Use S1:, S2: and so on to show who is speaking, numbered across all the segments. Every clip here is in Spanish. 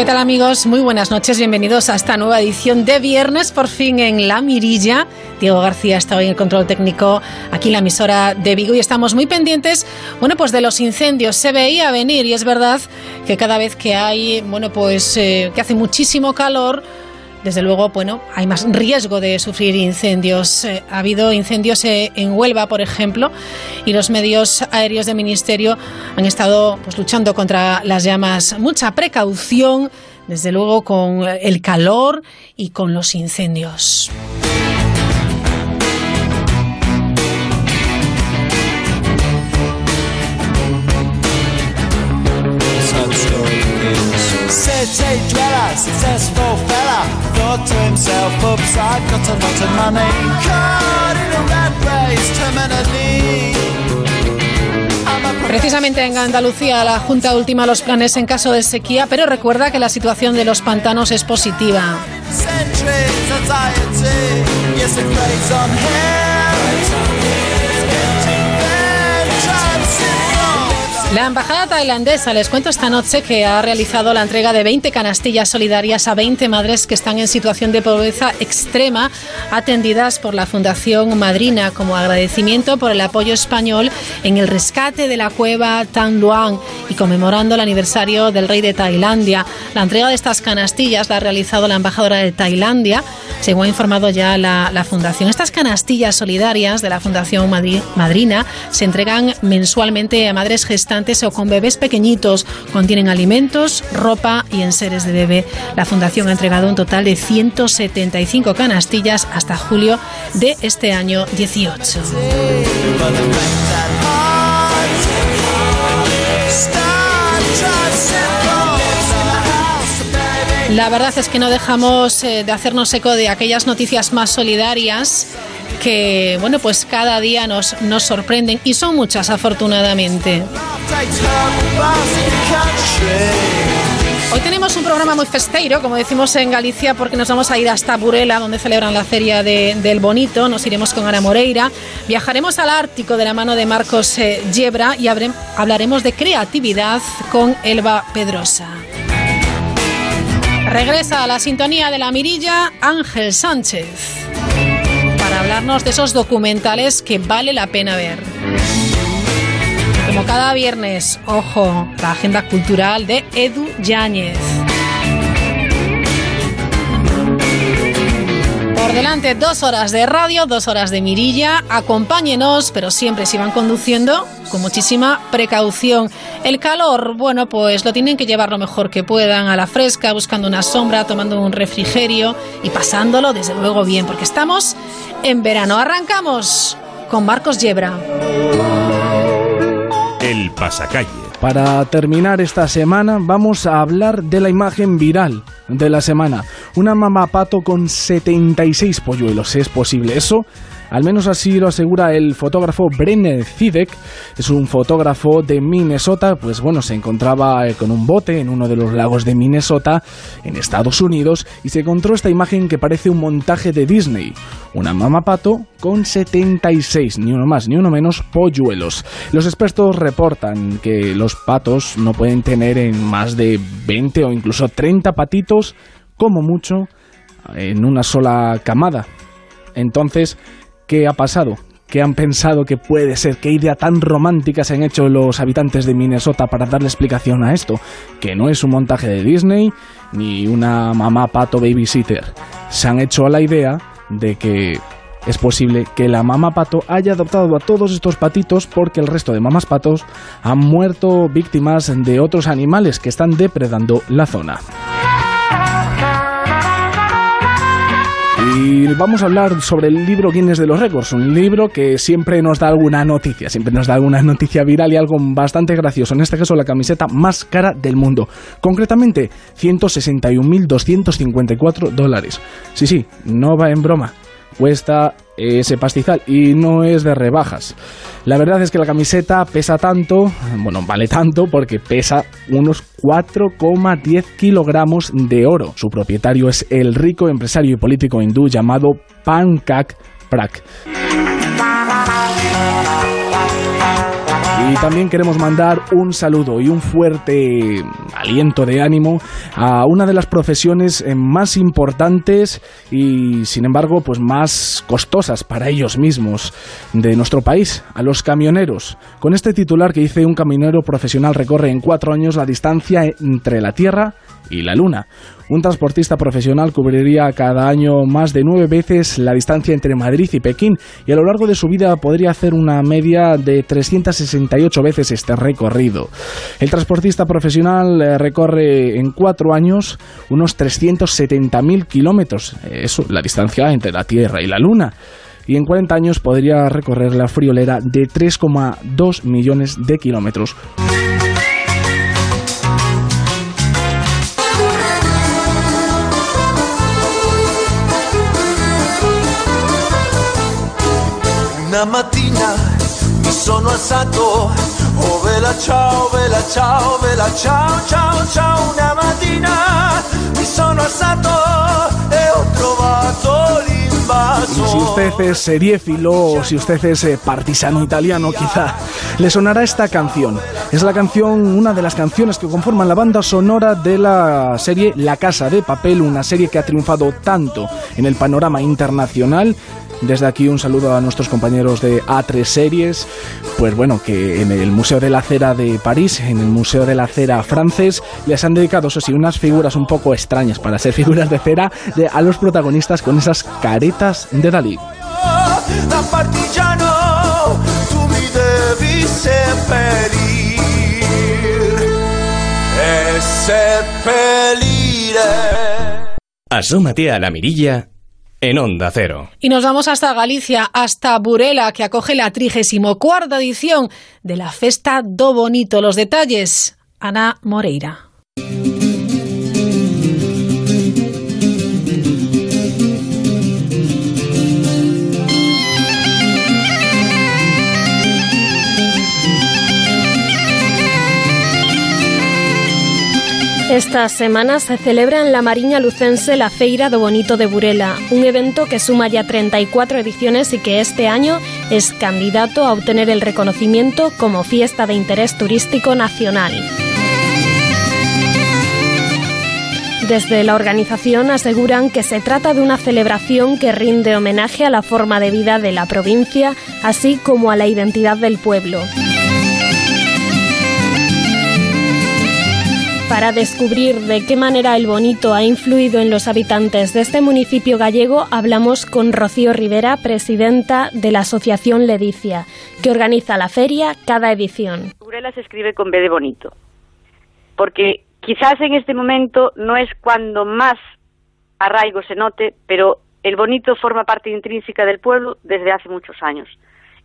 S1: ¿Qué tal amigos? Muy buenas noches, bienvenidos a esta nueva edición de viernes, por fin en La Mirilla. Diego García está hoy en el control técnico aquí en la emisora de Vigo y estamos muy pendientes, bueno, pues de los incendios. Se veía venir y es verdad que cada vez que hay, bueno, pues eh, que hace muchísimo calor, desde luego, bueno, hay más riesgo de sufrir incendios. Eh, ha habido incendios eh, en Huelva, por ejemplo, y los medios aéreos del Ministerio han estado pues, luchando contra las llamas. Mucha precaución, desde luego, con el calor y con los incendios. Precisamente en Andalucía la Junta ultima los planes en caso de sequía, pero recuerda que la situación de los pantanos es positiva. La embajada tailandesa, les cuento esta noche que ha realizado la entrega de 20 canastillas solidarias a 20 madres que están en situación de pobreza extrema, atendidas por la Fundación Madrina como agradecimiento por el apoyo español en el rescate de la cueva Tan Luang y conmemorando el aniversario del rey de Tailandia. La entrega de estas canastillas la ha realizado la embajadora de Tailandia, según ha informado ya la, la Fundación. Estas canastillas solidarias de la Fundación Madrina se entregan mensualmente a madres gestantes o con bebés pequeñitos. Contienen alimentos, ropa y enseres de bebé. La Fundación ha entregado un total de 175 canastillas hasta julio de este año 18. La verdad es que no dejamos eh, de hacernos eco de aquellas noticias más solidarias que, bueno, pues cada día nos, nos sorprenden y son muchas afortunadamente. Hoy tenemos un programa muy festeiro, como decimos en Galicia, porque nos vamos a ir hasta Burela, donde celebran la Feria del Bonito. Nos iremos con Ana Moreira. Viajaremos al Ártico de la mano de Marcos eh, Yebra y hablaremos de creatividad con Elba Pedrosa. Regresa a la sintonía de la mirilla Ángel Sánchez hablarnos de esos documentales que vale la pena ver. Como cada viernes, ojo, la agenda cultural de Edu Yáñez. Por delante dos horas de radio, dos horas de mirilla. Acompáñenos, pero siempre si van conduciendo con muchísima precaución. El calor, bueno, pues lo tienen que llevar lo mejor que puedan, a la fresca, buscando una sombra, tomando un refrigerio y pasándolo desde luego bien, porque estamos en verano. Arrancamos con Marcos Yebra.
S2: El pasacalle.
S3: Para terminar esta semana vamos a hablar de la imagen viral de la semana. Una mamapato con 76 polluelos. ¿Es posible eso? Al menos así lo asegura el fotógrafo Brenner Zidek. Es un fotógrafo de Minnesota. Pues bueno, se encontraba eh, con un bote en uno de los lagos de Minnesota, en Estados Unidos, y se encontró esta imagen que parece un montaje de Disney. Una mamapato con 76, ni uno más ni uno menos, polluelos. Los expertos reportan que los patos no pueden tener en más de 20 o incluso 30 patitos, como mucho, en una sola camada. Entonces, ¿Qué ha pasado? ¿Qué han pensado que puede ser? ¿Qué idea tan romántica se han hecho los habitantes de Minnesota para darle explicación a esto? Que no es un montaje de Disney ni una mamá pato babysitter. Se han hecho a la idea de que es posible que la mamá pato haya adoptado a todos estos patitos porque el resto de mamás patos han muerto víctimas de otros animales que están depredando la zona. Y vamos a hablar sobre el libro Guinness de los Récords, un libro que siempre nos da alguna noticia, siempre nos da alguna noticia viral y algo bastante gracioso, en este caso la camiseta más cara del mundo, concretamente 161.254 dólares. Sí, sí, no va en broma cuesta ese pastizal y no es de rebajas. La verdad es que la camiseta pesa tanto, bueno, vale tanto porque pesa unos 4,10 kilogramos de oro. Su propietario es el rico empresario y político hindú llamado Pankak Prak. Y también queremos mandar un saludo y un fuerte aliento de ánimo a una de las profesiones eh, más importantes y sin embargo pues más costosas para ellos mismos de nuestro país, a los camioneros. Con este titular que dice un camionero profesional recorre en cuatro años la distancia entre la Tierra y la Luna. Un transportista profesional cubriría cada año más de nueve veces la distancia entre Madrid y Pekín y a lo largo de su vida podría hacer una media de 368 veces este recorrido. El transportista profesional eh, recorre en cuatro años unos 370.000 kilómetros, eso, la distancia entre la Tierra y la Luna y en 40 años podría recorrer la friolera de 3,2 millones de kilómetros.
S4: Una mattina mi sono alzato, oh vela ciao, vela ciao, vela ciao, ciao, ciao. Una mattina mi sono alzato e ho trovato l'invaso.
S3: Si usted es seriéfilo o si usted es eh, partisano italiano, quizá le sonará esta canción. Es la canción, una de las canciones que conforman la banda sonora de la serie La Casa de Papel, una serie que ha triunfado tanto en el panorama internacional desde aquí un saludo a nuestros compañeros de A3 Series, pues bueno, que en el Museo de la Cera de París, en el Museo de la Cera francés, les han dedicado, eso sí, unas figuras un poco extrañas para ser figuras de cera de, a los protagonistas con esas caretas de Dalí.
S2: Asómate a la mirilla en Onda Cero.
S1: Y nos vamos hasta Galicia, hasta Burela, que acoge la 34 edición de la Festa do Bonito. Los detalles, Ana Moreira.
S5: Esta semana se celebra en la Mariña Lucense la Feira do Bonito de Burela, un evento que suma ya 34 ediciones y que este año es candidato a obtener el reconocimiento como fiesta de interés turístico nacional. Desde la organización aseguran que se trata de una celebración que rinde homenaje a la forma de vida de la provincia, así como a la identidad del pueblo. Para descubrir de qué manera el bonito ha influido en los habitantes de este municipio gallego, hablamos con Rocío Rivera, presidenta de la Asociación Ledicia, que organiza la feria cada edición.
S6: Burela se escribe con B de bonito, porque quizás en este momento no es cuando más arraigo se note, pero el bonito forma parte intrínseca del pueblo desde hace muchos años.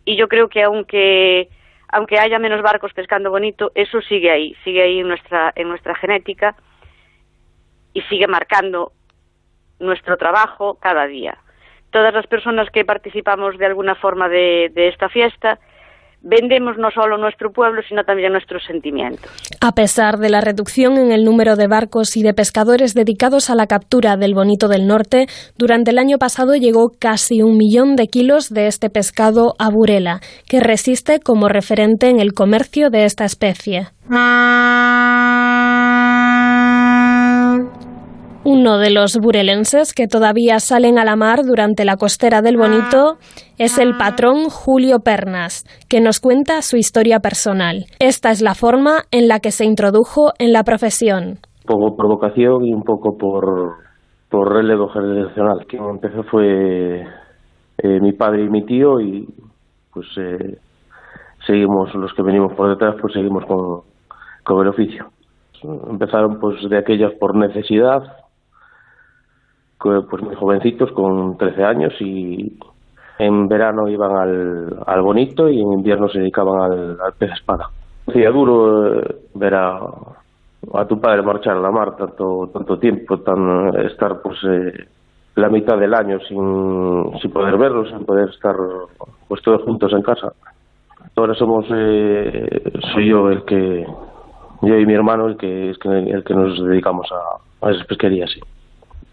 S6: Y yo creo que aunque aunque haya menos barcos pescando bonito, eso sigue ahí, sigue ahí en nuestra, en nuestra genética y sigue marcando nuestro trabajo cada día. Todas las personas que participamos de alguna forma de, de esta fiesta, vendemos no solo nuestro pueblo, sino también nuestros sentimientos.
S5: A pesar de la reducción en el número de barcos y de pescadores dedicados a la captura del bonito del norte, durante el año pasado llegó casi un millón de kilos de este pescado a Burela, que resiste como referente en el comercio de esta especie. Uno de los burelenses que todavía salen a la mar durante la costera del Bonito es el patrón Julio Pernas, que nos cuenta su historia personal. Esta es la forma en la que se introdujo en la profesión.
S7: Un poco por vocación y un poco por, por relevo generacional. Quien empezó fue eh, mi padre y mi tío y pues eh, seguimos, los que venimos por detrás, pues seguimos con, con el oficio. Empezaron pues de aquellas por necesidad, pues muy jovencitos, con 13 años, y en verano iban al, al bonito y en invierno se dedicaban al, al pez espada. Sería duro eh, ver a, tu padre marchar a la mar tanto tanto tiempo, tan estar pues eh, la mitad del año sin, sin poder verlos, sin poder estar pues todos juntos en casa. Ahora somos eh, soy yo el que yo y mi hermano el que, el que nos dedicamos a, a esas pesquerías. Sí.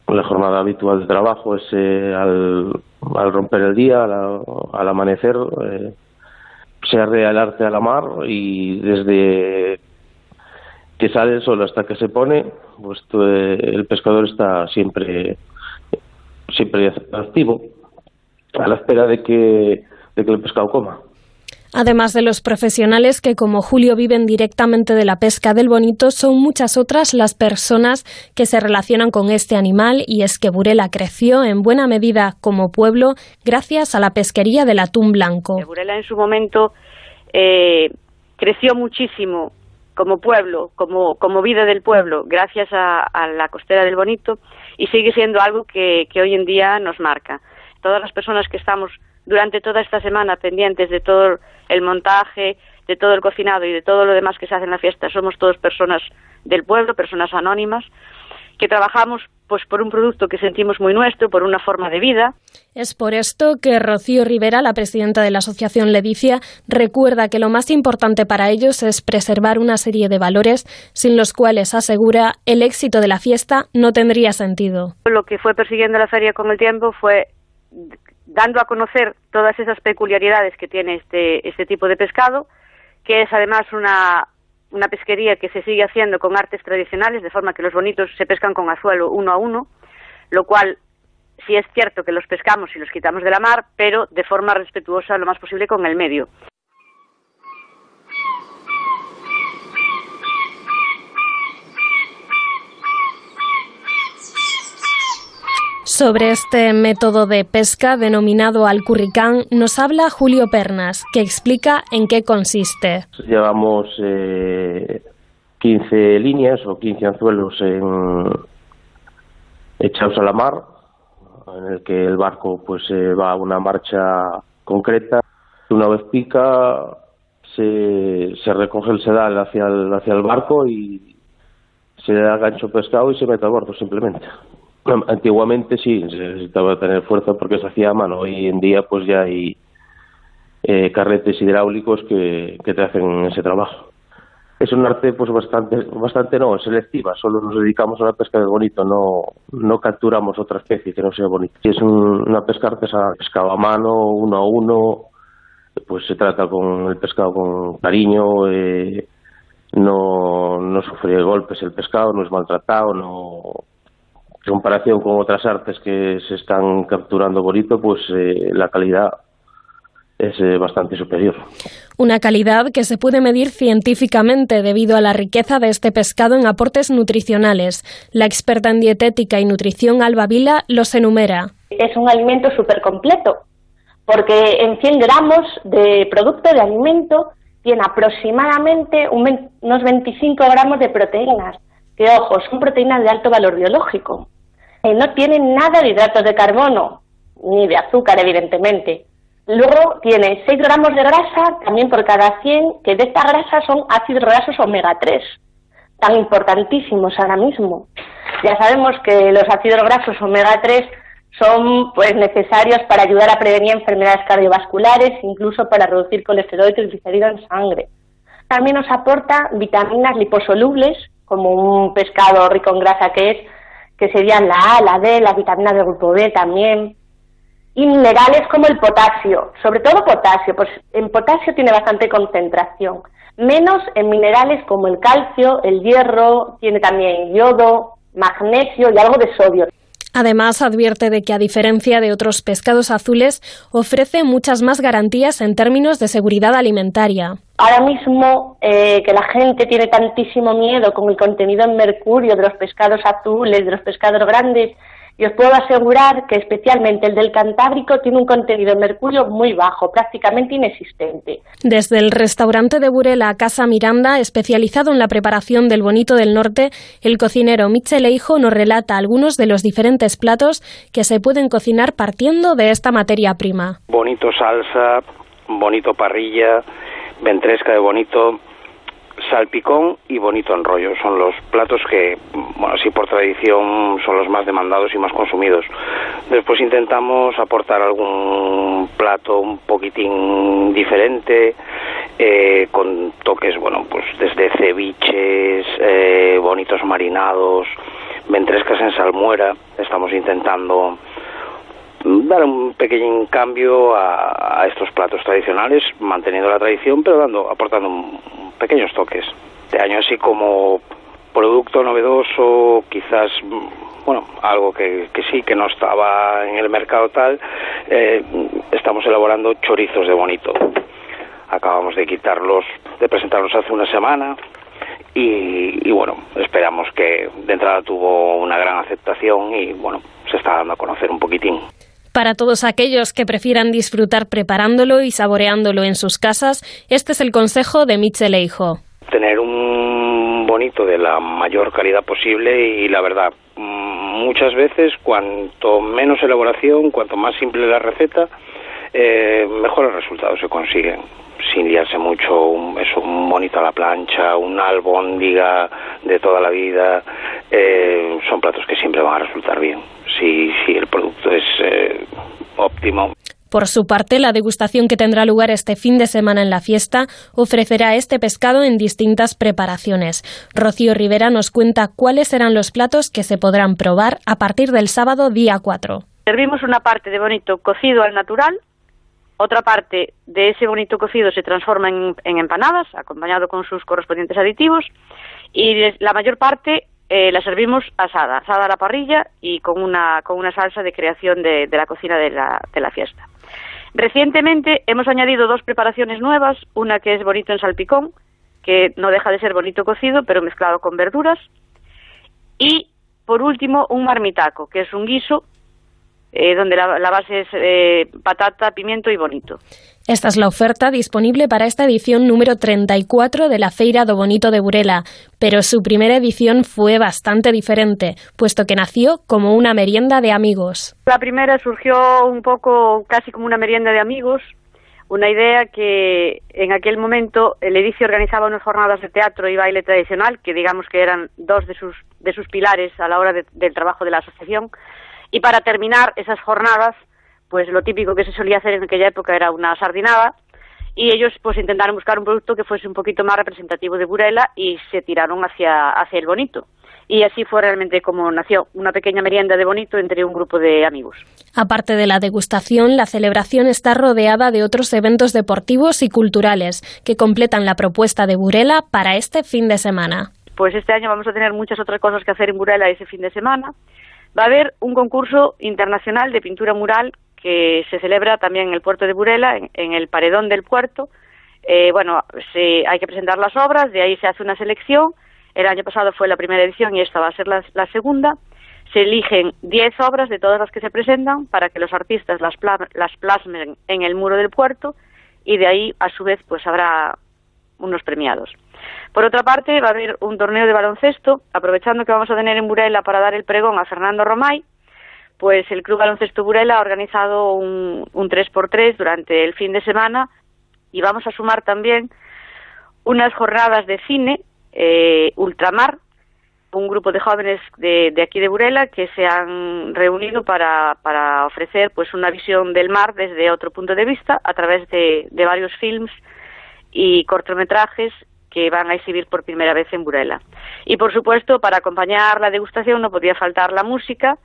S7: La jornada habitual de trabajo es al, romper el día, al, al amanecer, eh, se arrea el arte a la mar y desde que sale el sol hasta que se pone, pues eh, el pescador está siempre siempre activo a la espera de que, de que el pescado coma.
S5: Además de los profesionales que como Julio viven directamente de la pesca del bonito, son muchas otras las personas que se relacionan con este animal y es que Burela creció en buena medida como pueblo gracias a la pesquería del atún blanco.
S6: Burela en su momento eh, creció muchísimo como pueblo, como, vida del pueblo, gracias a, a la costera del bonito y sigue siendo algo que hoy en día nos marca. Todas las personas que estamos durante toda esta semana pendientes de todo el montaje, de todo el cocinado y de todo lo demás que se hace en la fiesta, somos todos personas del pueblo, personas anónimas, que trabajamos pues por un producto que sentimos muy nuestro, por una forma de vida.
S5: Es por esto que Rocío Rivera, la presidenta de la Asociación Ledicia, recuerda que lo más importante para ellos es preservar una serie de valores sin los cuales, asegura, el éxito de la fiesta no tendría sentido.
S6: Lo que fue persiguiendo la feria con el tiempo fue dando a conocer todas esas peculiaridades que tiene este, este tipo de pescado, que es además una, una pesquería que se sigue haciendo con artes tradicionales, de forma que los bonitos se pescan con azuelo uno a uno, lo cual sí es cierto que los pescamos y los quitamos de la mar, pero de forma respetuosa lo más posible con el medio.
S5: Sobre este método de pesca denominado alcurricán nos habla Julio Pernas, que explica en qué consiste.
S7: Llevamos eh, 15 líneas o 15 anzuelos en, echados a la mar, en el que el barco pues eh, va a una marcha concreta. Una vez pica, se, se recoge el sedal hacia el, hacia el barco y se le da gancho pescado y se mete a bordo simplemente. Antiguamente sí, se necesitaba tener fuerza porque se hacía a mano. Hoy en día pues ya hay eh, carretes hidráulicos que, que te hacen ese trabajo. Es un arte pues bastante, bastante no, selectiva. Solo nos dedicamos a la pesca del bonito, no, no capturamos otra especie que no sea bonito. Si es un, una pesca artesana, pescado a mano, uno a uno, pues se trata con el pescado con cariño, eh, no, no sufre golpes el pescado, no es maltratado, no comparación con otras artes que se están capturando bonito, pues eh, la calidad es eh, bastante superior.
S5: Una calidad que se puede medir científicamente debido a la riqueza de este pescado en aportes nutricionales. La experta en dietética y nutrición Alba Vila los enumera.
S8: Es un alimento súper completo, porque en 100 gramos de producto de alimento tiene aproximadamente un, unos 25 gramos de proteínas, que ojo, son proteínas de alto valor biológico. Eh, no tienen nada de hidratos de carbono, ni de azúcar, evidentemente. Luego tiene 6 gramos de grasa también por cada 100, que de esta grasa son ácidos grasos omega 3, tan importantísimos ahora mismo. Ya sabemos que los ácidos grasos omega 3 son pues necesarios para ayudar a prevenir enfermedades cardiovasculares, incluso para reducir colesterol y triglicéridos en sangre. También nos aporta vitaminas liposolubles, como un pescado rico en grasa que es, que serían la A, la D, las vitaminas del grupo B también, y minerales como el potasio, sobre todo potasio, pues en potasio tiene bastante concentración, menos en minerales como el calcio, el hierro, tiene también yodo, magnesio y algo de sodio.
S5: Además, advierte de que, a diferencia de otros pescados azules, ofrece muchas más garantías en términos de seguridad alimentaria.
S8: Ahora mismo eh, que la gente tiene tantísimo miedo con el contenido en mercurio de los pescados azules, de los pescados grandes, y os puedo asegurar que especialmente el del Cantábrico tiene un contenido de mercurio muy bajo, prácticamente inexistente.
S5: Desde el restaurante de Burela Casa Miranda, especializado en la preparación del bonito del norte, el cocinero Michel Eijo nos relata algunos de los diferentes platos que se pueden cocinar partiendo de esta materia prima.
S9: Bonito salsa, bonito parrilla, ventresca de bonito, salpicón y bonito enrollo. Son los platos que, bueno, por tradición son los más demandados y más consumidos. Después intentamos aportar algún plato un poquitín diferente, eh, con toques, bueno, pues desde ceviches, eh, bonitos marinados, ventrescas en salmuera. Estamos intentando dar un pequeño cambio a, estos platos tradicionales, manteniendo la tradición, pero dando, aportando pequeños toques. De año así como producto novedoso, quizás, bueno, algo que, sí, que no estaba en el mercado tal, eh, estamos elaborando chorizos de bonito. Acabamos de quitarlos, de presentarlos hace una semana, y, y, bueno, esperamos que de entrada tuvo una gran aceptación y bueno, se está dando a conocer un poquitín.
S5: Para todos aquellos que prefieran disfrutar preparándolo y saboreándolo en sus casas, este es el consejo de Michel Eijo.
S9: Tener un bonito de la mayor calidad posible y la verdad, muchas veces cuanto menos elaboración, cuanto más simple la receta, eh, mejores resultados se consiguen sin liarse mucho, un, es un bonito a la plancha, un albóndiga de toda la vida, eh, son platos que siempre van a resultar bien, si, si el producto es eh, óptimo.
S5: Por su parte, la degustación que tendrá lugar este fin de semana en la fiesta ofrecerá este pescado en distintas preparaciones. Rocío Rivera nos cuenta cuáles serán los platos que se podrán probar a partir del sábado día 4.
S6: Servimos una parte de bonito cocido al natural, otra parte de ese bonito cocido se transforma en, empanadas, acompañado con sus correspondientes aditivos, y la mayor parte eh, la servimos asada, asada a la parrilla y con una, salsa de creación de, la cocina de la, de la fiesta. Recientemente hemos añadido dos preparaciones nuevas, una que es bonito en salpicón, que no deja de ser bonito cocido, pero mezclado con verduras, y por último un marmitaco, que es un guiso eh, donde la, base es eh, patata, pimiento y bonito.
S5: Esta es la oferta disponible para esta edición número 34 de la Feira do Bonito de Burela, pero su primera edición fue bastante diferente, puesto que nació como una merienda de amigos.
S6: La primera surgió un poco casi como una merienda de amigos, una idea que en aquel momento el edificio organizaba unas jornadas de teatro y baile tradicional, que digamos que eran dos de sus, de sus pilares a la hora del trabajo de la asociación, y para terminar esas jornadas, pues lo típico que se solía hacer en aquella época era una sardinada y ellos pues intentaron buscar un producto que fuese un poquito más representativo de Burela y se tiraron hacia, hacia el bonito. Y así fue realmente como nació una pequeña merienda de bonito entre un grupo de amigos.
S5: Aparte de la degustación, la celebración está rodeada de otros eventos deportivos y culturales que completan la propuesta de Burela para este fin de semana.
S6: Pues este año vamos a tener muchas otras cosas que hacer en Burela ese fin de semana. Va a haber un concurso internacional de pintura mural que se celebra también en el puerto de Burela, en, el paredón del puerto. Eh, bueno, se, hay que presentar las obras, de ahí se hace una selección. El año pasado fue la primera edición y esta va a ser la, segunda. Se eligen 10 obras de todas las que se presentan para que los artistas las, las plasmen en el muro del puerto y de ahí, a su vez, pues habrá unos premiados. Por otra parte, va a haber un torneo de baloncesto, aprovechando que vamos a tener en Burela para dar el pregón a Fernando Romay, pues el Club Baloncesto Burela ha organizado un, un 3x3 durante el fin de semana y vamos a sumar también unas jornadas de cine eh, ultramar, un grupo de jóvenes de, aquí de Burela que se han reunido para, para ofrecer pues una visión del mar desde otro punto de vista a través de, de varios films y cortometrajes que van a exhibir por primera vez en Burela. Y por supuesto, para acompañar la degustación no podía faltar la música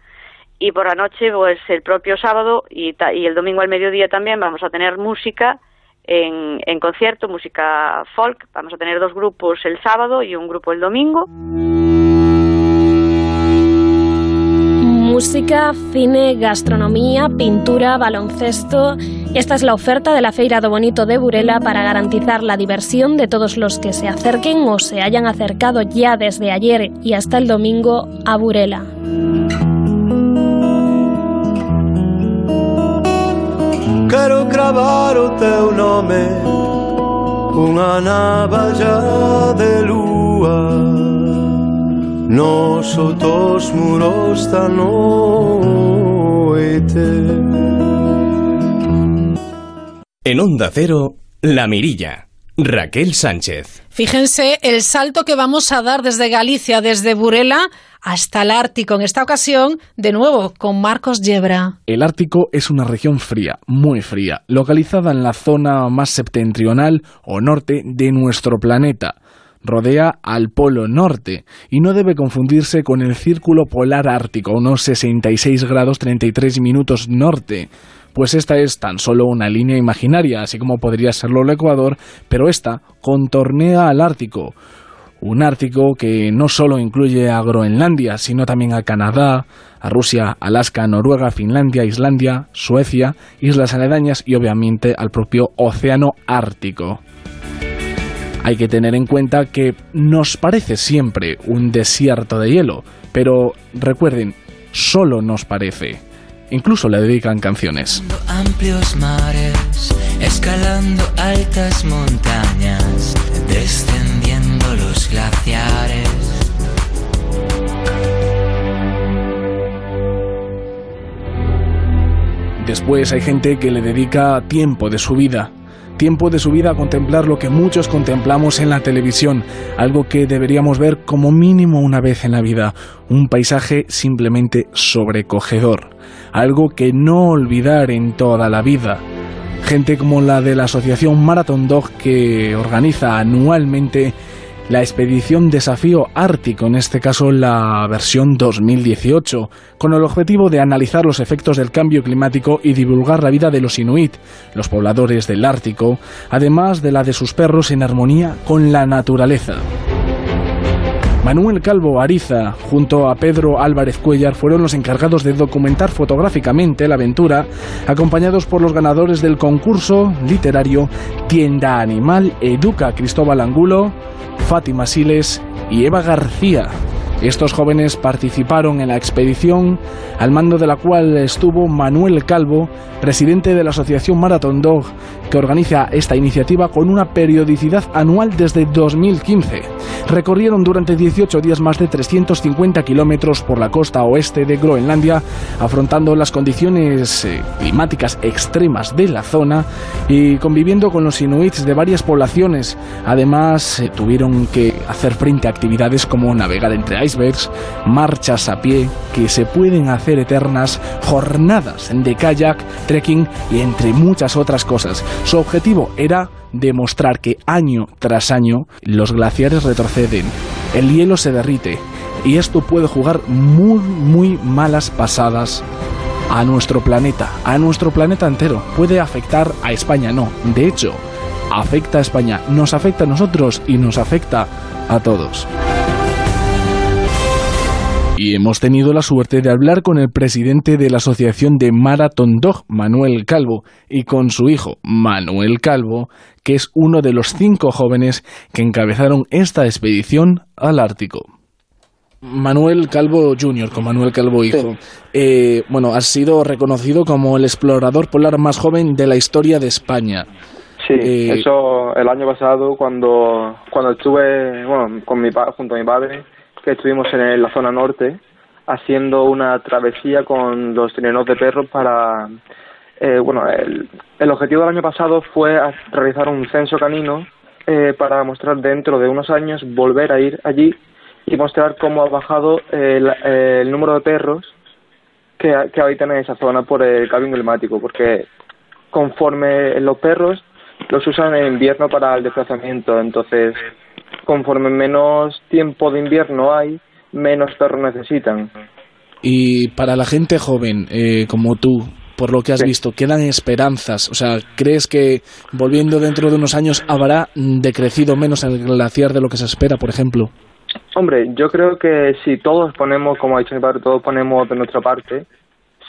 S6: y por la noche, pues el propio sábado y, y el domingo al mediodía también vamos a tener música en, en concierto, música folk. Vamos a tener dos grupos el sábado y un grupo el domingo.
S5: música, cine, gastronomía, pintura, baloncesto. Esta es la oferta de la Feira do Bonito de Burela para garantizar la diversión de todos los que se acerquen o se hayan acercado ya desde ayer y hasta el domingo a Burela.
S4: De nos outros muros da noite
S2: En Onda Cero, La Mirilla. Raquel Sánchez.
S1: Fíjense el salto que vamos a dar desde Galicia, desde Burela hasta el Ártico. En esta ocasión, de nuevo, con Marcos Yebra.
S3: El Ártico es una región fría, muy fría, localizada en la zona más septentrional o norte de nuestro planeta. Rodea al Polo Norte y no debe confundirse con el Círculo Polar Ártico, unos 66 grados 33 minutos norte pues esta es tan solo una línea imaginaria, así como podría serlo el Ecuador, pero esta contornea al Ártico. Un Ártico que no solo incluye a Groenlandia, sino también a Canadá, a Rusia, Alaska, Noruega, Finlandia, Islandia, Suecia, islas aledañas y obviamente al propio Océano Ártico. Hay que tener en cuenta que nos parece siempre un desierto de hielo, pero recuerden, solo nos parece. Incluso le dedican canciones.
S10: Amplios mares, escalando altas montañas, descendiendo los glaciares.
S3: Después hay gente que le dedica tiempo de su vida tiempo de su vida a contemplar lo que muchos contemplamos en la televisión, algo que deberíamos ver como mínimo una vez en la vida, un paisaje simplemente sobrecogedor, algo que no olvidar en toda la vida. Gente como la de la asociación Marathon Dog que organiza anualmente la expedición Desafío Ártico, en este caso la versión 2018, con el objetivo de analizar los efectos del cambio climático y divulgar la vida de los inuit, los pobladores del Ártico, además de la de sus perros en armonía con la naturaleza. Manuel Calvo Ariza, junto a Pedro Álvarez Cuellar, fueron los encargados de documentar fotográficamente la aventura, acompañados por los ganadores del concurso literario Tienda Animal Educa Cristóbal Angulo, Fátima Siles y Eva García. Estos jóvenes participaron en la expedición, al mando de la cual estuvo Manuel Calvo, presidente de la Asociación Marathon Dog, que organiza esta iniciativa con una periodicidad anual desde 2015. Recorrieron durante 18 días más de 350 kilómetros por la costa oeste de Groenlandia, afrontando las condiciones eh, climáticas extremas de la zona y conviviendo con los inuits de varias poblaciones. Además, eh, tuvieron que hacer frente a actividades como navegar entre marchas a pie que se pueden hacer eternas, jornadas de kayak, trekking y entre muchas otras cosas. Su objetivo era demostrar que año tras año los glaciares retroceden, el hielo se derrite y esto puede jugar muy, muy malas pasadas a nuestro planeta, a nuestro planeta entero. Puede afectar a España, no. De hecho, afecta a España, nos afecta a nosotros y nos afecta a todos. Y hemos tenido la suerte de hablar con el presidente de la Asociación de Marathon Dog, Manuel Calvo, y con su hijo, Manuel Calvo, que es uno de los cinco jóvenes que encabezaron esta expedición al Ártico. Manuel Calvo Jr., con Manuel Calvo Hijo. Eh, bueno, has sido reconocido como el explorador polar más joven de la historia de España.
S11: Sí, eh, eso el año pasado cuando cuando estuve bueno con mi junto a mi padre que estuvimos en la zona norte haciendo una travesía con los trineos de perros para eh, bueno el, el, objetivo del año pasado fue realizar un censo canino eh, para mostrar dentro de unos años volver a ir allí y mostrar cómo ha bajado el, el número de perros que, que habitan en esa zona por el cambio climático porque conforme los perros los usan en invierno para el desplazamiento entonces conforme menos tiempo de invierno hay, menos perros necesitan.
S3: Y para la gente joven eh, como tú, por lo que has visto, ¿quedan esperanzas? O sea, ¿crees que volviendo dentro de unos años habrá decrecido menos el glaciar de lo que se espera, por ejemplo?
S11: Hombre, yo creo que si todos ponemos, como ha dicho mi padre, todos ponemos de nuestra parte,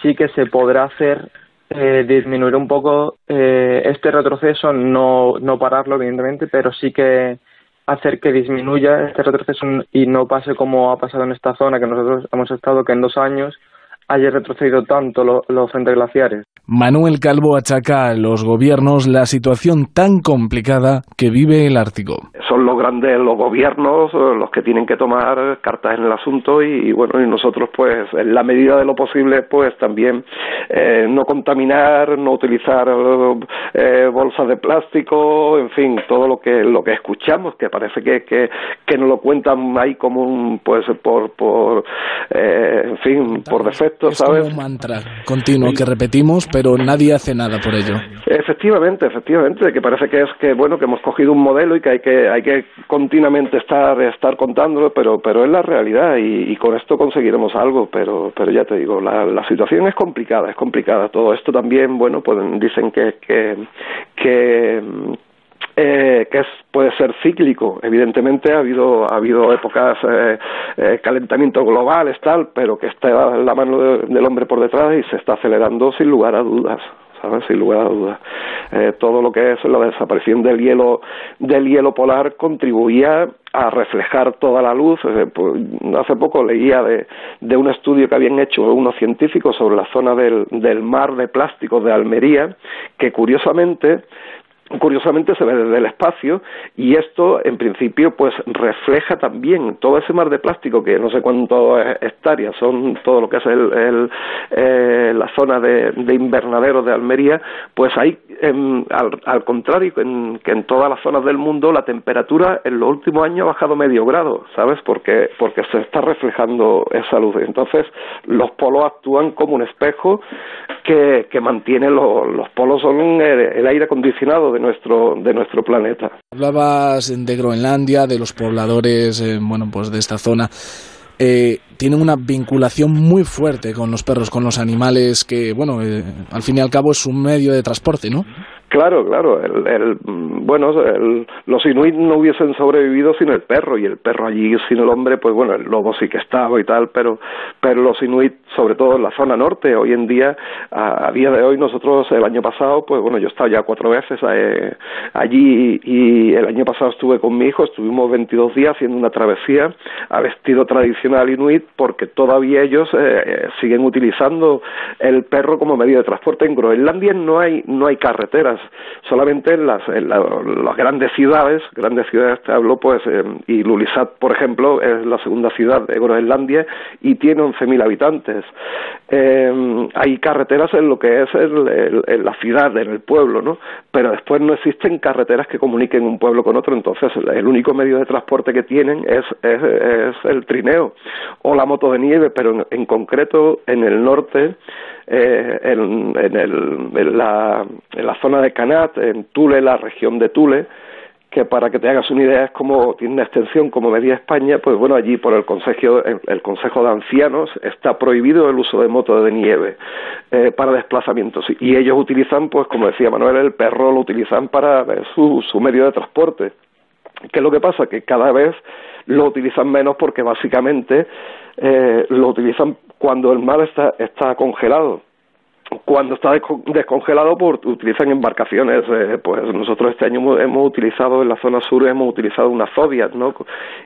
S11: sí que se podrá hacer eh, disminuir un poco eh, este retroceso, no, no pararlo, evidentemente, pero sí que hacer que disminuya este retroceso y no pase como ha pasado en esta zona que nosotros hemos estado, que en dos años haya retrocedido tanto los frentes glaciares.
S3: Manuel Calvo achaca a los gobiernos la situación tan complicada que vive el Ártico.
S12: Son los grandes, los gobiernos, los que tienen que tomar cartas en el asunto y, bueno, y nosotros pues en la medida de lo posible pues también eh, no contaminar, no utilizar eh, bolsas de plástico, en fin, todo lo que lo que escuchamos que parece que que, que nos lo cuentan ahí como un pues por por eh, en fin por defecto, ¿sabes?
S3: un mantra continuo que repetimos pero nadie hace nada por ello.
S12: Efectivamente, efectivamente, que parece que es que bueno que hemos cogido un modelo y que hay que hay que continuamente estar estar contándolo, pero pero es la realidad y, con esto conseguiremos algo, pero pero ya te digo la, la situación es complicada, es complicada. Todo esto también, bueno, pues dicen que que que eh, que es, puede ser cíclico. Evidentemente ha habido, ha habido épocas eh, eh, calentamiento global, tal, pero que está la mano del hombre por detrás y se está acelerando sin lugar a dudas. ¿sabes? sin lugar a dudas. Eh, todo lo que es la desaparición del hielo, del hielo polar contribuía a reflejar toda la luz. Eh, pues, hace poco leía de, de, un estudio que habían hecho unos científicos sobre la zona del, del mar de plásticos de Almería, que curiosamente curiosamente se ve desde el espacio y esto en principio pues refleja también todo ese mar de plástico que no sé cuánto hectáreas son todo lo que es el, eh, la zona de, invernadero de Almería pues hay al, contrario en, que en todas las zonas del mundo la temperatura en los últimos años ha bajado medio grado sabes porque porque se está reflejando esa luz entonces los polos actúan como un espejo que, que mantiene los polos son el aire acondicionado de nuestro, de nuestro planeta.
S3: Hablabas de Groenlandia, de los pobladores, eh, bueno, pues de esta zona. Eh, tienen una vinculación muy fuerte con los perros, con los animales, que, bueno, eh, al fin y al cabo es un medio de transporte, ¿no?
S12: Claro, claro. El, el, bueno, el, los inuit no hubiesen sobrevivido sin el perro y el perro allí sin el hombre, pues bueno, el lobo sí que estaba y tal, pero, pero los inuit, sobre todo en la zona norte, hoy en día, a, día de hoy, nosotros el año pasado, pues bueno, yo he estado ya cuatro veces eh, allí y el año pasado estuve con mi hijo, estuvimos 22 días haciendo una travesía a vestido tradicional inuit porque todavía ellos eh, eh, siguen utilizando el perro como medio de transporte. En Groenlandia no hay, no hay carreteras solamente en las, las grandes ciudades, grandes ciudades te hablo, pues, eh, y Lulisat, por ejemplo, es la segunda ciudad de Groenlandia y tiene 11.000 habitantes. Eh, hay carreteras en lo que es en la ciudad, en el pueblo, ¿no? Pero después no existen carreteras que comuniquen un pueblo con otro, entonces el único medio de transporte que tienen es, es, el trineo o la moto de nieve, pero en concreto en el norte eh, en, en, el, la, zona de Canat, en Tule, la región de Tule, que para que te hagas una idea es como tiene una extensión como media España, pues bueno, allí por el Consejo, el, Consejo de Ancianos está prohibido el uso de moto de nieve eh, para desplazamientos y ellos utilizan, pues como decía Manuel, el perro lo utilizan para su, su medio de transporte. ¿Qué es lo que pasa? Que cada vez lo utilizan menos porque básicamente eh, lo utilizan cuando el mar está, está congelado. Cuando está descongelado pues utilizan embarcaciones. Eh, pues nosotros este año hemos, utilizado en la zona sur hemos utilizado unas zobias no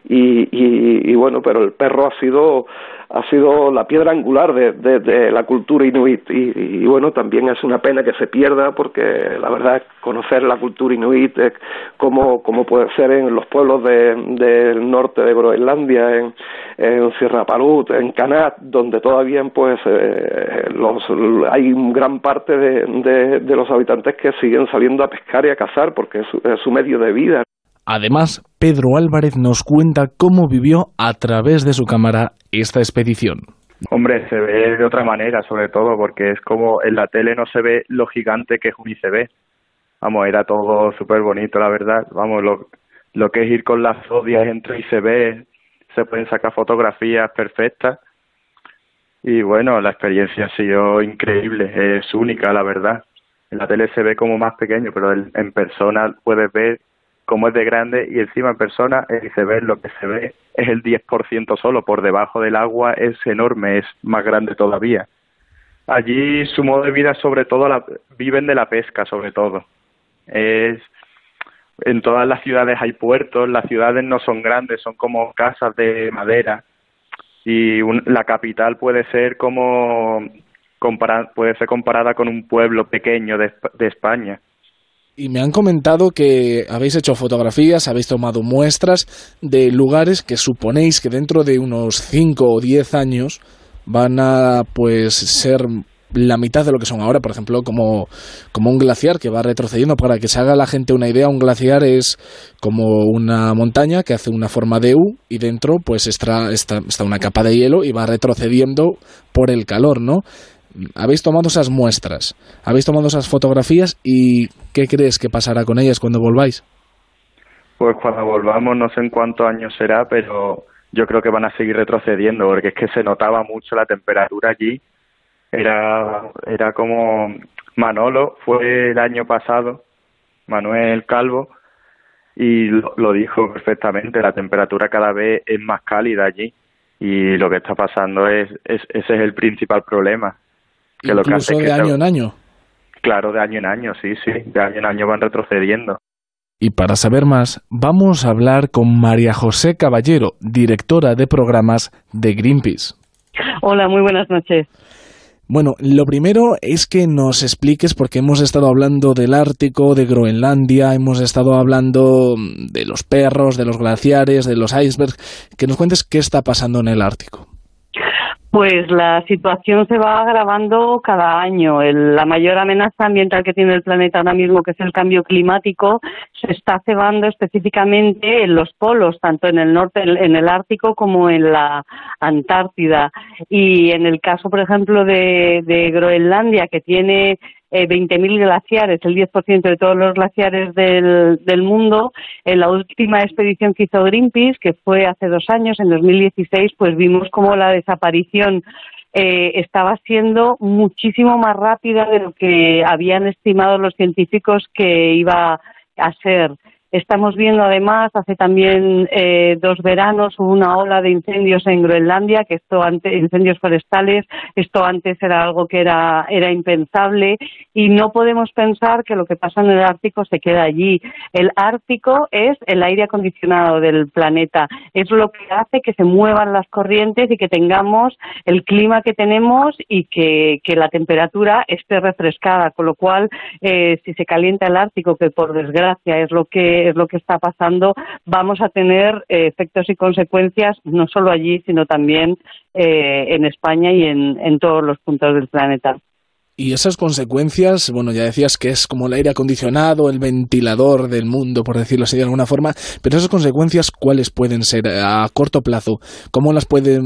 S12: y, y, y, bueno pero el perro ha sido ha sido la piedra angular de, de, la cultura inuit. Y, bueno también es una pena que se pierda porque la verdad conocer la cultura inuit eh, como, como puede ser en los pueblos del norte de Groenlandia en, en Sierra Palut en Canat donde todavía pues eh, los, hay gran parte de, de, los habitantes que siguen saliendo a pescar y a cazar porque es su medio de vida
S3: Además, Pedro Álvarez nos cuenta cómo vivió a través de su cámara esta expedición.
S13: Hombre, se ve de otra manera, sobre todo, porque es como en la tele no se ve lo gigante que es un ICB. Vamos, era todo súper bonito, la verdad. Vamos, lo, lo que es ir con las odias entre ICB, se pueden sacar fotografías perfectas. Y bueno, la experiencia ha sido increíble, es única, la verdad. En la tele se ve como más pequeño, pero en persona puedes ver como es de grande y encima en persona el iceberg lo que se ve es el 10% solo, por debajo del agua es enorme, es más grande todavía. Allí su modo de vida sobre todo la, viven de la pesca sobre todo. Es en todas las ciudades hay puertos, las ciudades no son grandes, son como casas de madera y la capital puede ser como puede ser comparada con un pueblo pequeño de, de España.
S3: Y me han comentado que habéis hecho fotografías, habéis tomado muestras de lugares que suponéis que dentro de unos 5 o 10 años van a pues ser la mitad de lo que son ahora, por ejemplo, como, como un glaciar que va retrocediendo. Para que se haga la gente una idea, un glaciar es como una montaña que hace una forma de U y dentro pues está, está, está una capa de hielo y va retrocediendo por el calor, ¿no? habéis tomado esas muestras, habéis tomado esas fotografías y ¿qué crees que pasará con ellas cuando volváis?
S13: Pues cuando volvamos no sé en cuántos años será, pero yo creo que van a seguir retrocediendo porque es que se notaba mucho la temperatura allí. Era, era como Manolo fue el año pasado, Manuel Calvo, y lo, lo dijo perfectamente, la temperatura cada vez es más cálida allí y lo que está pasando es, es ese es el principal problema
S3: que Incluso de año en año.
S13: Claro, de año en año, sí, sí, de año en año van retrocediendo.
S3: Y para saber más, vamos a hablar con María José Caballero, directora de programas de Greenpeace.
S14: Hola, muy buenas noches.
S3: Bueno, lo primero es que nos expliques, porque hemos estado hablando del Ártico, de Groenlandia, hemos estado hablando de los perros, de los glaciares, de los icebergs, que nos cuentes qué está pasando en el Ártico.
S14: Pues la situación se va agravando cada año. la mayor amenaza ambiental que tiene el planeta ahora mismo, que es el cambio climático, se está cebando específicamente en los polos, tanto en el norte, en el Ártico, como en la Antártida. Y en el caso, por ejemplo, de Groenlandia, que tiene eh, 20.000 glaciares, el 10% de todos los glaciares del, del mundo. En la última expedición que hizo Greenpeace, que fue hace dos años, en 2016, pues vimos cómo la desaparición eh, estaba siendo muchísimo más rápida de lo que habían estimado los científicos que iba a ser. Estamos viendo además, hace también eh, dos veranos hubo una ola de incendios en Groenlandia, que esto antes, incendios forestales, esto antes era algo que era, era impensable y no podemos pensar que lo que pasa en el Ártico se queda allí. El Ártico es el aire acondicionado del planeta, es lo que hace que se muevan las corrientes y que tengamos el clima que tenemos y que, la temperatura esté refrescada, con lo cual eh, si se calienta el Ártico, que por desgracia es lo que es lo que está pasando, vamos a tener eh, efectos y consecuencias no solo allí, sino también eh, en España y en todos los puntos del planeta.
S3: Y esas consecuencias, bueno, ya decías que es como el aire acondicionado, el ventilador del mundo, por decirlo así de alguna forma, pero esas consecuencias, ¿cuáles pueden ser a corto plazo? ¿Cómo las puede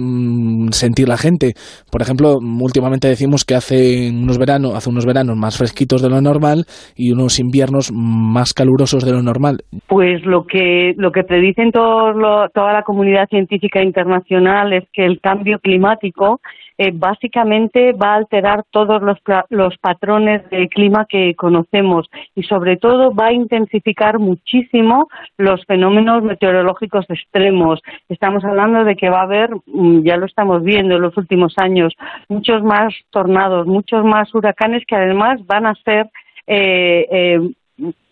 S3: sentir la gente? Por ejemplo, últimamente decimos que hace unos veranos, hace unos veranos más fresquitos de lo normal y unos inviernos más calurosos de lo normal.
S14: Pues lo que lo que predicen toda la comunidad científica internacional es que el cambio climático eh, básicamente va a alterar todos los, patrones de clima que conocemos y sobre todo va a intensificar muchísimo los fenómenos meteorológicos extremos. Estamos hablando de que va a haber, mm, ya lo estamos viendo en los últimos años, muchos más tornados, muchos más huracanes que además van a ser eh, eh,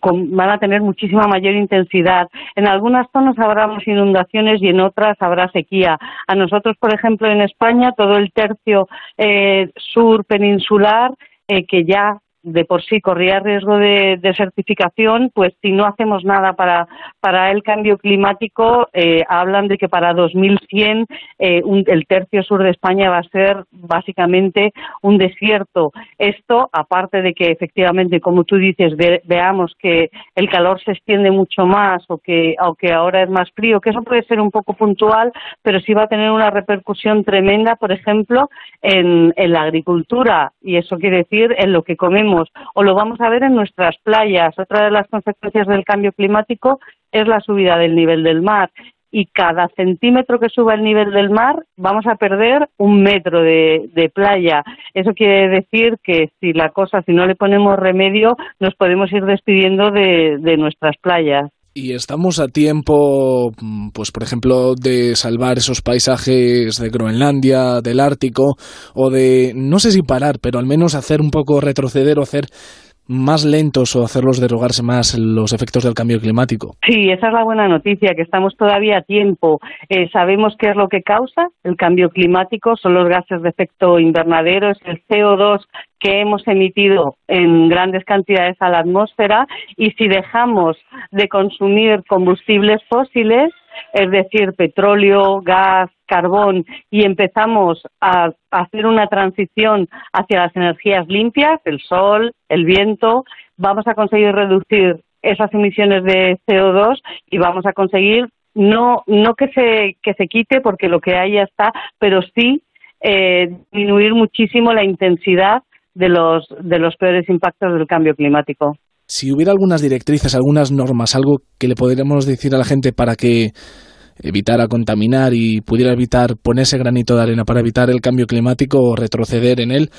S14: van a tener muchísima mayor intensidad. En algunas zonas habrá inundaciones y en otras habrá sequía. A nosotros, por ejemplo, en España, todo el tercio eh, sur peninsular, eh, que ya de por sí corría riesgo de desertificación, pues si no hacemos nada para, para el cambio climático, eh, hablan de que para 2100 eh, el tercio sur de España va a ser básicamente un desierto. Esto, aparte de que efectivamente, como tú dices, veamos que el calor se extiende mucho más o que, aunque ahora es más frío, que eso puede ser un poco puntual, pero sí va a tener una repercusión tremenda, por ejemplo, en, en la agricultura y eso quiere decir en lo que comemos o lo vamos a ver en nuestras playas. Otra de las consecuencias del cambio climático es la subida del nivel del mar y cada centímetro que suba el nivel del mar vamos a perder un metro de, playa. Eso quiere decir que si la cosa, si no le ponemos remedio, nos podemos ir despidiendo de, nuestras playas.
S3: Y estamos a tiempo, mm, pues por ejemplo, de salvar esos paisajes de Groenlandia, del Ártico, o de, no sé si parar, pero al menos hacer un poco retroceder o hacer más lentos o hacerlos derogarse más los efectos del cambio climático.
S14: Sí, esa es la buena noticia, que estamos todavía a tiempo. Eh, sabemos qué es lo que causa el cambio climático, son los gases de efecto invernadero, es el CO2 que hemos emitido en grandes cantidades a la atmósfera y si dejamos de consumir combustibles fósiles, es decir, petróleo, gas, carbón, y empezamos a hacer una transición hacia las energías limpias, el sol, el viento, vamos a conseguir reducir esas emisiones de CO2 y vamos a conseguir no no que se que se quite porque lo que hay ya está, pero sí eh, disminuir muchísimo la intensidad de los de los peores impactos del cambio climático.
S3: Si hubiera algunas directrices, algunas normas, algo que le podríamos decir a la gente para que evitara contaminar y pudiera evitar ponerse granito de arena para evitar el cambio climático o retroceder en él,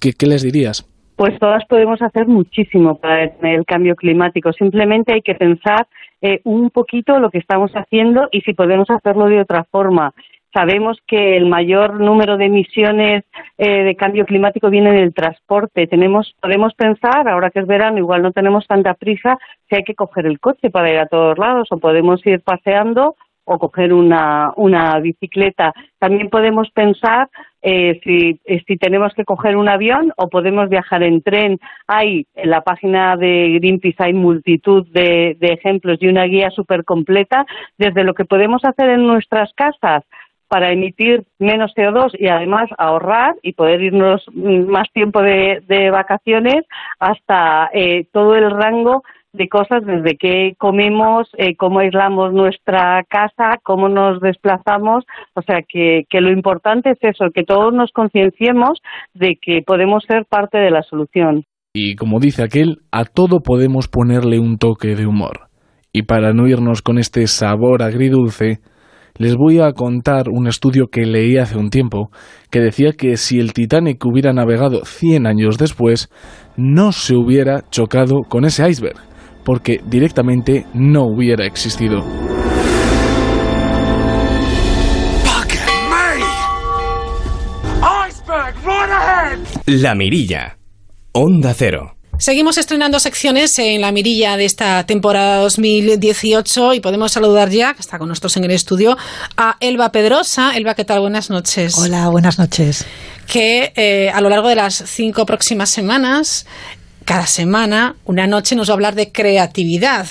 S3: ¿qué, les dirías?
S14: Pues todas podemos hacer muchísimo para el cambio climático. Simplemente hay que pensar eh, un poquito lo que estamos haciendo y si podemos hacerlo de otra forma. Sabemos que el mayor número de emisiones eh, de cambio climático viene del transporte. Tenemos, podemos pensar, ahora que es verano, igual no tenemos tanta prisa, si hay que coger el coche para ir a todos lados o podemos ir paseando o coger una, una bicicleta. También podemos pensar eh, si, eh, si tenemos que coger un avión o podemos viajar en tren. Hay en la página de Greenpeace hay multitud de, de ejemplos y una guía súper completa desde lo que podemos hacer en nuestras casas para emitir menos CO2 y además ahorrar y poder irnos más tiempo de, de vacaciones hasta eh, todo el rango de cosas desde qué comemos, eh, cómo aislamos nuestra casa, cómo nos desplazamos. O sea, que, que lo importante es eso, que todos nos concienciemos de que podemos ser parte de la solución.
S3: Y como dice aquel, a todo podemos ponerle un toque de humor. Y para no irnos con este sabor agridulce, les voy a contar un estudio que leí hace un tiempo que decía que si el Titanic hubiera navegado 100 años después, no se hubiera chocado con ese iceberg, porque directamente no hubiera existido.
S2: La Mirilla. Onda Cero.
S1: Seguimos estrenando secciones en la mirilla de esta temporada 2018 y podemos saludar ya, que está con nosotros en el estudio, a Elba Pedrosa. Elba, ¿qué tal? Buenas noches.
S15: Hola, buenas noches.
S1: Que eh, a lo largo de las cinco próximas semanas, cada semana, una noche nos va a hablar de creatividad.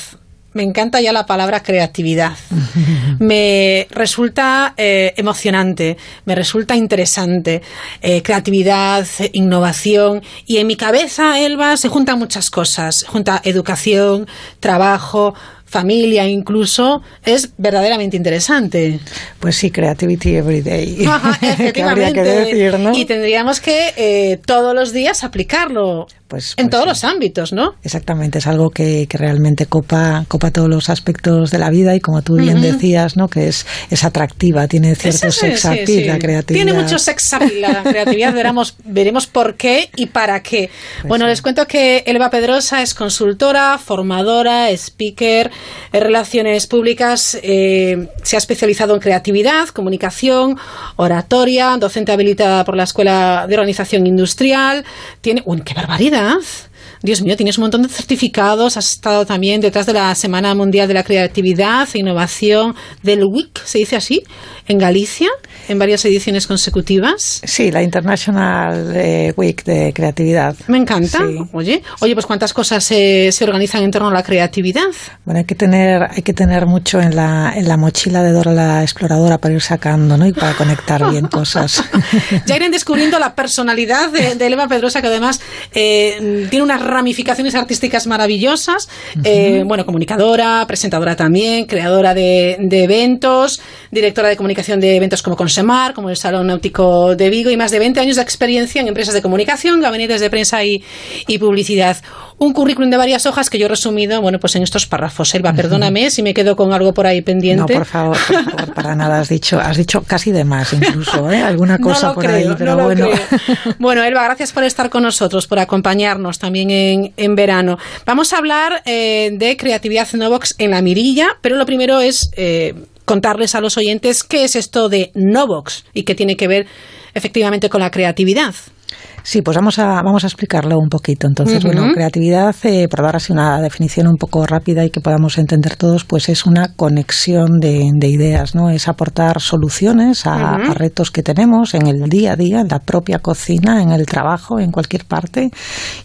S1: Me encanta ya la palabra creatividad. Me resulta eh, emocionante, me resulta interesante. Eh, creatividad, innovación. Y en mi cabeza, Elba, se juntan muchas cosas. Junta educación, trabajo, familia incluso, es verdaderamente interesante.
S15: Pues sí, Creativity Every Day.
S1: efectivamente. Y tendríamos que eh, todos los días aplicarlo. Pues, en pues todos los ámbitos, ¿no?
S15: Exactamente, es algo que, realmente copa, copa todos los aspectos de la vida y como tú bien decías, ¿no? Que es, es atractiva, tiene cierto sex appeal la creatividad.
S1: Tiene mucho sex appeal la creatividad, veremos, veremos por qué y para qué. Pues bueno, les cuento que Elba Pedrosa es consultora, formadora, speaker, en relaciones públicas, eh, se ha especializado en creatividad, comunicación, oratoria, docente habilitada por la Escuela de Organización Industrial. Tiene, ¡Uy, qué barbaridad! Dios mío, tienes un montón de certificados, has estado también detrás de la Semana Mundial de la Creatividad e Innovación del WIC, se dice así, en Galicia en varias ediciones consecutivas.
S15: Sí, la International eh, Week de Creatividad.
S1: Me encanta. Oye, oye, pues cuántas cosas se, se, organizan en torno a la creatividad.
S15: Bueno, hay que tener, hay que tener mucho en la, en la mochila de Dora la Exploradora para ir sacando, ¿no? Y para conectar bien cosas.
S1: ya irán descubriendo la personalidad de, de Pedrosa, que además eh, tiene unas ramificaciones artísticas maravillosas. Eh, bueno, comunicadora, presentadora también, creadora de, de eventos, directora de comunicación de eventos como Consemar, como el Salón Náutico de Vigo y más de 20 años de experiencia en empresas de comunicación, gabinetes de prensa y, publicidad. Un currículum de varias hojas que yo he resumido, bueno, pues en estos párrafos. Elba, perdóname si me quedo con algo por ahí pendiente.
S15: No, por favor, por favor, para nada. Has dicho, has dicho casi de más incluso, ¿eh? Alguna cosa por ahí, pero bueno.
S1: Bueno, Elba, gracias por estar con nosotros, por acompañarnos también en, en verano. Vamos a hablar eh, de creatividad Novox en la mirilla, pero lo primero es eh, contarles a los oyentes qué es esto de Novox y qué tiene que ver efectivamente con la creatividad.
S15: Sí, pues vamos a, vamos a explicarlo un poquito. Entonces, bueno, creatividad, eh, por dar así una definición un poco rápida y que podamos entender todos, pues es una conexión de, ideas, ¿no? Es aportar soluciones a, retos que tenemos en el día a día, en la propia cocina, en el trabajo, en cualquier parte.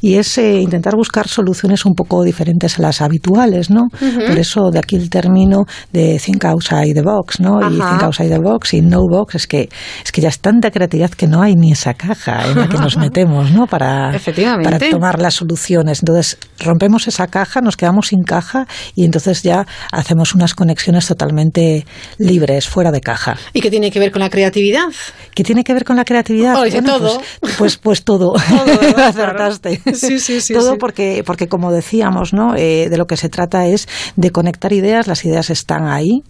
S15: Y es eh, intentar buscar soluciones un poco diferentes a las habituales, ¿no? Por eso de aquí el término de think outside the box, ¿no? Y think outside the box y no box es que, es que ya es tanta creatividad que no hay ni esa caja en la que nos metemos, ¿no? Para, para tomar las soluciones. Entonces, rompemos esa caja, nos quedamos sin caja y entonces ya hacemos unas conexiones totalmente libres, fuera de caja.
S1: ¿Y qué tiene que ver con la creatividad?
S15: ¿Qué tiene que ver con la creatividad?
S1: Pues, todo.
S15: Pues, pues, todo. todo Acertaste. Sí, sí, sí. todo porque, porque como decíamos, ¿no? Eh, de lo que se trata es de conectar ideas. Las ideas están ahí.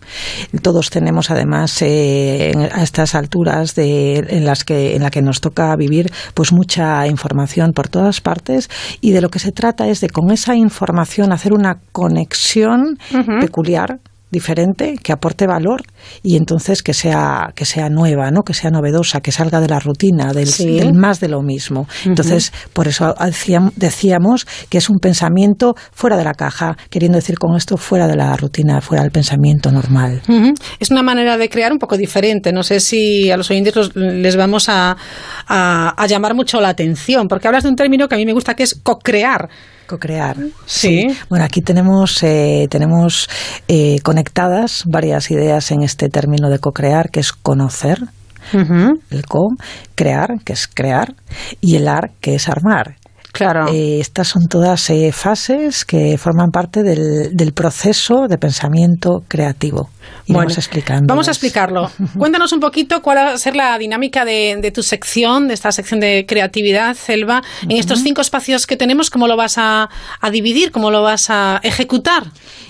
S15: Todos tenemos además eh, a estas alturas de, en las que en la que nos toca vivir, pues mucha información por todas partes y de lo que se trata es de con esa información hacer una conexión peculiar diferente, que aporte valor y entonces que sea, que sea nueva, ¿no? que sea novedosa, que salga de la rutina, del, más de lo mismo. Entonces, por eso decíamos que es un pensamiento fuera de la caja, queriendo decir con esto fuera de la rutina, fuera del pensamiento normal.
S1: Es una manera de crear un poco diferente. No sé si a los oyentes les vamos a, a llamar mucho la atención, porque hablas de un término que a mí me gusta que es co-crear.
S15: Co-crear. Sí. Bueno, aquí tenemos, eh, tenemos eh, conectadas varias ideas en este término de co-crear, que es conocer, el co, crear, que es crear, y el ar, que es armar.
S1: Claro.
S15: Eh, estas son todas fases que forman parte del, del proceso de pensamiento creativo vamos
S1: a explicarlo. Cuéntanos un poquito cuál va a ser la dinámica de, tu sección, de esta sección de creatividad, Selva. En estos cinco espacios que tenemos, ¿cómo lo vas a, dividir? ¿Cómo lo vas a ejecutar?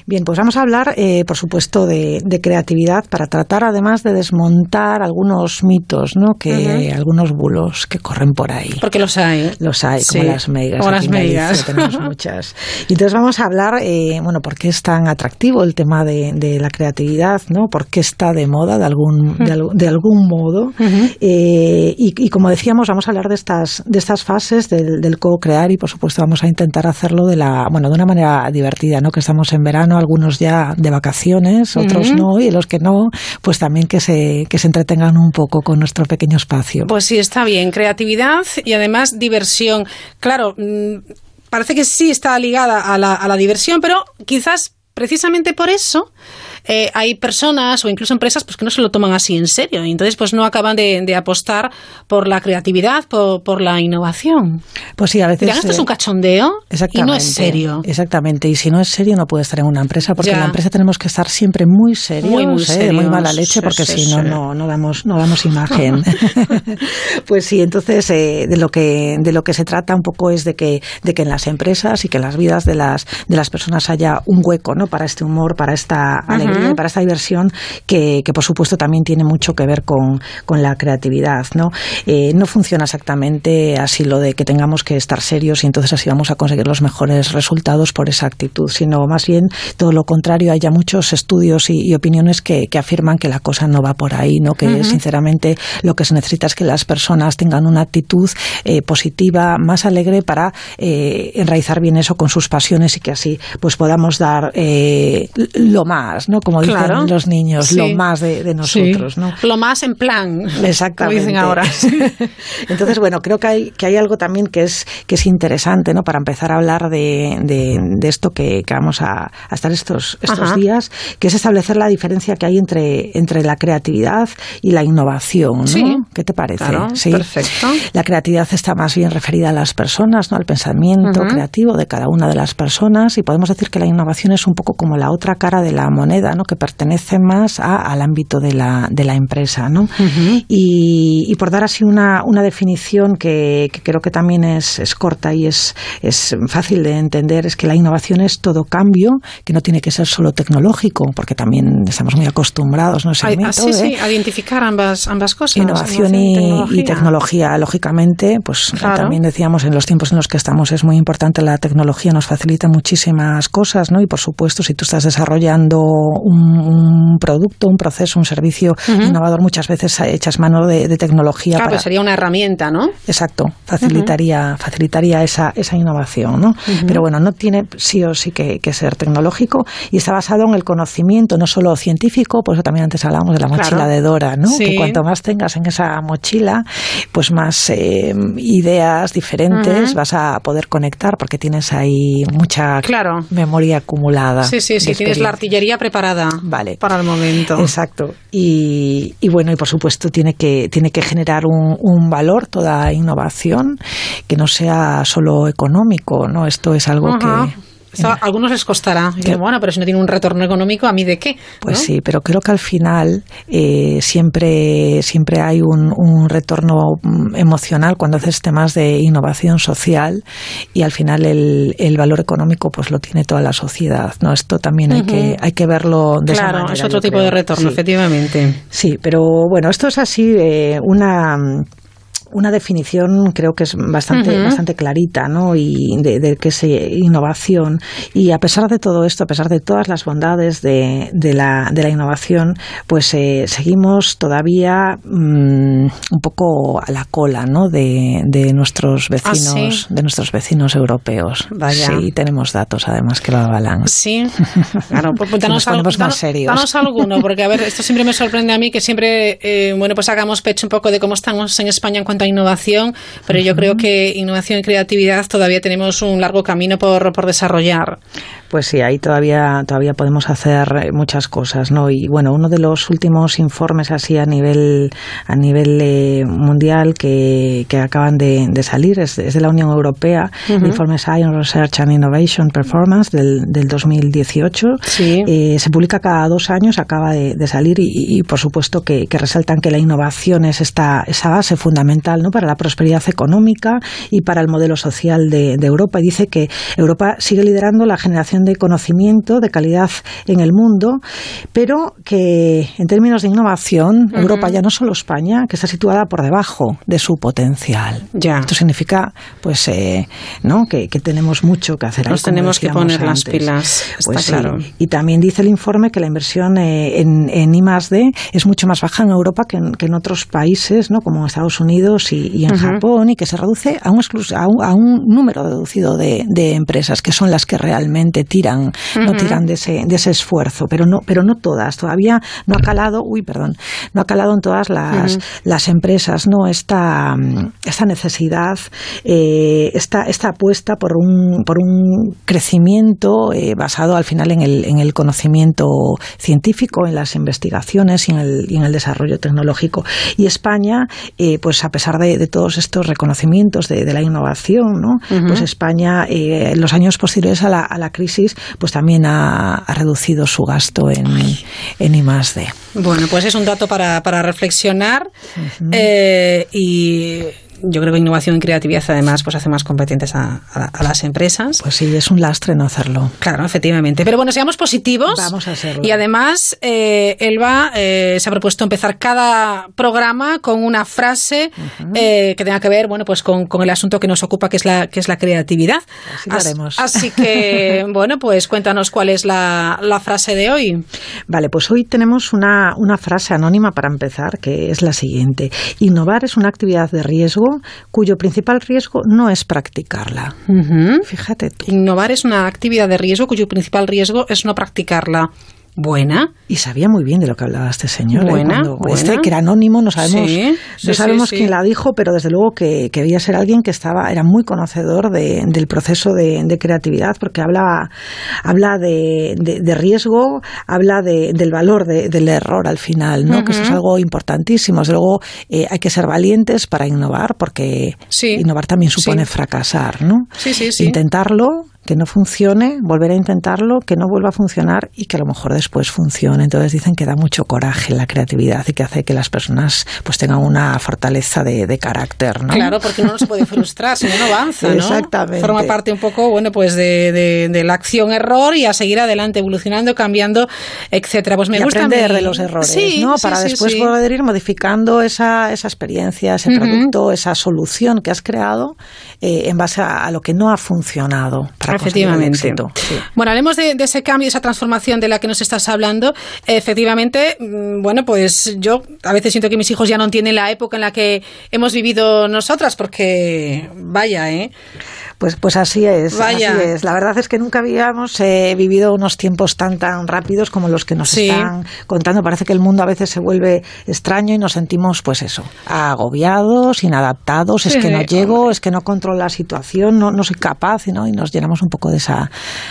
S15: Bien, pues vamos a hablar, eh, por supuesto, de, creatividad para tratar además de desmontar algunos mitos, ¿no? Que algunos bulos que corren por ahí.
S1: Porque los hay.
S15: Los hay, como las megas.
S1: Como las megas.
S15: tenemos muchas. Y entonces vamos a hablar, eh, bueno, por qué es tan atractivo el tema de la creatividad ¿no? Porque está de moda de algún, de, algún modo. Eh, y, como decíamos, vamos a hablar de estas, de estas fases del, co-crear y, por supuesto, vamos a intentar hacerlo de la, bueno, de una manera divertida, ¿no? Que estamos en verano, algunos ya de vacaciones, otros no, y los que no, pues también que se, que se entretengan un poco con nuestro pequeño espacio.
S1: Pues sí, está bien. Creatividad y además diversión. Claro, mm, parece que sí está ligada a la, a la diversión, pero quizás precisamente por eso eh, hay personas o incluso empresas pues, que no se lo toman así en serio y entonces pues no acaban de, apostar por la creatividad, por, la innovación.
S15: Pues sí, a veces...
S1: esto es un cachondeo y no es serio.
S15: Exactamente, y si no es serio no puede estar en una empresa porque en la empresa tenemos que estar siempre muy serios, muy, muy, ¿eh? muy mala leche porque si no, no, no, damos, no damos imagen. pues sí, entonces eh, de, lo que, de lo que se trata un poco es de que, de que en las empresas y que en las vidas de las, de las personas haya un hueco ¿no? para este humor, para esta alegría para esta diversión que, por supuesto también tiene mucho que ver con, la creatividad. ¿no? Eh, no funciona exactamente así lo de que tengamos que estar serios y entonces así vamos a conseguir los mejores resultados por esa actitud, sino más bien todo lo contrario. Hay ya muchos estudios y, opiniones que, afirman que la cosa no va por ahí, ¿no? que sinceramente lo que se necesita es que las personas tengan una actitud eh, positiva, más alegre para eh, enraizar bien eso con sus pasiones y que así pues podamos dar lo más, ¿no? Como dicen los niños, lo más de, nosotros. ¿no?
S1: Lo más en plan,
S15: Exactamente.
S1: dicen ahora.
S15: Entonces, bueno, creo que hay, que hay algo también que es, que es interesante ¿no? para empezar a hablar de, de, esto que, vamos a, estar estos, estos días, que es establecer la diferencia que hay entre, entre la creatividad y la innovación. ¿no? ¿Qué te parece?
S1: sí, perfecto.
S15: La creatividad está más bien referida a las personas, ¿no? al pensamiento creativo de cada una de las personas y podemos decir que la innovación es un poco como la otra cara de la moneda, ¿no? que pertenece más al ámbito de la, de la empresa. ¿no? y, por dar así una, una definición que, creo que también es, es corta y es, es fácil de entender, es que la innovación es todo cambio, que no tiene que ser solo tecnológico, porque también estamos muy acostumbrados ¿no?
S1: a, ah, sí, sí, a identificar ambas, ambas cosas.
S15: Innovación, y, tecnología. lógicamente, pues también decíamos en los tiempos en los que estamos es muy importante la tecnología, nos facilita muchísimas cosas, ¿no? Y por supuesto, si tú estás desarrollando un, producto, un proceso, un servicio innovador, muchas veces echas mano de, tecnología.
S1: Claro, sería una herramienta, ¿no?
S15: Exacto, facilitaría, facilitaría esa, esa innovación, ¿no? Pero bueno, no tiene sí o sí que, ser tecnológico y está basado en el conocimiento, no solo científico, por eso también antes hablábamos de la mochila de Dora, ¿no? Que cuanto más tengas en esa mochila, pues más eh, ideas diferentes vas a poder conectar porque tienes ahí mucha memoria acumulada.
S1: Sí, sí, sí, tienes la artillería preparada
S15: vale.
S1: para el momento.
S15: Exacto. Y, y, bueno, y por supuesto tiene que, tiene que generar un, un valor toda innovación que no sea solo económico, ¿no? Esto es algo que
S1: a algunos les costará. bueno, pero si no tiene un retorno económico, ¿a mí de qué?
S15: Pues sí, pero creo que al final eh, siempre, siempre hay un, retorno mm, emocional cuando haces temas de innovación social y al final el, el valor económico pues lo tiene toda la sociedad. ¿no? Esto también hay, que, hay que verlo de
S1: claro,
S15: esa manera.
S1: es otro tipo de retorno, efectivamente.
S15: Sí, pero bueno, esto es así eh, una una definición creo que es bastante, bastante clarita, ¿no? Y de, de que es innovación. Y a pesar de todo esto, a pesar de todas las bondades de, de, la, de la innovación, pues eh, seguimos todavía mm, un poco a la cola, ¿no? De, de nuestros
S1: ¿Ah,
S15: vecinos, de nuestros vecinos europeos.
S1: Vaya.
S15: Sí, tenemos datos además que lo avalan.
S1: Sí, claro. Pues, pues
S15: danos, ponemos más serios.
S1: Danos alguno, porque a ver, esto siempre me sorprende a mí que siempre, eh, bueno, pues hagamos pecho un poco de cómo estamos en España cuanto a innovación, pero yo creo que innovación y creatividad todavía tenemos un largo camino por, por desarrollar.
S15: Pues sí, ahí todavía, todavía podemos hacer eh, muchas cosas, ¿no? Y bueno, uno de los últimos informes así a nivel, a nivel eh, mundial que, que acaban de, de salir es, de la Unión Europea, el informe Science Research and Innovation Performance del, del 2018. Eh, se publica cada dos años, acaba de, salir y, por supuesto que, que, resaltan que la innovación es esta, esa base fundamental ¿no? para la prosperidad económica y para el modelo social de, de Europa. Y dice que Europa sigue liderando la generación de conocimiento de calidad en el mundo, pero que en términos de innovación, Europa ya no solo España, que está situada por debajo de su potencial.
S1: Ya.
S15: Esto significa, pues, eh, ¿no? Que, tenemos mucho que hacer.
S1: Nos tenemos que poner las pilas.
S15: Pues
S1: claro.
S15: Y también dice el informe que la inversión eh, en, en I+D es mucho más baja en Europa que en, otros países, ¿no? Como en Estados Unidos y, en Japón, y que se reduce a un, a un, número reducido de, de empresas que son las que realmente tiran, no tiran de ese, de ese esfuerzo, pero no, pero no todas, todavía no ha calado, uy, perdón, no ha calado en todas las, las empresas, ¿no? Esta, esta necesidad, eh, esta, esta apuesta por un, por un crecimiento eh, basado al final en el, en el conocimiento científico, en las investigaciones y en el, y en el desarrollo tecnológico. Y España, eh, pues a pesar de, todos estos reconocimientos de, la innovación, ¿no? Pues España, en los años posteriores a la, a la crisis, pues también ha, reducido su gasto en, en I+D.
S1: Bueno, pues es un dato para, para reflexionar eh, y yo creo que innovación y creatividad además pues hace más competentes a, las empresas.
S15: Pues sí, es un lastre no hacerlo.
S1: Claro, efectivamente. Pero bueno, seamos positivos.
S15: Vamos a hacerlo.
S1: Y además, eh, Elba eh, se ha propuesto empezar cada programa con una frase eh, que tenga que ver, bueno, pues con, el asunto que nos ocupa, que es la, que es la creatividad.
S15: Así, lo
S1: así que, bueno, pues cuéntanos cuál es la, la, frase de hoy.
S15: Vale, pues hoy tenemos una, una frase anónima para empezar, que es la siguiente. Innovar es una actividad de riesgo cuyo principal riesgo no es practicarla. Fíjate
S1: Innovar es una actividad de riesgo cuyo principal riesgo es no practicarla. Buena.
S15: Y sabía muy bien de lo que hablaba este señor.
S1: ¿eh? Buena,
S15: Este que era anónimo, no sabemos, no sabemos quién la dijo, pero desde luego que, que, debía ser alguien que estaba, era muy conocedor del proceso de, creatividad, porque habla, habla de, de, riesgo, habla del valor del error al final, ¿no? Que eso es algo importantísimo. Desde luego eh, hay que ser valientes para innovar, porque innovar también supone fracasar, ¿no?
S1: Sí, sí, sí.
S15: Intentarlo, que no funcione, volver a intentarlo, que no vuelva a funcionar y que a lo mejor después funcione. Entonces dicen que da mucho coraje la creatividad y que hace que las personas pues tengan una fortaleza de, carácter, ¿no?
S1: Claro, porque uno no se puede frustrar si no, avanza, ¿no?
S15: Exactamente.
S1: Forma parte un poco, bueno, pues de, la acción-error y a seguir adelante, evolucionando, cambiando, etcétera. Pues me
S15: y
S1: gusta
S15: aprender de los errores, ¿no? Para después poder ir modificando esa, esa experiencia, ese producto, esa solución que has creado eh, en base a, lo que no ha funcionado. Para
S1: Efectivamente. Bueno, hablemos de, ese cambio, esa transformación de la que nos estás hablando. Efectivamente, mm, bueno, pues yo a veces siento que mis hijos ya no tienen la época en la que hemos vivido nosotras, porque vaya, ¿eh?
S15: Pues, pues así es, así es. La verdad es que nunca habíamos eh, vivido unos tiempos tan tan rápidos como los que nos están contando. Parece que el mundo a veces se vuelve extraño y nos sentimos, pues eso, agobiados, inadaptados. es que no llego, es que no controlo la situación, no, no soy capaz, ¿no? y nos llenamos un poco de esa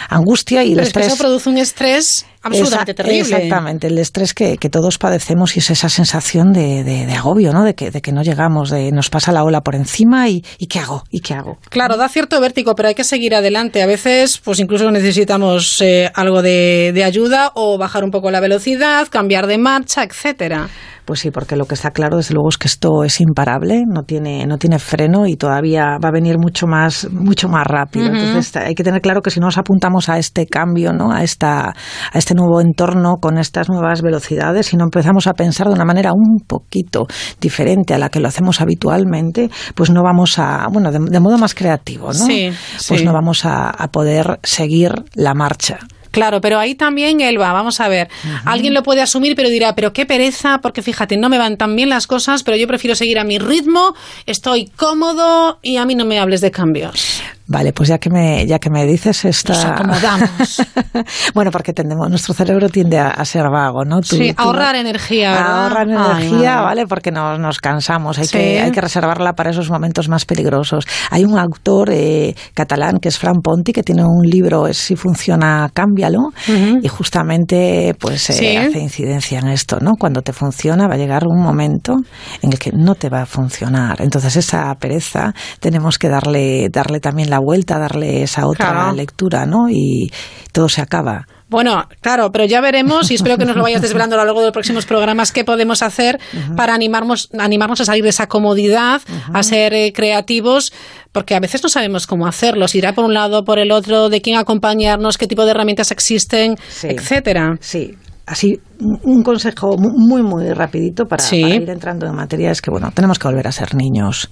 S15: angustia y el estrés.
S1: eso produce un estrés absolutamente terrible.
S15: Exactamente, el estrés que, que, todos padecemos y es esa sensación de, de, agobio, ¿no? De que, de que no llegamos, de nos pasa la ola por encima y, y ¿qué hago? ¿Y qué hago?
S1: Claro, da cierto vértigo, pero hay que seguir adelante. A veces, pues incluso necesitamos eh, algo de ayuda o bajar un poco la velocidad, cambiar de marcha, etcétera.
S15: Pues sí, porque lo que está claro desde luego es que esto es imparable, no tiene, no tiene freno y todavía va a venir mucho más, mucho más rápido. Entonces hay que tener claro que si nos apuntamos a este cambio, ¿no? a esta, a este nuevo entorno con estas nuevas velocidades, si no empezamos a pensar de una manera un poquito diferente a la que lo hacemos habitualmente, pues no vamos a, bueno, de, modo más creativo, ¿no?
S1: Sí,
S15: pues no vamos a, a poder seguir la marcha.
S1: Claro, pero ahí también Elba, vamos a ver, alguien lo puede asumir, pero dirá, pero qué pereza, porque fíjate, no me van tan bien las cosas, pero yo prefiero seguir a mi ritmo, estoy cómodo y a mí no me hables de cambios.
S15: Vale, pues ya que me, ya que me dices esta...
S1: Nos acomodamos.
S15: bueno, porque tendemos, nuestro cerebro tiende a, ser vago, ¿no?
S1: sí, ahorrar energía.
S15: Ahorrar energía, ¿vale? Porque nos, nos cansamos, hay, que, hay que reservarla para esos momentos más peligrosos. Hay un autor eh, catalán que es Fran Ponti, que tiene un libro, es Si funciona, cámbialo, y justamente pues eh, hace incidencia en esto, ¿no? Cuando te funciona va a llegar un momento en el que no te va a funcionar. Entonces esa pereza tenemos que darle, darle también la vuelta, darle esa otra lectura, ¿no? Y todo se acaba.
S1: Bueno, claro, pero ya veremos y espero que nos lo vayas desvelando a lo largo de los próximos programas qué podemos hacer para animarnos, animarnos a salir de esa comodidad, a ser eh, creativos, porque a veces no sabemos cómo hacerlo, si irá por un lado, por el otro, de quién acompañarnos, qué tipo de herramientas existen, etcétera.
S15: Sí, así un consejo muy muy rapidito para, para, ir entrando en materia es que bueno tenemos que volver a ser niños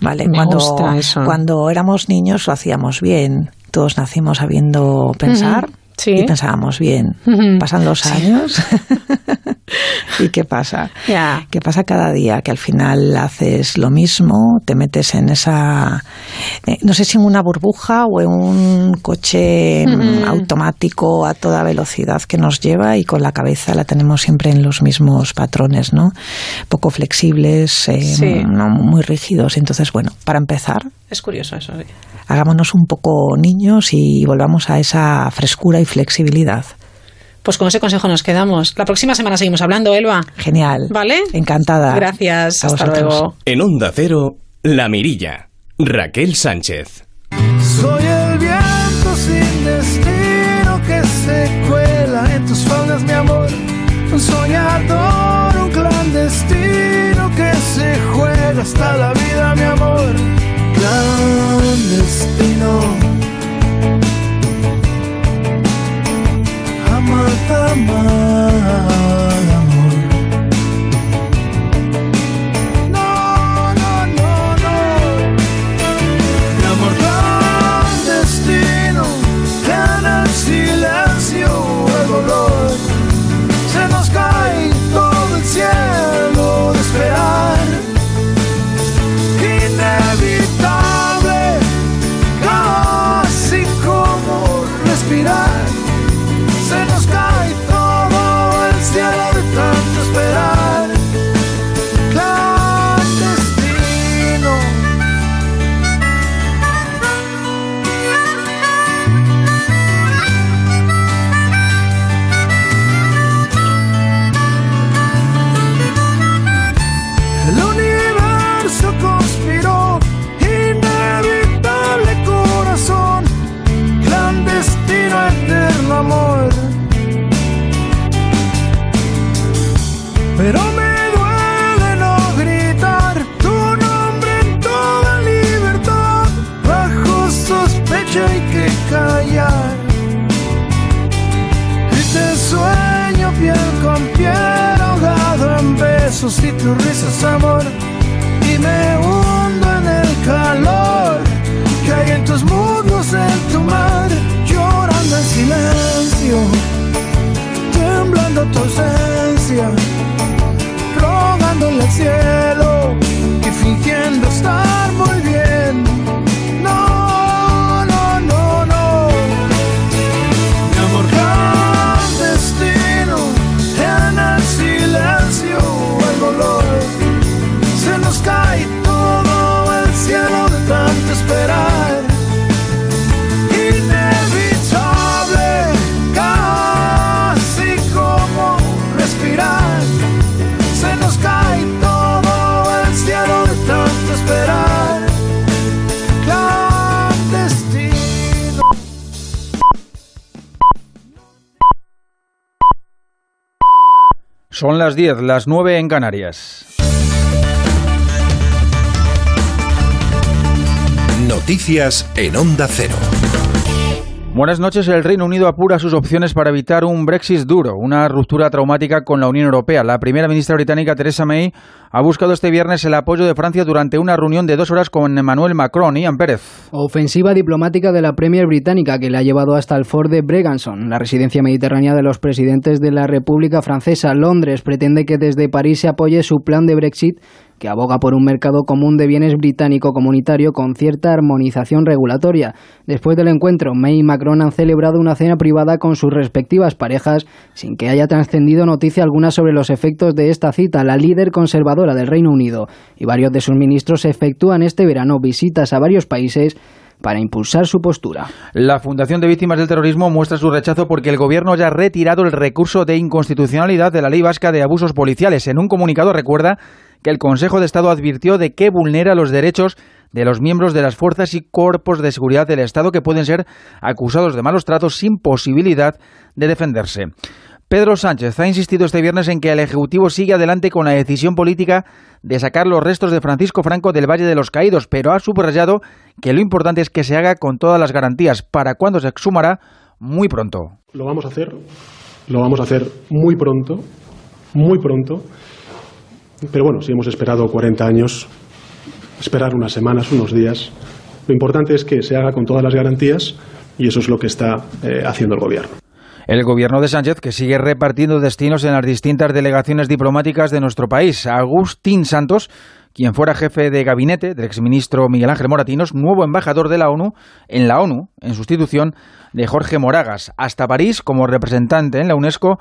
S15: ¿vale? cuando, cuando éramos niños lo hacíamos bien, todos nacimos sabiendo pensar. Y pensábamos bien. Pasan los años ¿Y qué pasa? ¿Qué pasa cada día? Que al final haces lo mismo, te metes en esa, eh, no sé si en una burbuja o en un coche automático a toda velocidad que nos lleva y con la cabeza la tenemos siempre en los mismos patrones, ¿no? Poco flexibles, eh, no, muy rígidos. Entonces, bueno, para empezar.
S1: Es curioso eso,
S15: Hagámonos un poco niños y volvamos a esa frescura y flexibilidad.
S1: Pues con ese consejo nos quedamos. La próxima semana seguimos hablando, Elba.
S15: Genial.
S1: ¿Vale?
S15: Encantada.
S1: Gracias. Hasta luego.
S2: En Onda Cero, La Mirilla. Raquel Sánchez.
S4: Soy el viento sin destino que se cuela en tus faldas, mi amor. Un soñador, un clandestino que se juega hasta la vida, mi amor. Clandestino. amar. y
S16: 10, las 9 en Canarias.
S17: Noticias en Onda Cero.
S16: Buenas noches. El Reino Unido apura sus opciones para evitar un Brexit duro, una ruptura traumática con la Unión Europea. La primera ministra británica, Theresa May, ha buscado este viernes el apoyo de Francia durante una reunión de dos horas con Emmanuel Macron. y Ian Pérez.
S18: Ofensiva diplomática de la Premier británica que le ha llevado hasta el Fort de Breganson, la residencia mediterránea de los presidentes de la República Francesa. Londres pretende que desde París se apoye su plan de Brexit que aboga por un mercado común de bienes británico comunitario con cierta armonización regulatoria. Después del encuentro, May y Macron han celebrado una cena privada con sus respectivas parejas sin que haya trascendido noticia alguna sobre los efectos de esta cita. La líder conservadora del Reino Unido y varios de sus ministros efectúan este verano visitas a varios países para impulsar su postura.
S16: La Fundación de Víctimas del Terrorismo muestra su rechazo porque el Gobierno ya ha retirado el recurso de inconstitucionalidad de la Ley Vasca de Abusos Policiales. En un comunicado recuerda que el Consejo de Estado advirtió de que vulnera los derechos de los miembros de las fuerzas y cuerpos de seguridad del Estado que pueden ser acusados de malos tratos sin posibilidad de defenderse. Pedro Sánchez ha insistido este viernes en que el Ejecutivo sigue adelante con la decisión política de sacar los restos de Francisco Franco del Valle de los Caídos, pero ha subrayado que lo importante es que se haga con todas las garantías, para cuando se exhumará muy pronto.
S19: Lo vamos a hacer, lo vamos a hacer muy pronto, muy pronto, pero bueno, si hemos esperado 40 años, esperar unas semanas, unos días, lo importante es que se haga con todas las garantías y eso es lo que está eh, haciendo el Gobierno.
S16: El gobierno de Sánchez, que sigue repartiendo destinos en las distintas delegaciones diplomáticas de nuestro país. Agustín Santos, quien fuera jefe de gabinete del exministro Miguel Ángel Moratinos, nuevo embajador de la ONU en la ONU, en sustitución de Jorge Moragas. Hasta París, como representante en la UNESCO,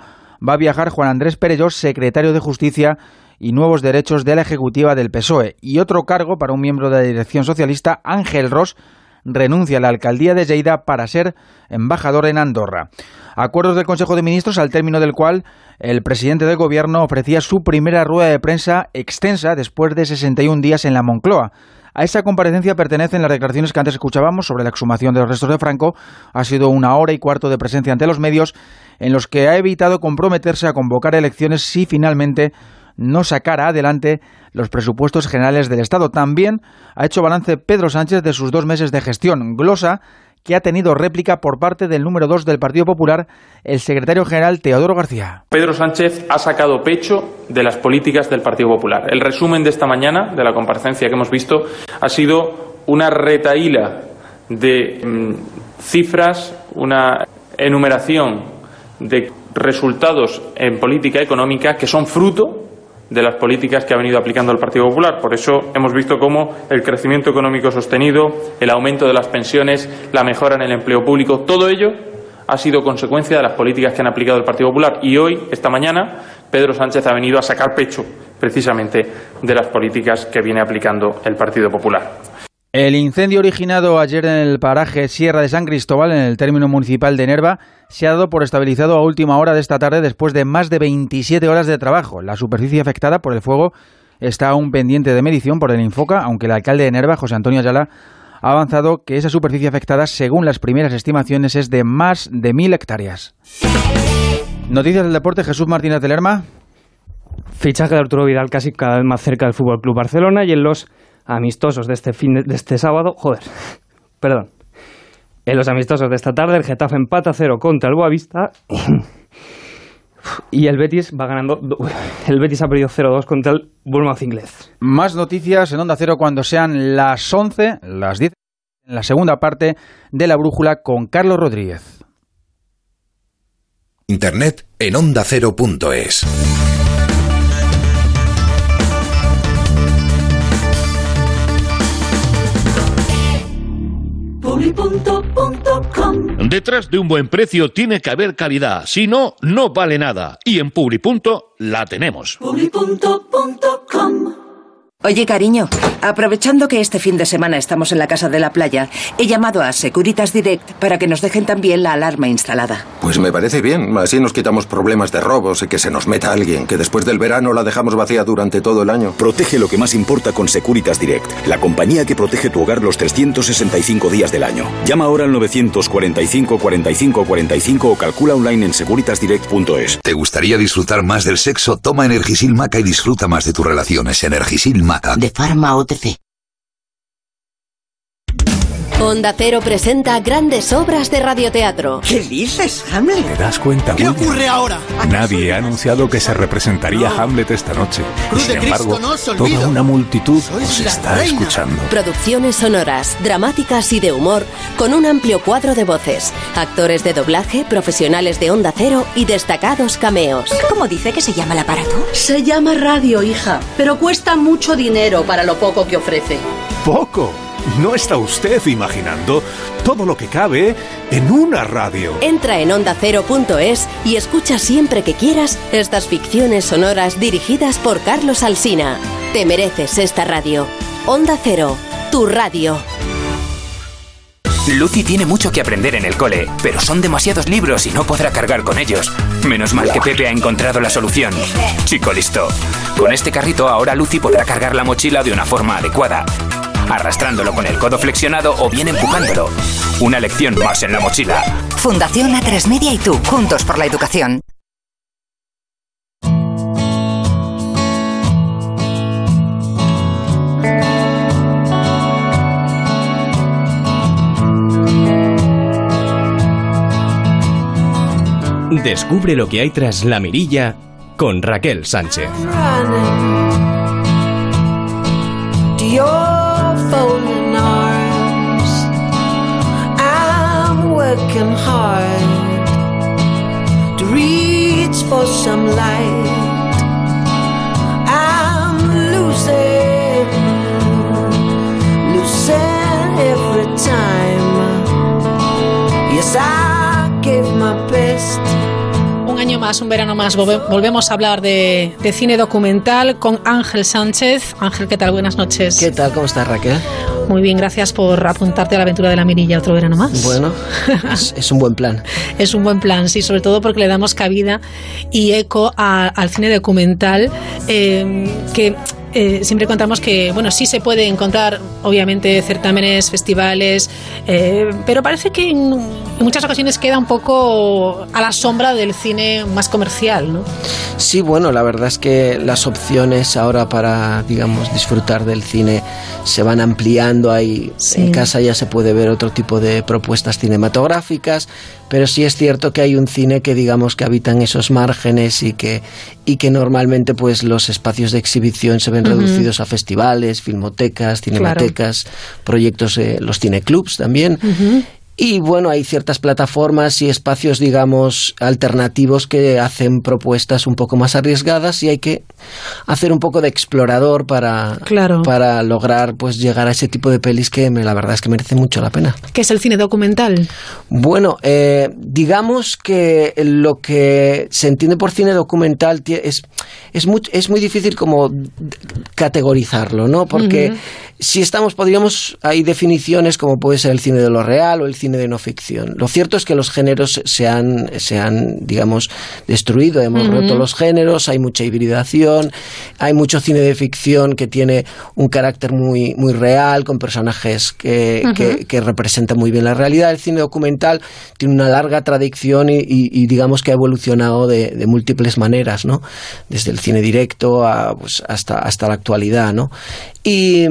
S16: va a viajar Juan Andrés Perellos, secretario de Justicia y Nuevos Derechos de la Ejecutiva del PSOE. Y otro cargo para un miembro de la dirección socialista, Ángel Ross, renuncia a la alcaldía de Lleida para ser embajador en Andorra. Acuerdos del Consejo de Ministros al término del cual el presidente del Gobierno ofrecía su primera rueda de prensa extensa después de 61 días en la Moncloa. A esa comparecencia pertenecen las declaraciones que antes escuchábamos sobre la exhumación de los restos de Franco. Ha sido una hora y cuarto de presencia ante los medios en los que ha evitado comprometerse a convocar elecciones si finalmente no sacara adelante los presupuestos generales del Estado. También ha hecho balance Pedro Sánchez de sus dos meses de gestión. Glosa que ha tenido réplica por parte del número dos del Partido Popular, el secretario general Teodoro García.
S20: Pedro Sánchez ha sacado pecho de las políticas del Partido Popular. El resumen de esta mañana, de la comparecencia que hemos visto, ha sido una retaíla de mm, cifras, una enumeración de resultados en política económica que son fruto de las políticas que ha venido aplicando el Partido Popular. Por eso hemos visto cómo el crecimiento económico sostenido, el aumento de las pensiones, la mejora en el empleo público, todo ello ha sido consecuencia de las políticas que han aplicado el Partido Popular. Y hoy, esta mañana, Pedro Sánchez ha venido a sacar pecho precisamente de las políticas que viene aplicando el Partido Popular.
S16: El incendio originado ayer en el paraje Sierra de San Cristóbal, en el término municipal de Nerva, se ha dado por estabilizado a última hora de esta tarde después de más de 27 horas de trabajo. La superficie afectada por el fuego está aún pendiente de medición por el Infoca, aunque el alcalde de Nerva, José Antonio Ayala, ha avanzado que esa superficie afectada, según las primeras estimaciones, es de más de mil hectáreas. Noticias del deporte, Jesús Martínez de Lerma.
S21: Fichaje de Arturo Vidal casi cada vez más cerca del Fútbol Club Barcelona y en los amistosos de este fin de, este sábado, joder, perdón. En los amistosos de esta tarde, el Getafe empata 0 contra el Boavista y el Betis va ganando. El Betis ha perdido 0-2 contra el Bournemouth inglés.
S16: Más noticias en Onda Cero cuando sean las 11, las 10, en la segunda parte de la brújula con Carlos Rodríguez.
S17: Internet en ondacero.es.
S22: Detrás de un buen precio tiene que haber calidad, si no, no vale nada. Y en Publi.com la tenemos.
S23: Oye, cariño, aprovechando que este fin de semana estamos en la casa de la playa, he llamado a Securitas Direct para que nos dejen también la alarma instalada.
S24: Pues me parece bien. Así nos quitamos problemas de robos y que se nos meta alguien, que después del verano la dejamos vacía durante todo el año.
S25: Protege lo que más importa con Securitas Direct, la compañía que protege tu hogar los 365 días del año. Llama ahora al 945 45 45 o calcula online en securitasdirect.es.
S17: ¿Te gustaría disfrutar más del sexo? Toma Energisil Maca y disfruta más de tus relaciones. Energisil Maca.
S26: De Pharma OTC.
S27: Onda Cero presenta grandes obras de radioteatro.
S26: ¿Qué dices, Hamlet?
S28: ¿Te das cuenta,
S26: ¿Qué
S28: William?
S26: ocurre ahora?
S28: Nadie ha anunciado que se representaría Hamlet esta noche.
S26: Cruz
S28: y
S26: de
S28: sin embargo,
S26: no os
S28: toda una multitud
S26: Sois
S28: os está
S26: reina.
S28: escuchando.
S27: Producciones sonoras, dramáticas y de humor, con un amplio cuadro de voces, actores de doblaje, profesionales de Onda Cero y destacados cameos.
S26: ¿Cómo dice que se llama el aparato?
S29: Se llama radio, hija, pero cuesta mucho dinero para lo poco que ofrece.
S28: ¡Poco! ¿No está usted imaginando todo lo que cabe en una radio?
S27: Entra en ondacero.es y escucha siempre que quieras estas ficciones sonoras dirigidas por Carlos Alsina. Te mereces esta radio. Onda Cero, tu radio.
S30: Lucy tiene mucho que aprender en el cole, pero son demasiados libros y no podrá cargar con ellos. Menos mal que Pepe ha encontrado la solución. Chico listo. Con este carrito ahora Lucy podrá cargar la mochila de una forma adecuada. Arrastrándolo con el codo flexionado o bien empujándolo. Una lección más en la mochila.
S31: Fundación A3 Media y tú, juntos por la educación.
S2: Descubre lo que hay tras la mirilla con Raquel Sánchez.
S32: Folding arms. I'm working hard to reach for some light. I'm losing, losing every time. Yes, I.
S1: Un año más, un verano más, volve- volvemos a hablar de, de cine documental con Ángel Sánchez. Ángel, ¿qué tal? Buenas noches.
S33: ¿Qué tal? ¿Cómo estás, Raquel?
S1: Muy bien, gracias por apuntarte a la aventura de la mirilla otro verano más.
S33: Bueno, es, es un buen plan.
S1: Es un buen plan, sí, sobre todo porque le damos cabida y eco a- al cine documental eh, que eh, siempre contamos que, bueno, sí se puede encontrar, obviamente, certámenes, festivales, eh, pero parece que en, en muchas ocasiones queda un poco a la sombra del cine más comercial, ¿no?
S33: Sí, bueno, la verdad es que las opciones ahora para, digamos, disfrutar del cine se van ampliando. Ahí
S1: Sí.
S33: en casa ya se puede ver otro tipo de propuestas cinematográficas, pero sí es cierto que hay un cine que, digamos, que habita en esos márgenes y que, y que normalmente, pues, los espacios de exhibición se ven reducidos a festivales, filmotecas, cinematecas, proyectos, eh, los cineclubs también. Y bueno, hay ciertas plataformas y espacios, digamos, alternativos que hacen propuestas un poco más arriesgadas y hay que hacer un poco de explorador para,
S1: Claro.
S33: para lograr pues llegar a ese tipo de pelis que me- la verdad es que merece mucho la pena.
S1: ¿Qué es el cine documental?
S33: Bueno, eh, digamos que lo que se entiende por cine documental es, es, muy, es muy difícil como categorizarlo, ¿no? Porque si estamos, podríamos, hay definiciones como puede ser el cine de lo real o el cine de no ficción. Lo cierto es que los géneros se han, se han digamos, destruido, hemos roto los géneros, hay mucha hibridación, hay mucho cine de ficción que tiene un carácter muy, muy real, con personajes que, que, que representan muy bien la realidad. El cine documental tiene una larga tradición y, y- y digamos que ha evolucionado de, de múltiples maneras, ¿no? Desde el cine directo a, pues, hasta, hasta la actualidad, ¿no? Y,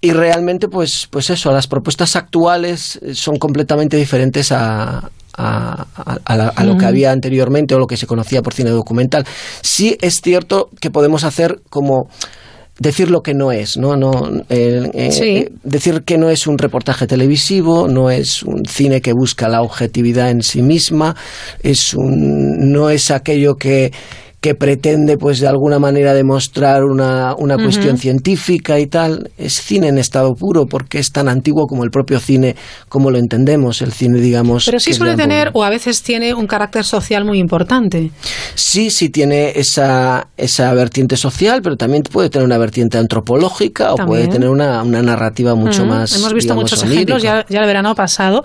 S33: y realmente, pues, pues eso, las propuestas actuales son completamente diferentes a, a, a- a la- a lo que había anteriormente o lo que se conocía por cine documental. Sí es cierto que podemos hacer como decir lo que no es, ¿no? no eh, eh,
S1: Sí.
S33: eh, decir que no es un reportaje televisivo, no es un cine que busca la objetividad en sí misma, es un, no es aquello que que pretende pues de alguna manera demostrar una, una cuestión científica y tal, es cine en estado puro porque es tan antiguo como el propio cine, como lo entendemos, el cine digamos.
S1: Pero sí suele tener, o a veces tiene, un carácter social muy importante.
S33: Sí, sí tiene esa, esa vertiente social, pero también puede tener una vertiente antropológica o puede tener una, una narrativa mucho más.
S1: Hemos visto
S33: digamos,
S1: muchos
S33: onírica.
S1: ejemplos ya, ya el verano pasado.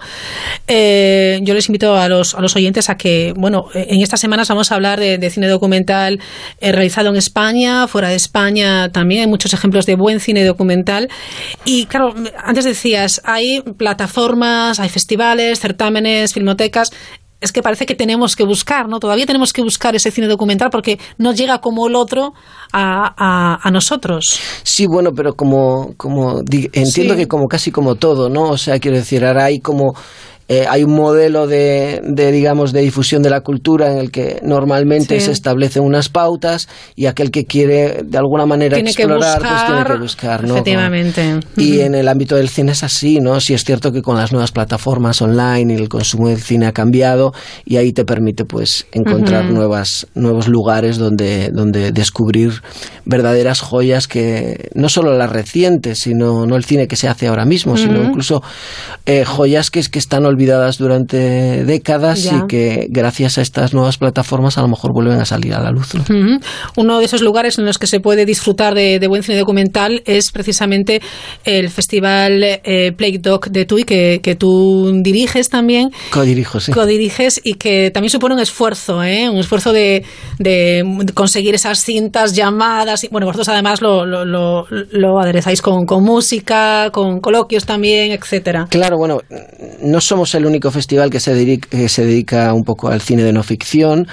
S1: Eh, yo les invito a los, a los oyentes a que, bueno, en estas semanas vamos a hablar de, de cine documental eh, realizado en España, fuera de España también. Hay muchos ejemplos de buen cine documental. Y claro, antes decías, hay plataformas, hay festivales, certámenes, filmotecas. Es que parece que tenemos que buscar, ¿no? Todavía tenemos que buscar ese cine documental porque no llega como el otro a, a- a nosotros.
S33: Sí, bueno, pero como, como entiendo
S1: Sí.
S33: que como casi como todo, ¿no? O sea, quiero decir, ahora hay como eh, hay un modelo de, de, digamos, de difusión de la cultura en el que normalmente
S1: Sí.
S33: se establecen unas pautas y aquel que quiere de alguna manera
S1: Tiene que
S33: explorar, pues tiene
S1: buscar,
S33: que buscar, ¿no?
S1: Efectivamente.
S33: Y en el ámbito del cine es así, ¿no? Sí es cierto que con las nuevas plataformas online y el consumo del cine ha cambiado y ahí te permite pues encontrar
S1: Ujú.
S33: nuevas, nuevos lugares donde, donde descubrir verdaderas joyas que no solo las recientes, sino no el cine que se hace ahora mismo, sino
S1: Ujú.
S33: incluso eh, joyas que, que están olvidadas durante décadas
S1: Ya.
S33: y que gracias a estas nuevas plataformas a lo mejor vuelven a salir a la luz. ¿no?
S1: Ujú. Uno de esos lugares en los que se puede disfrutar de, de buen cine documental es precisamente el Festival eh, Play Doc de Tui, que, que tú diriges también.
S33: Codirijo, sí.
S1: Codiriges y que también supone un esfuerzo, ¿eh? un esfuerzo de, de conseguir esas cintas llamadas. Y, bueno, vosotros además lo, lo, lo, lo aderezáis con, con música, con coloquios también, etcétera.
S33: Claro, bueno, no somos el único festival que se, dedica, que se dedica un poco al cine de no ficción,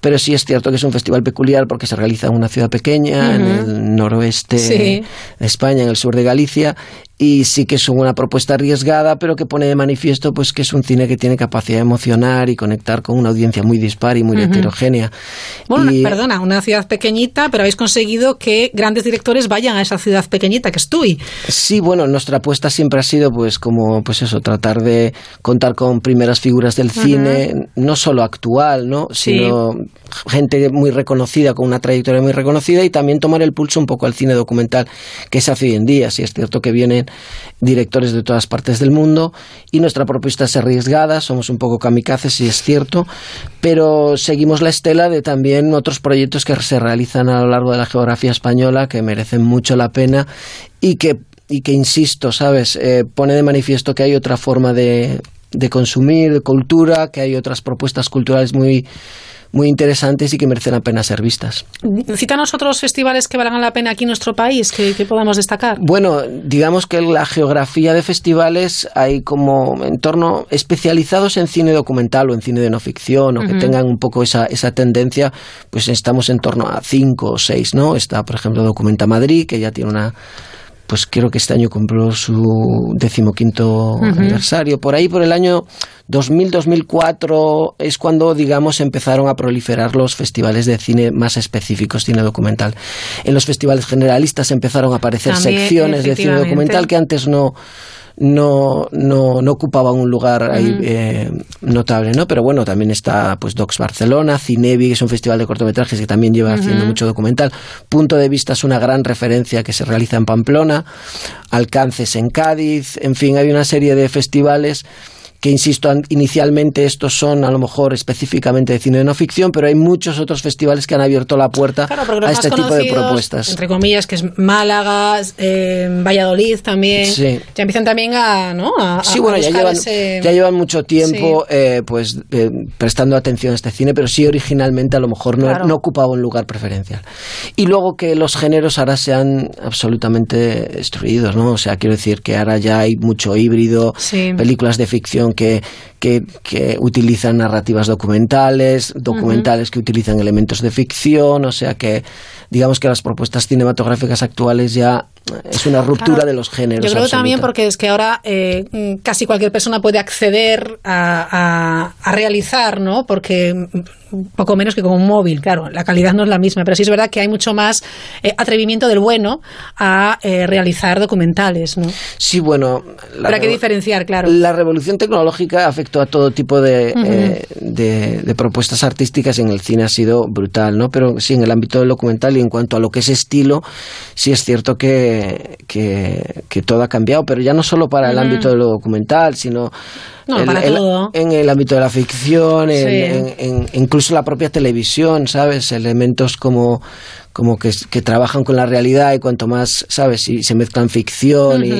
S33: pero sí es cierto que es un festival peculiar porque se realiza en una ciudad pequeña, en el noroeste
S1: Sí.
S33: de España, en el sur de Galicia, y sí que es una propuesta arriesgada, pero que pone de manifiesto pues que es un cine que tiene capacidad de emocionar y conectar con una audiencia muy dispar y muy heterogénea.
S1: Bueno,
S33: Y-
S1: perdona, una ciudad pequeñita, pero habéis conseguido que grandes directores vayan a esa ciudad pequeñita, que es Tui.
S33: Sí, bueno, nuestra apuesta siempre ha sido, pues, como, pues eso, tratar de contar con primeras figuras del cine, no solo actual, ¿no?
S1: Sí.
S33: Sino gente muy reconocida, con una trayectoria muy reconocida, y también tomar el pulso un poco al cine documental que se hace hoy en día. Sí, es cierto que directores de todas partes del mundo, y nuestra propuesta es arriesgada, somos un poco kamikazes, sí es cierto, pero seguimos la estela de también otros proyectos que se realizan a lo largo de la geografía española que merecen mucho la pena y que, y que insisto, ¿sabes? Eh, pone de manifiesto que hay otra forma de, de consumir, de cultura, que hay otras propuestas culturales muy, muy interesantes y que merecen la pena ser vistas.
S1: Cítanos otros festivales que valgan la pena aquí en nuestro país, que, que podamos destacar.
S33: Bueno, digamos que la geografía de festivales hay como en torno especializados en cine documental o en cine de no ficción o que tengan un poco esa, esa tendencia, pues estamos en torno a cinco o seis, ¿no? Está, por ejemplo, Documenta Madrid, que ya tiene una pues creo que este año cumplió su decimoquinto aniversario. Por ahí, por el año 2000-2004, es cuando, digamos, empezaron a proliferar los festivales de cine más específicos, cine documental. En los festivales generalistas empezaron a aparecer
S1: También,
S33: secciones de cine documental que antes no no, no, no ocupaban un lugar ahí, eh, notable, ¿no? Pero bueno, también está pues Docs Barcelona, Cinevi, que es un festival de cortometrajes que también lleva haciendo mucho documental. Punto de Vista es una gran referencia que se realiza en Pamplona, Alcances en Cádiz, en fin, hay una serie de festivales que insisto, inicialmente estos son a lo mejor específicamente de cine de no ficción, pero hay muchos otros festivales que han abierto la puerta
S1: Claro,
S33: a este tipo de propuestas.
S1: Entre comillas, que es Málaga, eh, Valladolid también.
S33: Sí.
S1: Ya empiezan también a, ¿no? a, a-
S33: Sí, bueno, ya llevan,
S1: ese-
S33: ya llevan mucho tiempo eh, pues eh, prestando atención a este cine, pero sí originalmente a lo mejor no,
S1: Claro.
S33: no ocupaba un lugar preferencial. Y luego que los géneros ahora se han absolutamente destruidos, ¿no? O sea, quiero decir que ahora ya hay mucho híbrido,
S1: Sí.
S33: películas de ficción que, que, que utilizan narrativas documentales, documentales que utilizan elementos de ficción, o sea que digamos que las propuestas cinematográficas actuales ya es una ruptura
S1: Claro.
S33: de los géneros.
S1: Yo creo también porque es que ahora eh, casi cualquier persona puede acceder a, a- a realizar, ¿no? Porque poco menos que con un móvil, claro, la calidad no es la misma, pero sí es verdad que hay mucho más eh, atrevimiento del bueno a eh, realizar documentales, ¿no?
S33: Sí, bueno.
S1: hay que diferenciar, claro.
S33: La revolución tecnológica afectó a todo tipo de, de, de propuestas artísticas y en el cine ha sido brutal, ¿no? Pero sí, en el ámbito del documental y en cuanto a lo que es estilo, sí es cierto que, que, que todo ha cambiado, pero ya no solo para el ámbito de lo documental, sino
S1: No,
S33: el-
S1: para
S33: el-
S1: todo.
S33: en el ámbito de la ficción, en,
S1: Sí.
S33: en- en- incluso la propia televisión, ¿sabes? Elementos como como que, que trabajan con la realidad y cuanto más, ¿sabes? Y se mezclan ficción y.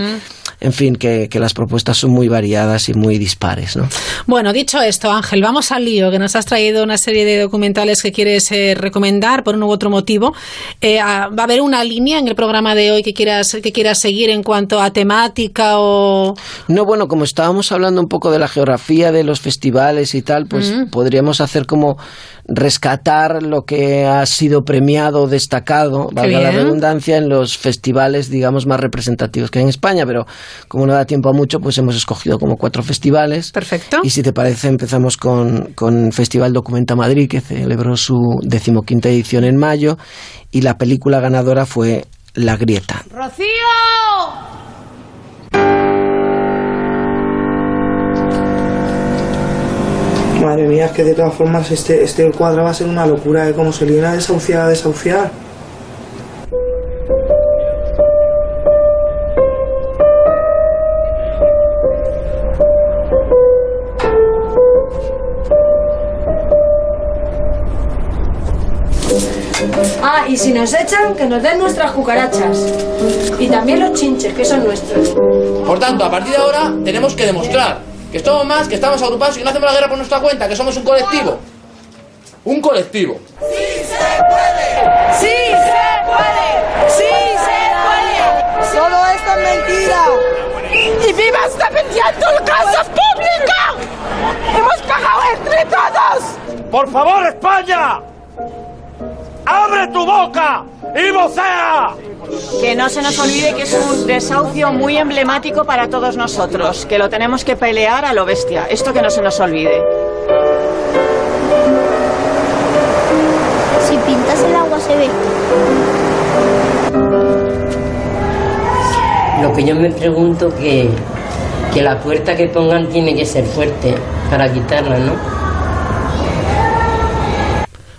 S33: en fin, que, que las propuestas son muy variadas y muy dispares, ¿no?
S1: Bueno, dicho esto, Ángel, vamos al lío, que nos has traído una serie de documentales que quieres eh, recomendar por uno u otro motivo. Eh, ah, ¿Va a haber una línea en el programa de hoy que quieras, que quieras seguir en cuanto a temática o...?
S33: No, bueno, como estábamos hablando un poco de la geografía de los festivales y tal, pues
S1: Mm.
S33: podríamos hacer como rescatar lo que ha sido premiado, destacado, valga la redundancia, en los festivales, digamos, más representativos que hay en España, pero como no da tiempo a mucho, pues hemos escogido como cuatro festivales.
S1: Perfecto.
S33: Y si te parece, empezamos con, con Festival Documenta Madrid, que celebró su decimoquinta edición en mayo, y la película ganadora fue La Grieta.
S34: ¡Rocío!
S35: Madre mía, es que de todas formas este, este cuadro va a ser una locura, ¿eh? Como se viene a desahuciar, a desahuciar.
S34: Ah, y si nos echan, que nos den nuestras cucarachas. Y también los chinches, que son nuestros.
S36: Por tanto, a partir de ahora tenemos que demostrar que somos más, que estamos agrupados y que no hacemos la guerra por nuestra cuenta, que somos un colectivo. Un colectivo.
S34: ¡Sí se puede! ¡Sí se puede!
S37: Solo esto es mentira.
S34: ¡Y viva está vendiendo el casa pública! ¡Hemos pagado entre todos!
S38: ¡Por favor, España! ¡Abre tu boca y vocea!
S39: Que no se nos olvide que es un desahucio muy emblemático para todos nosotros, que lo tenemos que pelear a lo bestia. Esto que no se nos olvide.
S40: Si pintas el agua se ve.
S41: Lo que yo me pregunto que, que la puerta que pongan tiene que ser fuerte para quitarla, ¿no?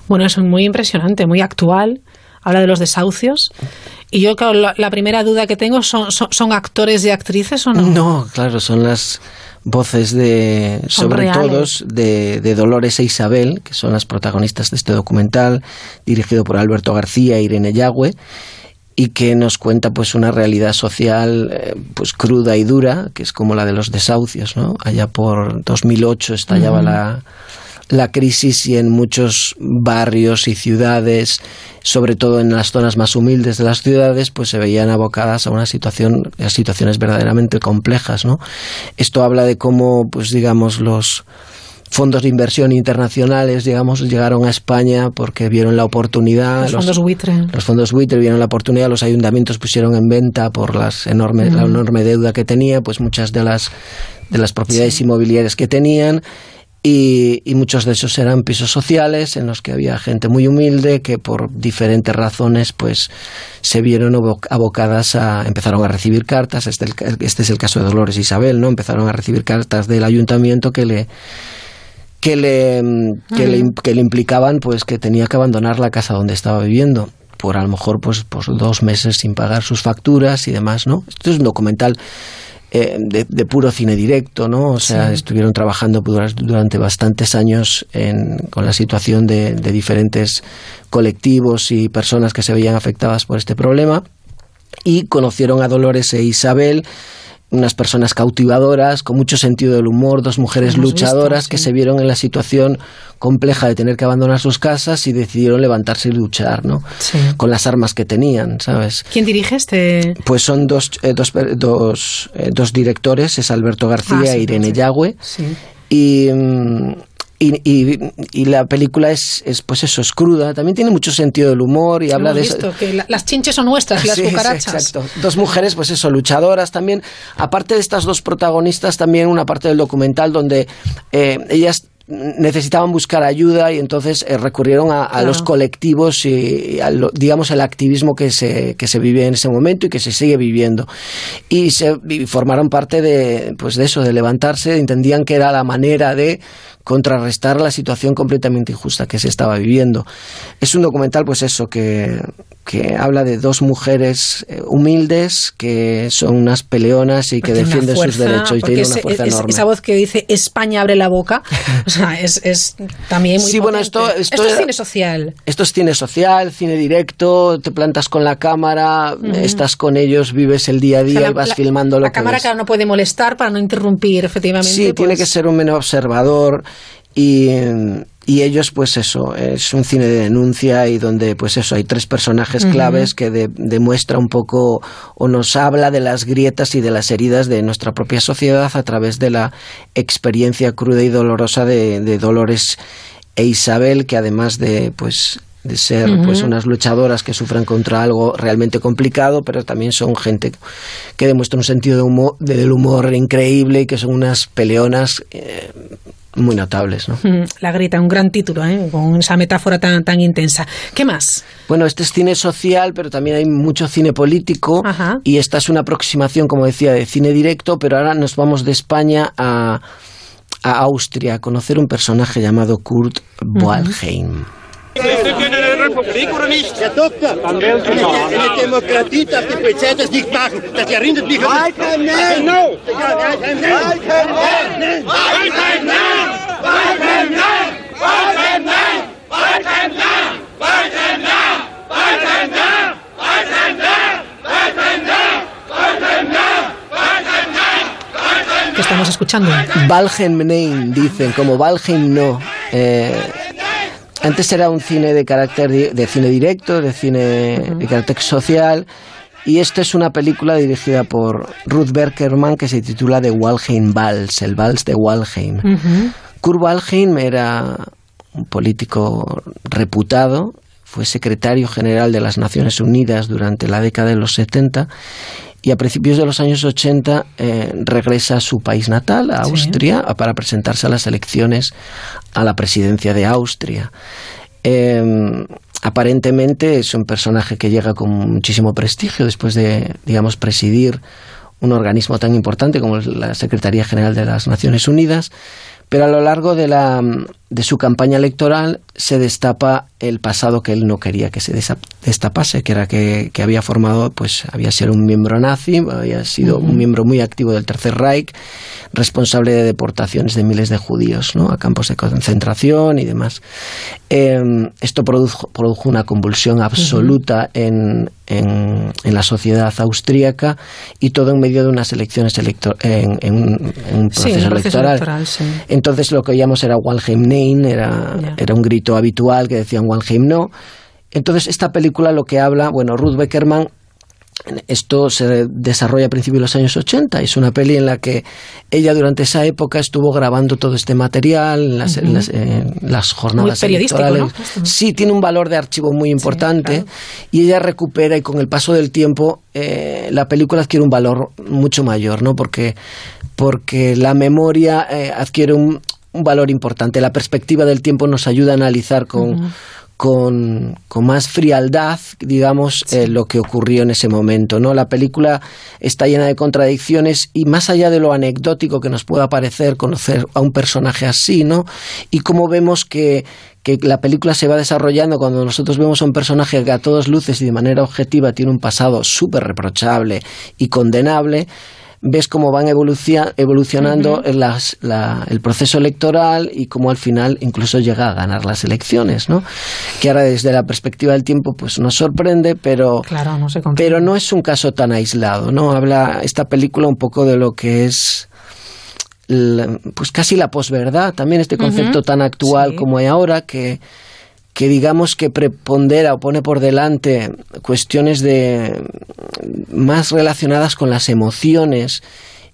S1: Bueno, es muy impresionante, muy actual. Habla de los desahucios. Y yo, claro, la, la primera duda que tengo, ¿son, son, son actores y actrices o no?
S33: No, claro, son las voces de,
S1: Son
S33: sobre todos, de, de Dolores e Isabel, que son las protagonistas de este documental, dirigido por Alberto García e Irene Yagüe, y que nos cuenta pues una realidad social eh, pues cruda y dura, que es como la de los desahucios, ¿no? Allá por 2008 estallaba
S42: Ujú.
S33: la la crisis y en muchos barrios y ciudades, sobre todo en las zonas más humildes de las ciudades, pues se veían abocadas a una situación, a situaciones verdaderamente complejas, ¿no? Esto habla de cómo, pues digamos, los fondos de inversión internacionales, digamos, llegaron a España porque vieron la oportunidad.
S1: Los fondos buitre.
S33: Los fondos buitre vieron la oportunidad, los ayuntamientos pusieron en venta por las enormes, la enorme deuda que tenía, pues muchas de las de las propiedades inmobiliarias que tenían y, y muchos de esos eran pisos sociales en los que había gente muy humilde que por diferentes razones pues se vieron abo- abocadas a empezaron a recibir cartas. Este, este es el caso de Dolores Isabel no empezaron a recibir cartas del ayuntamiento que le que le, mm, que, le, que le implicaban pues que tenía que abandonar la casa donde estaba viviendo. Por a lo mejor pues, pues dos meses sin pagar sus facturas y demás no esto es un documental eh, de, de puro cine directo, ¿no? O sea,
S42: Sí.
S33: estuvieron trabajando dura- durante bastantes años en- con la situación de, de diferentes colectivos y personas que se veían afectadas por este problema y conocieron a Dolores e Isabel, unas personas cautivadoras, con mucho sentido del humor, dos mujeres
S1: visto,
S33: luchadoras que
S1: sí.
S33: se vieron en la situación compleja de tener que abandonar sus casas y decidieron levantarse y luchar, ¿no? Con las armas que tenían, ¿sabes?
S1: ¿Quién dirige este?
S33: Pues son dos, eh, dos, dos, eh, dos directores, es Alberto García
S1: Ah, sí,
S33: e Irene
S1: sí.
S33: Yagüe.
S1: Sí.
S33: Y, mm, Y, y, y la película es, es, pues eso, es cruda. También tiene mucho sentido del humor y habla
S1: Hemos
S33: de
S1: visto que la- las chinches son nuestras y las
S33: Sí, sí,
S1: cucarachas.
S33: exacto. Dos mujeres, pues eso, luchadoras también. Aparte de estas dos protagonistas, también una parte del documental donde eh, ellas necesitaban buscar ayuda y entonces eh, recurrieron a, a
S37: Claro.
S33: los colectivos y, y a lo- digamos el activismo que se, que se vive en ese momento y que se sigue viviendo y se y formaron parte de pues de eso de levantarse entendían que era la manera de contrarrestar la situación completamente injusta que se estaba viviendo es un documental pues eso que que habla de dos mujeres eh, humildes que son unas peleonas y que defienden sus derechos y tienen una fuerza
S1: es-
S33: enorme
S1: Esa voz que dice España abre la boca, o sea, es, es también muy
S33: Sí, bueno, esto- esto
S1: es cine social.
S33: Esto es cine social, cine directo, te plantas con la cámara, estás con ellos, vives el día a
S1: O
S33: día
S1: sea, la-
S33: y vas
S1: la-
S33: filmando lo
S1: La
S33: que
S1: cámara,
S33: ves.
S1: claro, no puede molestar para no interrumpir, efectivamente.
S33: Sí, tiene
S1: pues-
S33: que ser un menos observador y, y ellos, pues eso, es un cine de denuncia y donde, pues eso, hay tres personajes claves que de- demuestra un poco o nos habla de las grietas y de las heridas de nuestra propia sociedad a través de la experiencia cruda y dolorosa de, de Dolores e Isabel, que además de, pues de ser pues unas luchadoras que sufren contra algo realmente complicado, pero también son gente que demuestra un sentido de humor, de- del humor increíble y que son unas peleonas eh, muy notables, ¿no?
S1: La grita, un gran título, ¿eh? con esa metáfora tan, tan intensa. ¿Qué más?
S33: Bueno, este es cine social, pero también hay mucho cine político y esta es una aproximación, como decía, de cine directo, pero ahora nos vamos de España a, a Austria a conocer un personaje llamado Kurt Waldheim.
S40: Sie können
S1: ¿Qué estamos escuchando?
S33: Valheim dicen, como Valheim no. Eh, antes era un cine de carácter de cine directo, de cine de carácter social. Y esto es una película dirigida por Ruth Berkerman que se titula The Walheim Vals, el Vals de Walheim. Kurt Waldheim era un político reputado, fue secretario general de las Naciones Unidas durante la década de los 70 y a principios de los años 80 eh, regresa a su país natal, a. Austria, para presentarse a las elecciones a la presidencia de Austria. Eh, aparentemente es un personaje que llega con muchísimo prestigio después de, digamos, presidir un organismo tan importante como la Secretaría General de las Naciones Unidas, pero a lo largo de, la, de su campaña electoral se destapa el pasado que él no quería que se destapase, que era que, que había formado, pues había sido un miembro nazi, había sido un miembro muy activo del Tercer Reich, responsable de deportaciones de miles de judíos ¿no? a campos de concentración y demás. Eh, esto produjo, produjo una convulsión absoluta en, en, en la sociedad austríaca y todo en medio de unas elecciones electo- en, en un, en un
S1: Sí,
S33: proceso electoral.
S1: electoral, sí.
S33: Entonces lo que oíamos era Walheim Nein, era, era un grito habitual que decían Walheim no. Entonces esta película lo que habla, bueno, Ruth Beckerman, esto se desarrolla a principios de los años 80, es una peli en la que ella durante esa época estuvo grabando todo este material en las, en las, en las jornadas
S1: Muy periodístico,
S33: electorales.
S1: ¿no? Esto.
S33: Sí, tiene un valor de archivo muy importante y ella recupera y con el paso del tiempo eh, la película adquiere un valor mucho mayor, ¿no? Porque, porque la memoria eh, adquiere un, un valor importante. La perspectiva del tiempo nos ayuda a analizar con, con, con más frialdad, digamos, eh, lo que ocurrió en ese momento. ¿no? La película está llena de contradicciones y más allá de lo anecdótico que nos pueda parecer conocer a un personaje así, ¿no? Y cómo vemos que, que la película se va desarrollando cuando nosotros vemos a un personaje que a todas luces y de manera objetiva tiene un pasado súper reprochable y condenable, ves cómo van evolucionando las- la- el proceso electoral y cómo al final incluso llega a ganar las elecciones, ¿no? Que ahora desde la perspectiva del tiempo pues nos sorprende, pero,
S1: Claro, no con
S33: pero no es un caso tan aislado, ¿no? Habla esta película un poco de lo que es pues casi la posverdad, también este concepto tan actual
S37: sí.
S33: como hay ahora que que digamos que prepondera o pone por delante cuestiones de más relacionadas con las emociones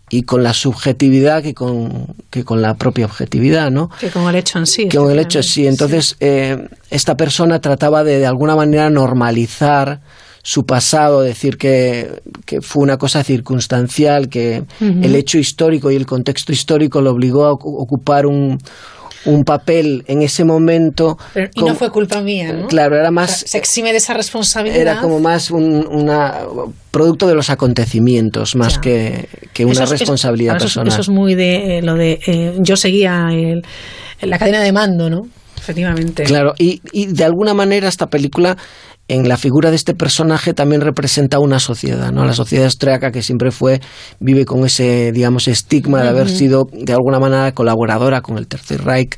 S33: y con la subjetividad que con, que con la propia objetividad, ¿no?
S1: Que con el hecho en sí.
S33: Que con el hecho en sí. Entonces, eh, esta persona trataba de, de alguna manera, normalizar su pasado, decir que, que fue una cosa circunstancial, que el hecho histórico y el contexto histórico lo obligó a ocu- ocupar un, un papel en ese momento.
S1: Pero- y
S33: como-
S1: no fue culpa mía, ¿no?
S33: Claro, era
S1: O
S33: más
S1: sea, se exime de esa responsabilidad.
S33: era como más un una, producto de los acontecimientos más que, que una
S1: Eso es-
S33: responsabilidad
S1: eso es-
S33: personal.
S1: Eso es muy de eh, lo de. eh, yo seguía el- la cadena de mando, ¿no? Efectivamente.
S33: Claro, y, y de alguna manera esta película, en la figura de este personaje, también representa una sociedad, ¿no? La sociedad austriaca que siempre fue, vive con ese, digamos, estigma de haber sido de alguna manera colaboradora con el Tercer Reich.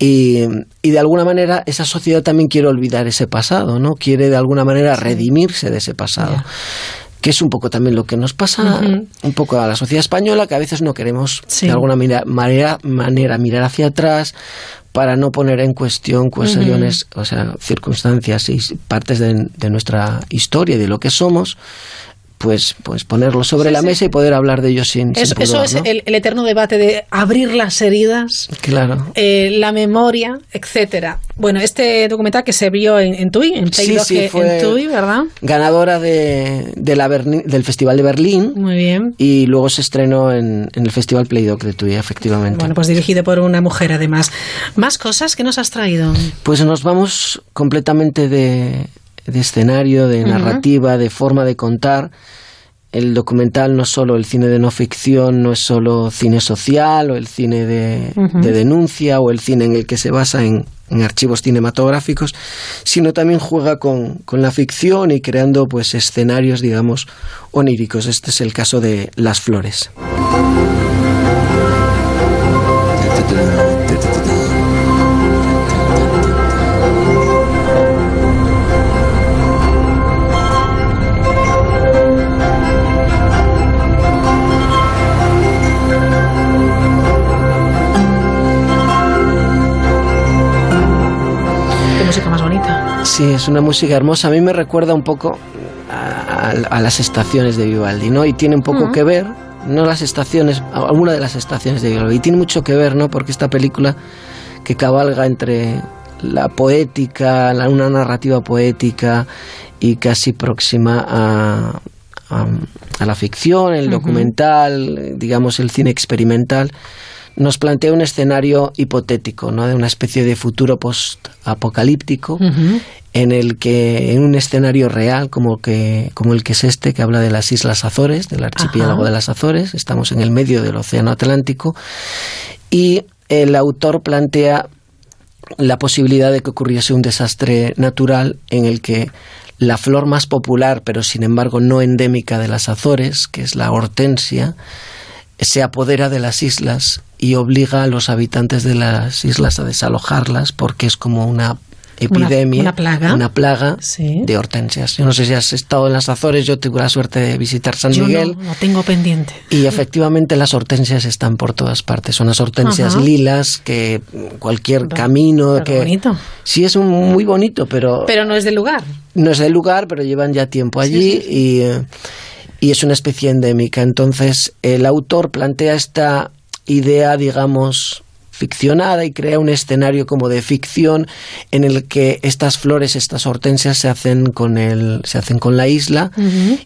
S33: Y, y de alguna manera esa sociedad también quiere olvidar ese pasado, ¿no? Quiere de alguna manera redimirse de ese pasado. Que es un poco también lo que nos pasa un poco a la sociedad española, que a veces no queremos
S1: Sí.
S33: de alguna mira- manera, manera mirar hacia atrás para no poner en cuestión cuestiones, o sea, circunstancias y partes de, de nuestra historia y de lo que somos, pues, pues ponerlo sobre la mesa y poder hablar de ellos sin, sin
S1: Eso, es
S33: ¿no?
S1: el, el eterno debate de abrir las heridas,
S33: Claro.
S1: eh, la memoria, etcétera. Bueno, este documental que se vio en, en TUI, en
S33: Sí,
S1: Playdoc
S33: sí,
S1: en TUI, ¿verdad?
S33: Ganadora de, de la Berni- del Festival de Berlín.
S1: Muy bien.
S33: Y luego se estrenó en, en el Festival Playdoc de Tuya, efectivamente.
S1: Bueno, pues dirigido por una mujer además. Más cosas que nos has traído.
S33: Pues nos vamos completamente de, de escenario, de narrativa, de forma de contar. El documental no es solo el cine de no ficción, no es solo cine social o el cine de, de denuncia o el cine en el que se basa en, en archivos cinematográficos, sino también juega con, con la ficción y creando pues escenarios, digamos, oníricos. Este es el caso de Las Flores. Sí, es una música hermosa. A mí me recuerda un poco a, a- a las estaciones de Vivaldi, ¿no? Y tiene un poco que ver, no las estaciones, a una de las estaciones de Vivaldi. Y tiene mucho que ver, ¿no? Porque esta película que cabalga entre la poética, la- una narrativa poética y casi próxima a, a, a la ficción, el documental, digamos el cine experimental, nos plantea un escenario hipotético, ¿no? De una especie de futuro post-apocalíptico en el que en un escenario real como que como el que es este que habla de las Islas Azores, del archipiélago
S37: Ajá.
S33: de las Azores, estamos en el medio del Océano Atlántico y el autor plantea la posibilidad de que ocurriese un desastre natural en el que la flor más popular, pero sin embargo no endémica de las Azores, que es la hortensia, se apodera de las islas y obliga a los habitantes de las islas a desalojarlas porque es como una epidemia,
S1: una plaga.
S33: una plaga
S1: Sí.
S33: de hortensias. Yo no sé si has estado en las Azores, yo tuve la suerte de visitar San
S1: Yo
S33: Miguel.
S1: no, lo tengo pendiente.
S33: Y efectivamente las hortensias están por todas partes. Son las hortensias
S1: Ajá.
S33: lilas que cualquier camino
S1: pero
S33: que
S1: bonito.
S33: sí es un muy bonito, pero,
S1: Pero no es del lugar.
S33: no es del lugar, pero llevan ya tiempo allí y eh, y es una especie endémica. Entonces el autor plantea esta idea, digamos ficcionada y crea un escenario como de ficción en el que estas flores, estas hortensias se hacen con el se hacen con la isla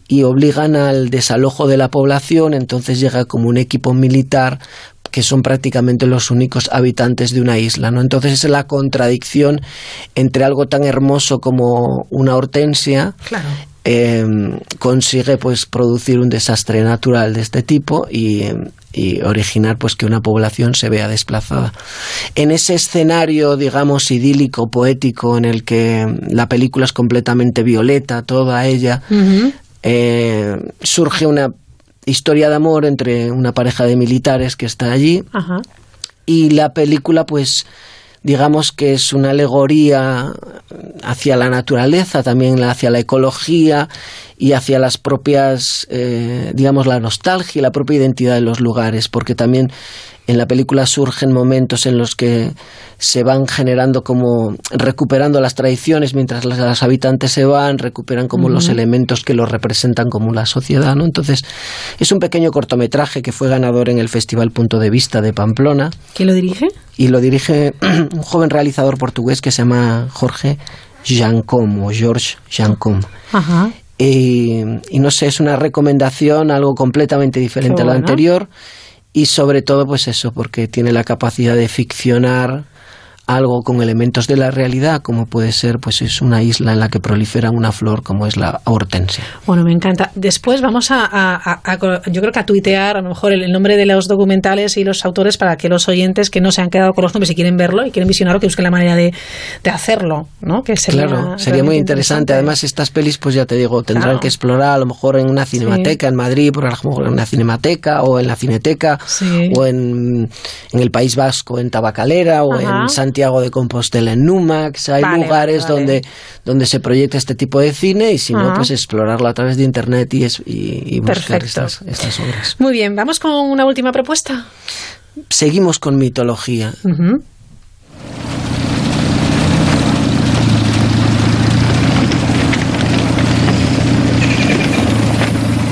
S33: y obligan al desalojo de la población, entonces llega como un equipo militar que son prácticamente los únicos habitantes de una isla, ¿no? Entonces es la contradicción entre algo tan hermoso como una hortensia
S1: Claro.
S33: Eh, consigue pues producir un desastre natural de este tipo y, eh, y originar pues que una población se vea desplazada. En ese escenario, digamos, idílico, poético, en el que la película es completamente violeta, toda ella, eh, surge una historia de amor entre una pareja de militares que está allí
S1: Ajá.
S33: y la película pues digamos que es una alegoría hacia la naturaleza, también hacia la ecología y hacia las propias, eh, digamos, la nostalgia y la propia identidad de los lugares, porque también en la película surgen momentos en los que se van generando como recuperando las tradiciones mientras las, las habitantes se van, recuperan como los elementos que los representan como la sociedad, ¿no? Entonces, es un pequeño cortometraje que fue ganador en el Festival Punto de Vista de Pamplona
S1: ¿Quién lo dirige?
S33: y lo dirige un joven realizador portugués que se llama Jorge Jancom o George Jancom.
S1: Ajá.
S33: Y, y no sé, es una recomendación, algo completamente diferente a lo anterior y sobre todo pues eso, porque tiene la capacidad de ficcionar algo con elementos de la realidad, como puede ser pues es una isla en la que prolifera una flor como es la hortensia.
S1: Bueno, me encanta. Después vamos a, a- a- a- yo creo que a tuitear a lo mejor el, el nombre de los documentales y los autores para que los oyentes que no se han quedado con los nombres y quieren verlo y quieren visionarlo, que busquen la manera de, de hacerlo, ¿no? Que sería
S33: claro, sería muy interesante. Además, estas pelis, pues ya te digo, tendrán
S1: Claro.
S33: que explorar a lo mejor en una cinemateca en Madrid, por ejemplo, en una cinemateca o en la cineteca
S1: Sí.
S33: o en, en el País Vasco, en Tabacalera o
S1: Ajá.
S33: en Santiago de Compostela, en Numax. Hay
S1: Vale,
S33: lugares
S1: vale,
S33: donde donde se proyecta este tipo de cine y si no, pues explorarlo a través de internet y, es- y, y buscar estas, estas obras.
S1: Muy bien, vamos con una última propuesta.
S33: Seguimos con mitología.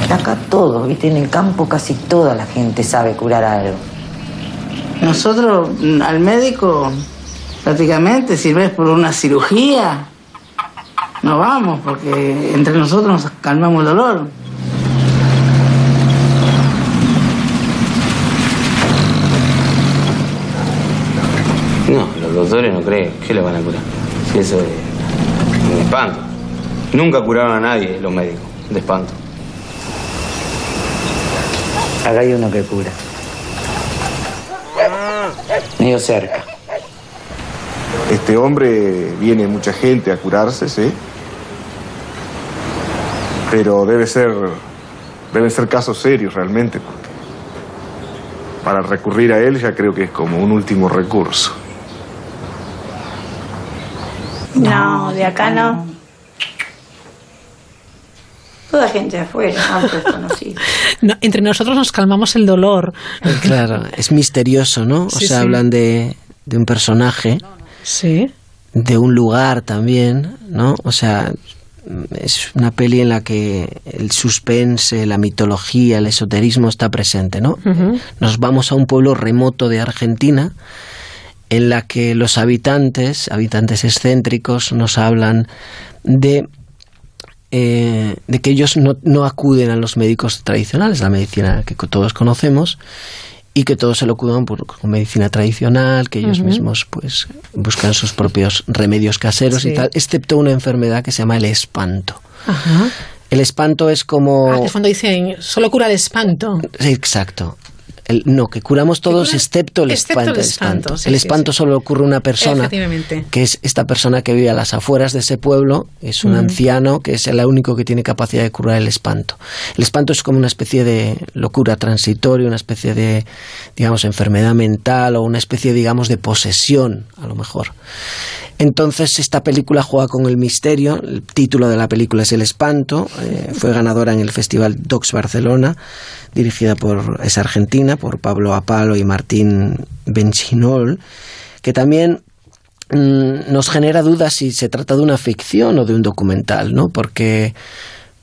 S37: Acá todo, ¿viste? En el campo casi toda la gente sabe curar algo.
S42: Nosotros al médico prácticamente si ves por una cirugía no vamos porque entre nosotros nos calmamos el dolor.
S43: No, los doctores no creen. ¿Qué le van a curar? Si eso es un espanto. Nunca curaron a nadie los médicos de espanto.
S37: Acá hay uno que cura. Medio cerca.
S44: Este hombre viene mucha gente a curarse, ¿sí? Pero debe ser, deben ser casos serios realmente, para recurrir a él ya creo que es como un último recurso.
S45: No, de acá no. Toda gente de afuera, amplios conocidos.
S1: No, entre nosotros nos calmamos el dolor.
S33: Claro, es misterioso, ¿no? O
S1: Sí,
S33: sea,
S1: sí.
S33: hablan de, de un personaje,
S1: Sí.
S33: de un lugar también, ¿no? O sea, es una peli en la que el suspense, la mitología, el esoterismo está presente, ¿no? Nos vamos a un pueblo remoto de Argentina en la que los habitantes, habitantes excéntricos, nos hablan de eh, de que ellos no, no acuden a los médicos tradicionales, la medicina que todos conocemos, y que todos se lo cuidan por con medicina tradicional, que ellos mismos pues buscan sus propios remedios caseros
S1: Sí.
S33: y tal, excepto una enfermedad que se llama el espanto.
S1: Ajá.
S33: El espanto es como...
S1: Ah, cuando dicen, solo cura el espanto.
S33: Exacto. El- no, que curamos todos excepto el
S1: excepto
S33: espanto.
S1: el espanto, sí,
S33: el
S1: sí,
S33: espanto solo ocurre a una persona, que es esta persona que vive a las afueras de ese pueblo, es un anciano que es el único que tiene capacidad de curar el espanto. El espanto es como una especie de locura transitoria, una especie de, digamos, enfermedad mental o una especie, digamos, de posesión, a lo mejor. Entonces, esta película juega con el misterio. El título de la película es El Espanto. eh, fue ganadora en el Festival Docs Barcelona, dirigida por, es argentina, por Pablo Apalo y Martín Benchinol, que también mm, nos genera dudas si se trata de una ficción o de un documental, ¿no? Porque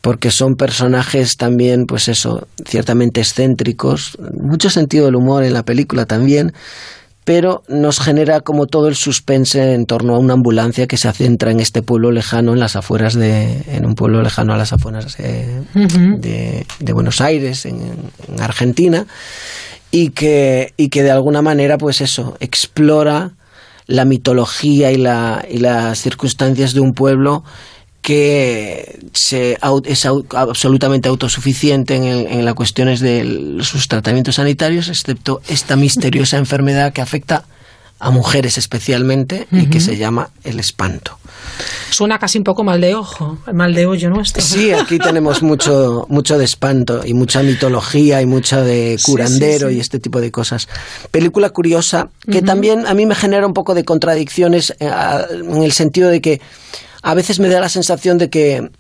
S33: porque son personajes también, pues eso, ciertamente excéntricos, mucho sentido del humor en la película también, pero nos genera como todo el suspense en torno a una ambulancia que se centra en este pueblo lejano, en las afueras de, en un pueblo lejano a las afueras eh, de, de Buenos Aires, en, en Argentina, y que, y que de alguna manera, pues eso, explora la mitología y, la, y las circunstancias de un pueblo que se, es absolutamente autosuficiente en, el- en las cuestiones de sus tratamientos sanitarios, excepto esta misteriosa enfermedad que afecta a mujeres especialmente y que se llama el espanto.
S1: Suena casi un poco mal de ojo, mal de hoyo nuestro.
S33: Sí, aquí tenemos mucho, mucho de espanto y mucha mitología y mucha de curandero
S1: sí, sí.
S33: y este tipo de cosas. Película curiosa que también a mí me genera un poco de contradicciones eh, en el sentido de que a veces me da la sensación de que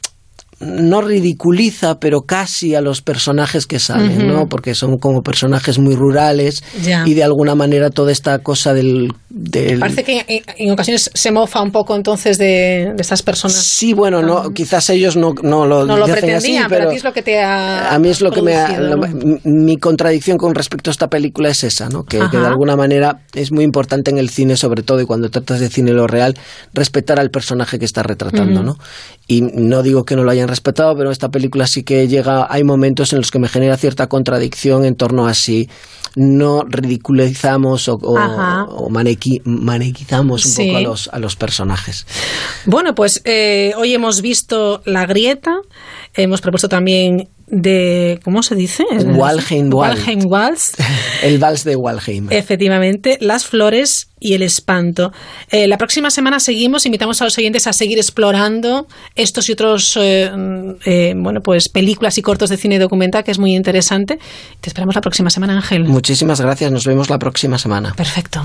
S33: no ridiculiza, pero casi a los personajes que salen. ¿no? Porque son como personajes muy rurales
S1: Ya.
S33: y de alguna manera toda esta cosa del... del-
S1: Parece que en, en ocasiones se mofa un poco entonces de, de estas personas.
S33: Sí, bueno, no, quizás ellos no, no lo,
S1: No lo pretendían,
S33: así,
S1: pero,
S33: pero
S1: a ti es lo que te ha.
S33: a mí es lo que me ha, mi contradicción con respecto a esta película es esa, ¿no? Que, de alguna manera es muy importante en el cine, sobre todo y cuando tratas de cine lo real, respetar al personaje que estás retratando. ¿no? Y no digo que no lo hayan respetado, pero esta película sí que llega, hay momentos en los que me genera cierta contradicción en torno a si no ridiculizamos o, o- o manequi- manequizamos un
S1: Sí.
S33: poco a los, a los personajes.
S1: Bueno, pues eh, hoy hemos visto La Grieta, hemos propuesto también de. ¿Cómo se dice?
S33: Walheim Wald.
S1: Walheim Waltz.
S33: El vals de Walheim.
S1: Efectivamente, las flores y el espanto. Eh, la próxima semana seguimos, invitamos a los oyentes a seguir explorando estos y otros, eh, eh, bueno, pues películas y cortos de cine documental, que es muy interesante. Te esperamos la próxima semana, Ángel.
S33: Muchísimas gracias, nos vemos la próxima semana.
S1: Perfecto.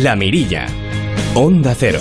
S46: La Mirilla. Onda Cero.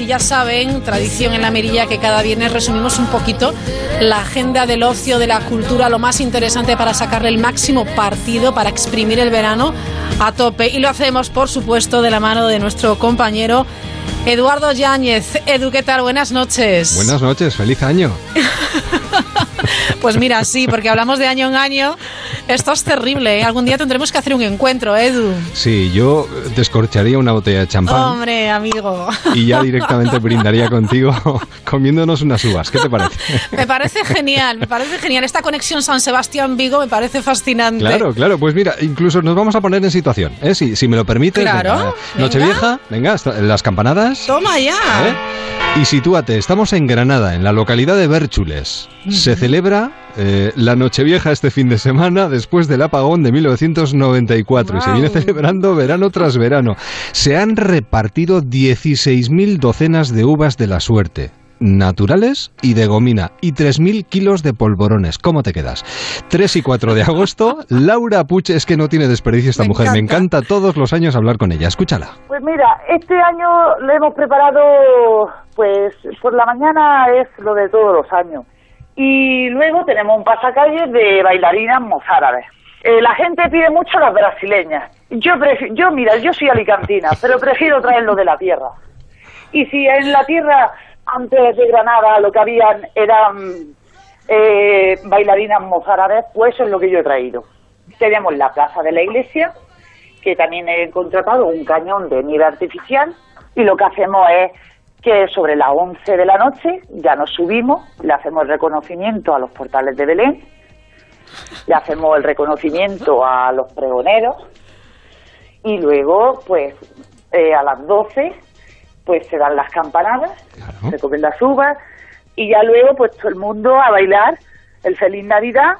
S1: Y ya saben, tradición en la mirilla, que cada viernes resumimos un poquito la agenda del ocio, de la cultura, lo más interesante para sacarle el máximo partido, para exprimir el verano a tope. Y lo hacemos, por supuesto, de la mano de nuestro compañero Eduardo Yáñez. Edu, ¿qué tal? Buenas noches.
S47: Buenas noches, feliz año.
S1: Pues mira, sí, porque hablamos de año en año. Esto es terrible. ¿eh? Algún día tendremos que hacer un encuentro, Edu.
S47: Sí, yo descorcharía una botella de champán
S1: Hombre, amigo.
S47: y ya directamente brindaría contigo comiéndonos unas uvas. ¿Qué te parece?
S1: Me parece genial, me parece genial. Esta conexión San Sebastián-Vigo me parece fascinante.
S47: Claro, claro, pues mira, incluso nos vamos a poner en situación, ¿eh? si, si me lo permites.
S1: Claro,
S47: venga. Nochevieja, venga, las campanadas.
S1: Toma ya.
S47: ¿eh? Y sitúate, estamos en Granada, en la localidad de Bérchules. Se celebra eh, la Nochevieja este fin de semana después del apagón de 1994 y se viene celebrando verano tras verano. Se han repartido 16.000 docenas de uvas de la suerte naturales y de gomina y 3.000 kilos de polvorones. ¿Cómo te quedas? 3 y 4 de agosto, Laura Puche, es que no tiene desperdicio esta mujer, me encanta todos los años hablar con ella. Escúchala.
S48: Pues mira, este año lo hemos preparado, pues por la mañana es lo de todos los años. Y luego tenemos un pasacalles de bailarinas mozárabes. Eh, la gente pide mucho las brasileñas. Yo, prefi- yo, mira, yo soy alicantina, pero prefiero traerlo de la tierra. Y si en la tierra, antes de Granada, lo que habían eran eh, bailarinas mozárabes, pues eso es lo que yo he traído. Tenemos la plaza de la iglesia, que también he contratado un cañón de nieve artificial, y lo que hacemos es que sobre las 11 de la noche ya nos subimos, le hacemos el reconocimiento a los portales de Belén, le hacemos el reconocimiento a los pregoneros, y luego, pues, eh, a las 12, pues se dan las campanadas, se comen las uvas, y ya luego, pues todo el mundo a bailar el Feliz Navidad,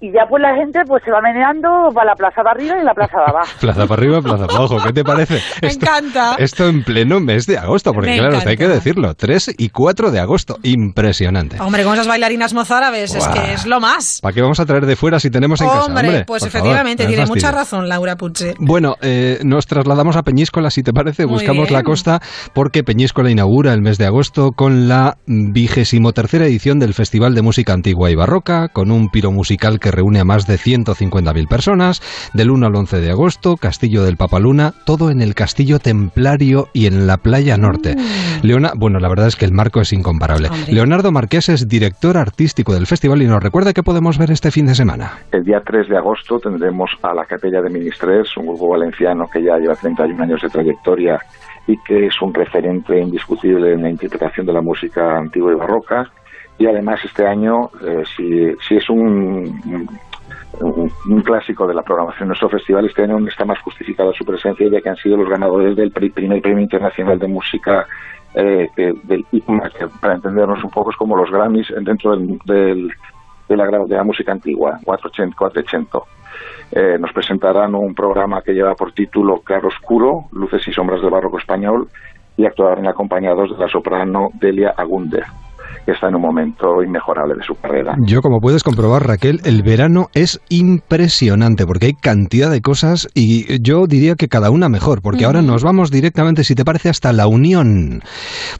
S48: y ya pues la gente pues se va meneando para la plaza de arriba y la plaza de abajo.
S47: Plaza para arriba, plaza para abajo. ¿Qué te parece?
S1: Me
S47: Esto,
S1: encanta.
S47: esto en pleno mes de agosto, porque
S1: Me
S47: claro, esto hay que
S1: encanta.
S47: decirlo. 3 y 4 de agosto. Impresionante.
S1: Hombre, con esas bailarinas mozárabes, es que es lo más.
S47: ¿Para qué vamos a traer de fuera si tenemos en casa?
S1: Hombre,
S47: Hombre,
S1: pues
S47: favor,
S1: efectivamente,
S47: me
S1: tiene mucha razón Laura Puche.
S47: Bueno, eh, nos trasladamos a Peñíscola, si te parece,
S1: Muy
S47: buscamos
S1: bien.
S47: la costa, porque Peñíscola inaugura el mes de agosto con la vigésimo tercera edición del Festival de Música Antigua y Barroca, con un piro musical que reúne a más de 150.000 personas, del 1 al 11 de agosto, Castillo del Papaluna, todo en el Castillo Templario y en la Playa Norte. Leona, bueno, la verdad es que el marco es incomparable.
S49: Hombre.
S47: Leonardo Marqués es director artístico del festival y nos recuerda que podemos ver este fin de semana.
S49: El día 3 de agosto tendremos a la Capella de Ministres, un grupo valenciano que ya lleva 31 años de trayectoria y que es un referente indiscutible en la interpretación de la música antigua y barroca. Y además este año, eh, si, si es un, un, clásico de la programación de nuestro festival, este año está más justificada su presencia ya que han sido los ganadores del pri- primer premio internacional de música eh, del que para entendernos un poco es como los Grammys dentro del, del- de, la, de la música antigua, 480. 480. Eh, nos presentarán un programa que lleva por título Claro Oscuro, Luces y Sombras del Barroco Español, y actuarán acompañados de la soprano Delia Agunder, que está en un momento inmejorable de su carrera.
S47: Yo, como puedes comprobar, Raquel, el verano es impresionante porque hay cantidad de cosas y yo diría que cada una mejor, porque ahora nos vamos directamente, si te parece, hasta la Unión.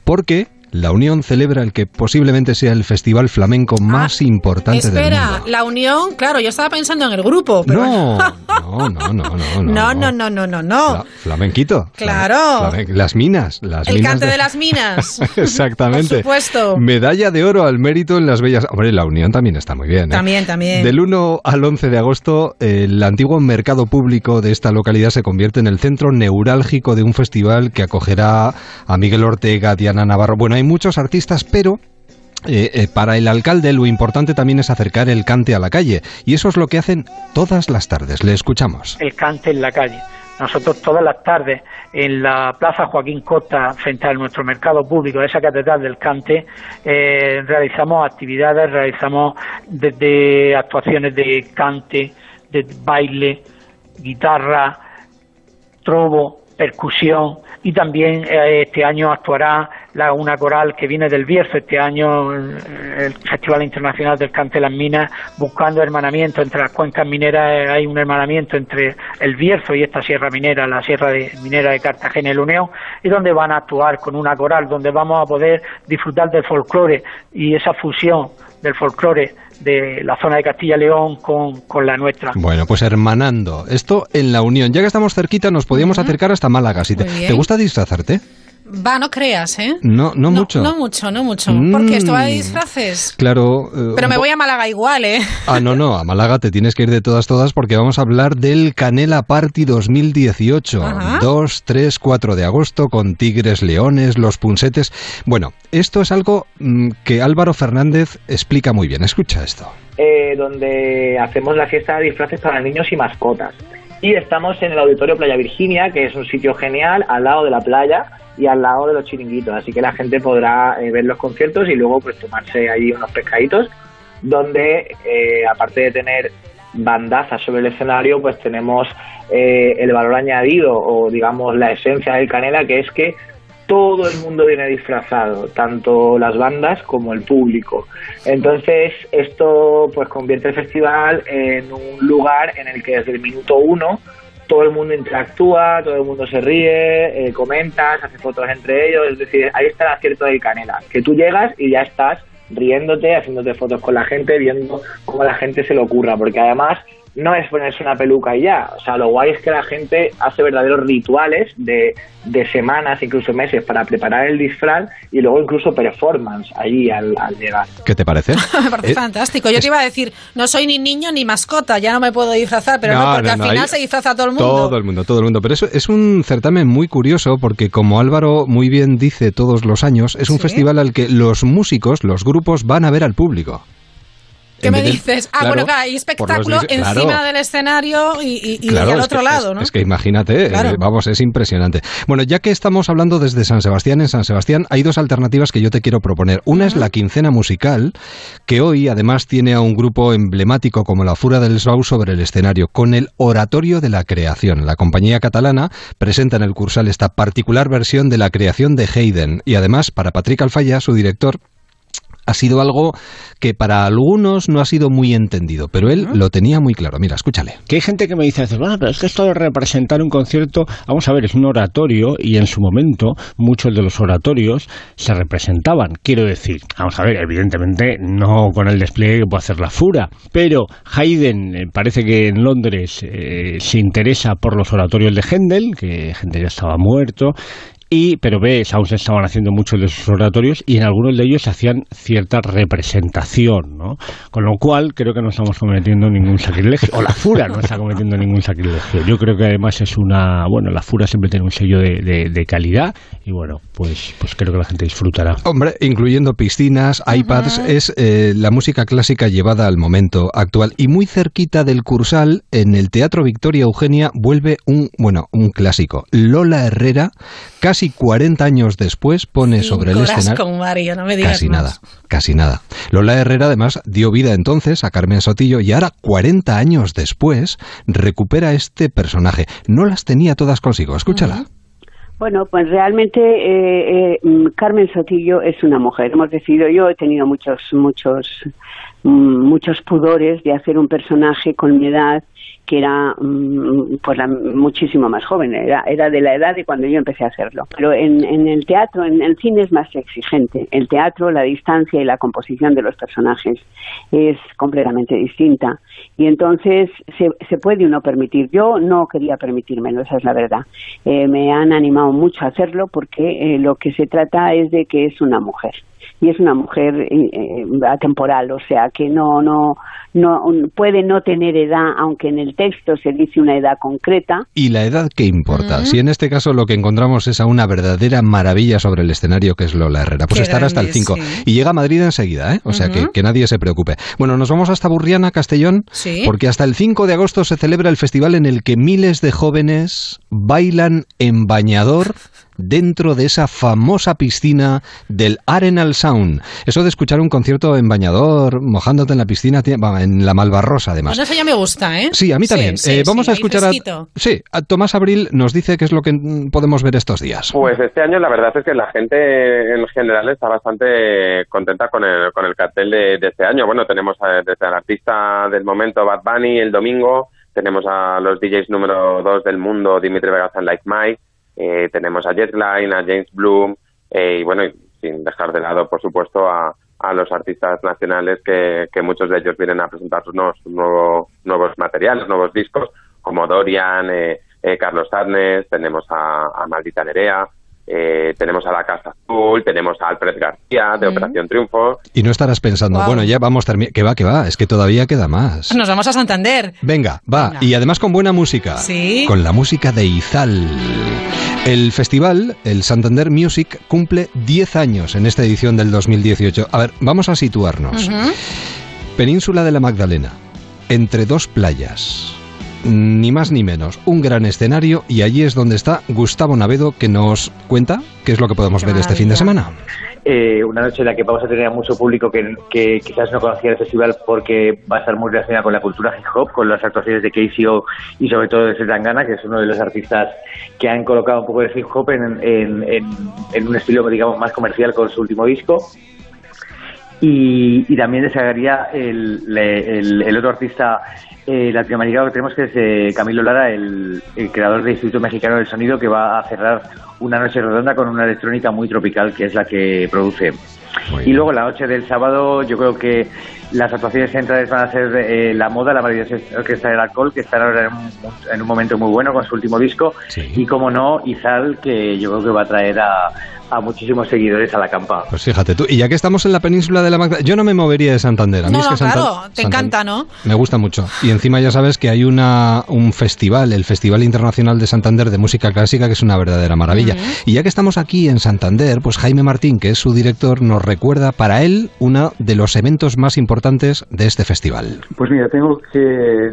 S47: Porque la Unión celebra el que posiblemente sea el festival flamenco más importante del mundo.
S1: Espera, la unión, claro, yo estaba pensando en el grupo, pero
S47: No, no, no, no, no,
S1: no, no, no, no, no, no.
S47: Flamenquito.
S1: Claro.
S47: Las minas. Las
S1: El
S47: minas
S1: cante de las minas.
S47: Exactamente.
S1: Por supuesto.
S47: Medalla de oro al mérito en las bellas. Hombre, la Unión también está muy bien. ¿eh?
S1: También, también.
S47: Del 1 al 11 de agosto, el antiguo mercado público de esta localidad se convierte en el centro neurálgico de un festival que acogerá a Miguel Ortega, Diana Navarro. Bueno, hay muchos artistas, pero eh, eh, para el alcalde lo importante también es acercar el cante a la calle. Y eso es lo que hacen todas las tardes. Le escuchamos.
S50: el cante en la calle. Nosotros todas las tardes en la Plaza Joaquín Costa, frente a nuestro mercado público, esa catedral del cante, eh, realizamos actividades, realizamos desde actuaciones de cante, de baile, guitarra, trobo, percusión y también eh, este año actuará la, una coral que viene del Bierzo este año eh, el Festival Internacional del Cante de las Minas buscando hermanamiento entre las cuencas mineras. Eh, hay un hermanamiento entre el Bierzo y esta sierra minera la sierra de, minera de Cartagena y el Uneo y donde van a actuar con una coral donde vamos a poder disfrutar del folclore y esa fusión del folclore de la zona de Castilla y León con, con la nuestra.
S47: Bueno, pues hermanando. Esto en la Unión. Ya que estamos cerquita, nos podíamos acercar hasta Málaga. Si te. ¿te gusta disfrazarte?
S1: Va, no creas, ¿eh?
S47: No, no, mucho.
S1: No mucho, no mucho.
S47: Mm.
S1: Porque esto va de disfraces.
S47: Claro. eh,
S1: Pero me voy a Málaga igual, ¿eh?
S47: Ah, no, no, a Málaga te tienes que ir de todas, todas, porque vamos a hablar del Canela Party 2018.
S1: Ajá.
S47: 2, 3, 4 de agosto, con tigres, leones, los punsetes. Bueno, esto es algo mm, que Álvaro Fernández explica muy bien. Escucha esto.
S51: eh, donde hacemos la fiesta de disfraces para niños y mascotas. Y estamos en el Auditorio Playa Virginia, que es un sitio genial, al lado de la playa y al lado de los chiringuitos. Así que la gente podrá eh, ver los conciertos y luego pues tomarse ahí unos pescaditos, donde eh, aparte de tener bandazas sobre el escenario, pues tenemos eh, el valor añadido o digamos la esencia del Canela, que es que todo el mundo viene disfrazado, tanto las bandas como el público. Entonces, esto pues convierte el festival en un lugar en el que desde el minuto uno todo el mundo interactúa, todo el mundo se ríe, eh, comenta, se hace fotos entre ellos, es decir, ahí está el acierto del Canela, que tú llegas y ya estás riéndote, haciéndote fotos con la gente, viendo cómo la gente se lo ocurra, porque además no es ponerse una peluca y ya. O sea, lo guay es que la gente hace verdaderos rituales de, de semanas, incluso meses, para preparar el disfraz y luego incluso performance allí al, al llegar.
S47: ¿Qué te parece?
S1: Me parece
S47: Eh,
S1: fantástico. Yo te iba a decir, no soy ni niño ni mascota, ya no me puedo disfrazar, pero no,
S47: No,
S1: porque
S47: no,
S1: al final se disfraza todo el mundo.
S47: Todo el mundo, todo el mundo. Pero eso es un certamen muy curioso porque, como Álvaro muy bien dice todos los años, es un
S1: Sí.
S47: festival al que los músicos, los grupos, van a ver al público.
S1: ¿Qué me dices? Ah,
S47: claro,
S1: bueno, claro, hay
S47: los
S1: espectáculo
S47: claro.
S1: encima del escenario y, y- y
S47: Claro,
S1: al
S47: es
S1: otro
S47: que-
S1: lado, ¿no?
S47: Es, que imagínate, eh, vamos, es impresionante. Bueno, ya que estamos hablando desde San Sebastián, en San Sebastián hay dos alternativas que yo te quiero proponer. Una es la quincena musical, que hoy además tiene a un grupo emblemático como la Fura del Sau sobre el escenario, con el Oratorio de la Creación. La compañía catalana presenta en el Cursal esta particular versión de la creación de Haydn. Y además, para Patrick Alfaya, su director, ha sido algo que para algunos no ha sido muy entendido, pero él lo tenía muy claro. Mira, escúchale.
S52: Que hay gente que me dice, bueno, pero es que esto de representar un concierto, vamos a ver, es un oratorio y en su momento muchos de los oratorios se representaban. Quiero decir, vamos a ver, evidentemente no con el despliegue que puede hacer la Fura, pero Haydn eh, parece que en Londres eh, se interesa por los oratorios de Händel, que Händel ya estaba muerto, y, pero ves, aún se estaban haciendo muchos de sus oratorios y en algunos de ellos se hacían cierta representación, ¿no? Con lo cual creo que no estamos cometiendo ningún sacrilegio, o la Fura no está cometiendo ningún sacrilegio. Yo creo que además es una, bueno, la Fura siempre tiene un sello de, de- de calidad y bueno, pues, pues creo que la gente disfrutará.
S47: Hombre, incluyendo piscinas, iPads, es eh, la música clásica llevada al momento actual. Y muy cerquita del Cursal, en el Teatro Victoria Eugenia, vuelve un, bueno, un clásico. Lola Herrera, casi 40 años después, pone sobre el escenario...
S1: con Mario, no me digas
S47: Casi
S1: más.
S47: nada, casi nada. Lola Herrera además dio vida entonces a Carmen Sotillo y ahora, 40 años después, recupera este personaje. No las tenía todas consigo, escúchala.
S53: Bueno, pues realmente eh, eh, mm, Carmen Sotillo es una mujer. Hemos decidido, yo he tenido muchos, muchos, mm, muchos pudores de hacer un personaje con mi edad que era mm, pues la- muchísimo más joven, era, era de la edad de cuando yo empecé a hacerlo. Pero en, en el teatro, en el cine es más exigente. El teatro, la distancia y la composición de los personajes es completamente distinta. Y entonces se, se puede uno permitir. Yo no quería permitírmelo, esa es la verdad. Eh, me han animado mucho a hacerlo porque eh, lo que se trata es de que es una mujer y es una mujer eh, atemporal, o sea que no no no puede no tener edad, aunque en el texto se dice una edad concreta.
S47: Y la edad que importa. Si en este caso lo que encontramos es a una verdadera maravilla sobre el escenario que es Lola Herrera, pues
S53: Qué
S47: estará hasta el
S53: grande,
S47: 5.
S53: sí.
S47: Y llega a Madrid enseguida, ¿eh? O sea que, que nadie se preocupe. Bueno, nos vamos hasta Burriana, Castellón,
S53: Sí.
S47: porque hasta el 5 de agosto se celebra el festival en el que miles de jóvenes bailan en bañador dentro de esa famosa piscina del Arenal Sound. Eso de escuchar un concierto en bañador, mojándote en la piscina, en la Malvarrosa además.
S1: Bueno, eso ya me gusta, ¿eh?
S47: Sí, a mí también.
S1: Sí,
S47: Eh, vamos
S1: sí,
S47: a escuchar a, sí, a Tomás Abril nos dice qué es lo que podemos ver estos días.
S54: Pues este año la verdad es que la gente en general está bastante contenta con el, con el cartel de, de este año. Bueno, tenemos a- desde el artista del momento Bad Bunny el domingo, tenemos a los DJs número 2 del mundo, Dimitri Vegas and Like Mike, eh, tenemos a Jetline, a James Bloom, eh, y bueno, y sin dejar de lado, por supuesto, a, a los artistas nacionales que, que muchos de ellos vienen a presentar sus nuevos, nuevo- nuevos materiales, nuevos discos, como Dorian, eh, eh, Carlos Sarnes, tenemos a, a Maldita Nerea, eh, tenemos a La Casa Azul, tenemos a Alfred García de
S1: Mm.
S54: Operación Triunfo.
S47: Y no estarás pensando, bueno, ya vamos, que va, que va, es que todavía queda más.
S1: Nos vamos a Santander.
S47: Venga, va, y además con buena música.
S1: Sí.
S47: Con la música de Izal. El festival, el Santander Music, cumple 10 años en esta edición del 2018. A ver, vamos a situarnos. Península de la Magdalena, entre dos playas. Ni más ni menos, un gran escenario y allí es donde está Gustavo Navedo que nos cuenta qué es lo que podemos ver este fin de semana.
S51: Eh, una noche en la que vamos a tener a mucho público que, quizás no conocía el festival porque va a estar muy relacionada con la cultura hip hop, con las actuaciones de KCO y sobre todo de Zetangana, que es uno de los artistas que han colocado un poco de hip hop en, un estilo, digamos, más comercial con su último disco. Y, y también destacaría el, el- el otro artista eh, latinoamericano que tenemos, que es eh, Camilo Lara, el, el creador del Instituto Mexicano del Sonido, que va a cerrar una noche redonda con una electrónica muy tropical, que es la que produce.
S55: Y luego la noche del sábado, yo creo que las actuaciones centrales van a ser eh, La Moda, la maravillosa orquesta del alcohol, que está ahora en un, en un momento muy bueno con su último disco. Y como no, Izal, que yo creo que va a traer a, a muchísimos seguidores a la campa.
S47: Pues fíjate tú, y ya que estamos en la península de la Magdalena, yo no me movería de Santander. A mí
S1: No,
S47: es que
S1: no,
S47: Santa-
S1: claro, te encanta, ¿no?
S47: Me gusta mucho. Y encima ya sabes que hay una, un festival, el Festival Internacional de Santander de Música Clásica, que es una verdadera maravilla. Y ya que estamos aquí en Santander, pues Jaime Martín, que es su director, nos recuerda para él uno de los eventos más importantes de este festival.
S56: Pues mira, tengo que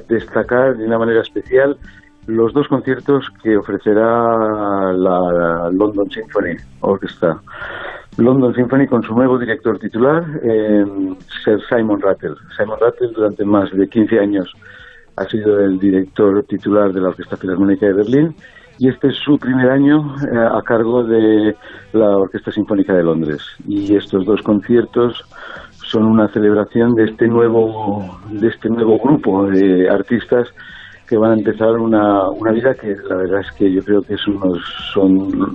S56: destacar de una manera especial los dos conciertos que ofrecerá la London Symphony Orchestra. London Symphony con su nuevo director titular, eh, Sir Simon Rattle. Simon Rattle durante más de 15 años ha sido el director titular de la Orquesta Filarmónica de Berlín y este es su primer año eh, a cargo de la Orquesta Sinfónica de Londres. Y estos dos conciertos son una celebración de este nuevo de este nuevo grupo de artistas que van a empezar una, una vida que la verdad es que yo creo que es unos son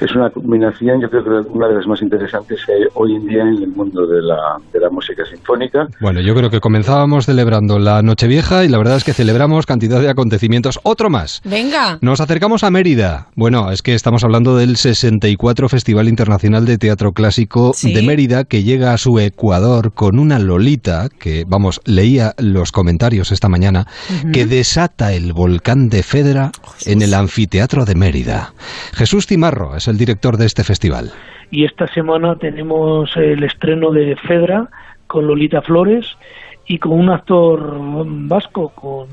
S56: es una combinación yo creo que una de las más interesantes que hay hoy en día en el mundo de la, de la música sinfónica
S47: Bueno, yo creo que comenzábamos celebrando la Nochevieja y la verdad es que celebramos cantidad de acontecimientos. Otro más.
S1: Venga.
S47: Nos acercamos a Mérida. Bueno, es que estamos hablando del 64 Festival Internacional de Teatro Clásico
S1: Sí.
S47: de Mérida, que llega a su Ecuador con una Lolita, que, vamos, leía los comentarios esta mañana, que desata el volcán de Fedra en el anfiteatro de Mérida. Jesús Timarro es el director de este festival.
S57: y esta semana tenemos el estreno de Fedra con Lolita Flores y con un actor vasco, con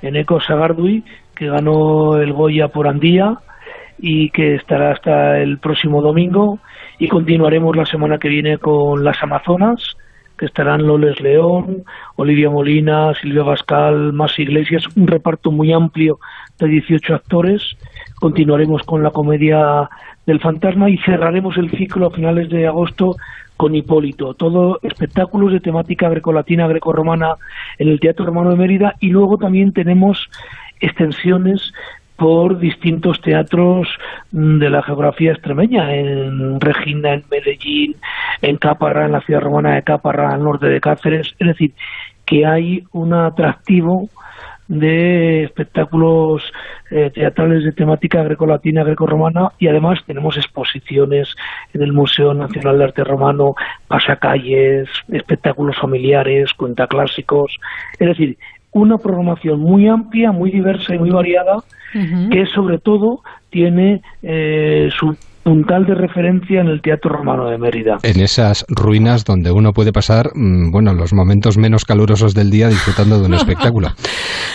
S57: Eneco Sagardui, que ganó el Goya por Andía y que estará hasta el próximo domingo y continuaremos la semana que viene con Las Amazonas que estarán Loles León, Olivia Molina, Silvia Bascal, Más Iglesias, un reparto muy amplio de 18 actores. Continuaremos con la comedia del fantasma y cerraremos el ciclo a finales de agosto con Hipólito. Todo espectáculos de temática grecolatina, grecorromana en el Teatro Romano de Mérida y luego también tenemos extensiones por distintos teatros de la geografía extremeña, en Regina, en Medellín, en Caparra, en la ciudad romana de Caparra, al norte de Cáceres. Es decir, que hay un atractivo de espectáculos eh, teatrales de temática grecolatina, grecorromana y además tenemos exposiciones en el Museo Nacional de Arte Romano, pasacalles, espectáculos familiares, cuentaclásicos, es decir, una programación muy amplia, muy diversa y muy variada que sobre todo tiene eh, su puntal de referencia en el Teatro Romano de Mérida.
S47: En esas ruinas donde uno puede pasar, mm, bueno, los momentos menos calurosos del día disfrutando de un espectáculo.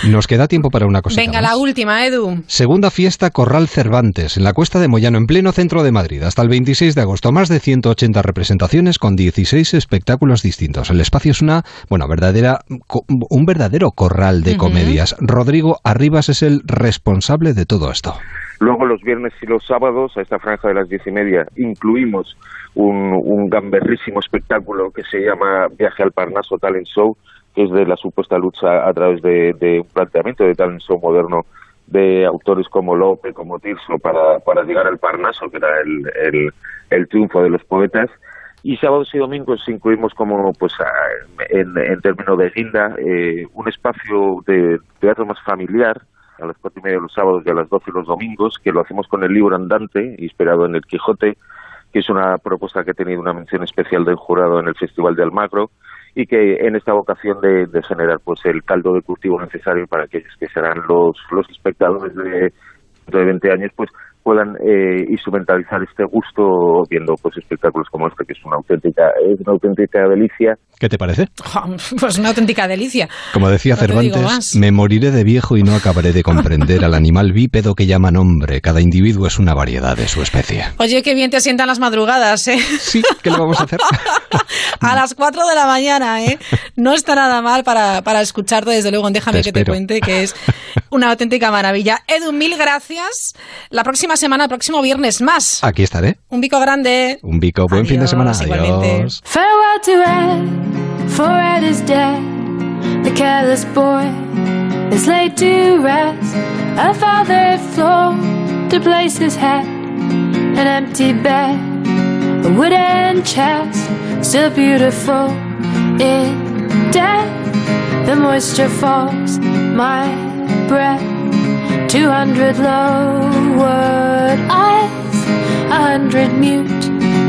S47: Nos queda tiempo para una cosita
S1: Venga,
S47: más.
S1: la última, Edu.
S47: Segunda fiesta Corral Cervantes en la Cuesta de Moyano, en pleno centro de Madrid, hasta el 26 de agosto. Más de 180 representaciones con 16 espectáculos distintos. El espacio es una, bueno, verdadera, co- un verdadero corral de comedias. Rodrigo Arribas es el responsable de todo esto.
S58: Luego los viernes y los sábados, a esta franja de las diez y media, incluimos un, un gamberrísimo espectáculo que se llama Viaje al Parnaso Talent Show, que es de la supuesta lucha a través de, un planteamiento de talent show moderno de autores como Lope, como Tirso, para, llegar al Parnaso, que era el, triunfo de los poetas. Y sábados y domingos incluimos como, pues, en, en términos de guinda, eh, un espacio de teatro más familiar, a las cuatro y media los sábados y a las doce los domingos, que lo hacemos con el libro andante, inspirado en el Quijote, que es una propuesta que ha tenido una mención especial del jurado en el Festival de Almagro y que en esta vocación de, de generar pues el caldo de cultivo necesario para aquellos que serán los, los espectadores de, de 20 años pues puedan eh, instrumentalizar este gusto viendo pues espectáculos como este que es una auténtica es una auténtica delicia
S47: ¿Qué te parece?
S1: Pues una auténtica delicia.
S47: Como decía
S1: No te
S47: Cervantes, me moriré de viejo y no acabaré de comprender al animal bípedo que llaman hombre. Cada individuo es una variedad de su especie.
S1: Oye, qué bien te sientan las madrugadas, ¿eh?
S47: Sí, ¿qué le vamos a hacer?
S1: a las 4 de la mañana, ¿eh? No está nada mal para, para escucharte, desde luego, déjame
S47: Te
S1: que te
S47: espero.
S1: cuente, que es una auténtica maravilla. Edu, mil gracias. La próxima semana, el próximo viernes más.
S47: Aquí estaré.
S1: Un bico grande.
S47: Un bico, buen fin de semana.
S1: Adiós, igualmente.
S47: Adiós.
S46: Farewell to for Ed is dead. The careless boy is laid to rest. A father floor to place his head. An empty bed a wooden chest, still beautiful in death. The moisture falls, my breath. Two hundred lowered eyes, a hundred mute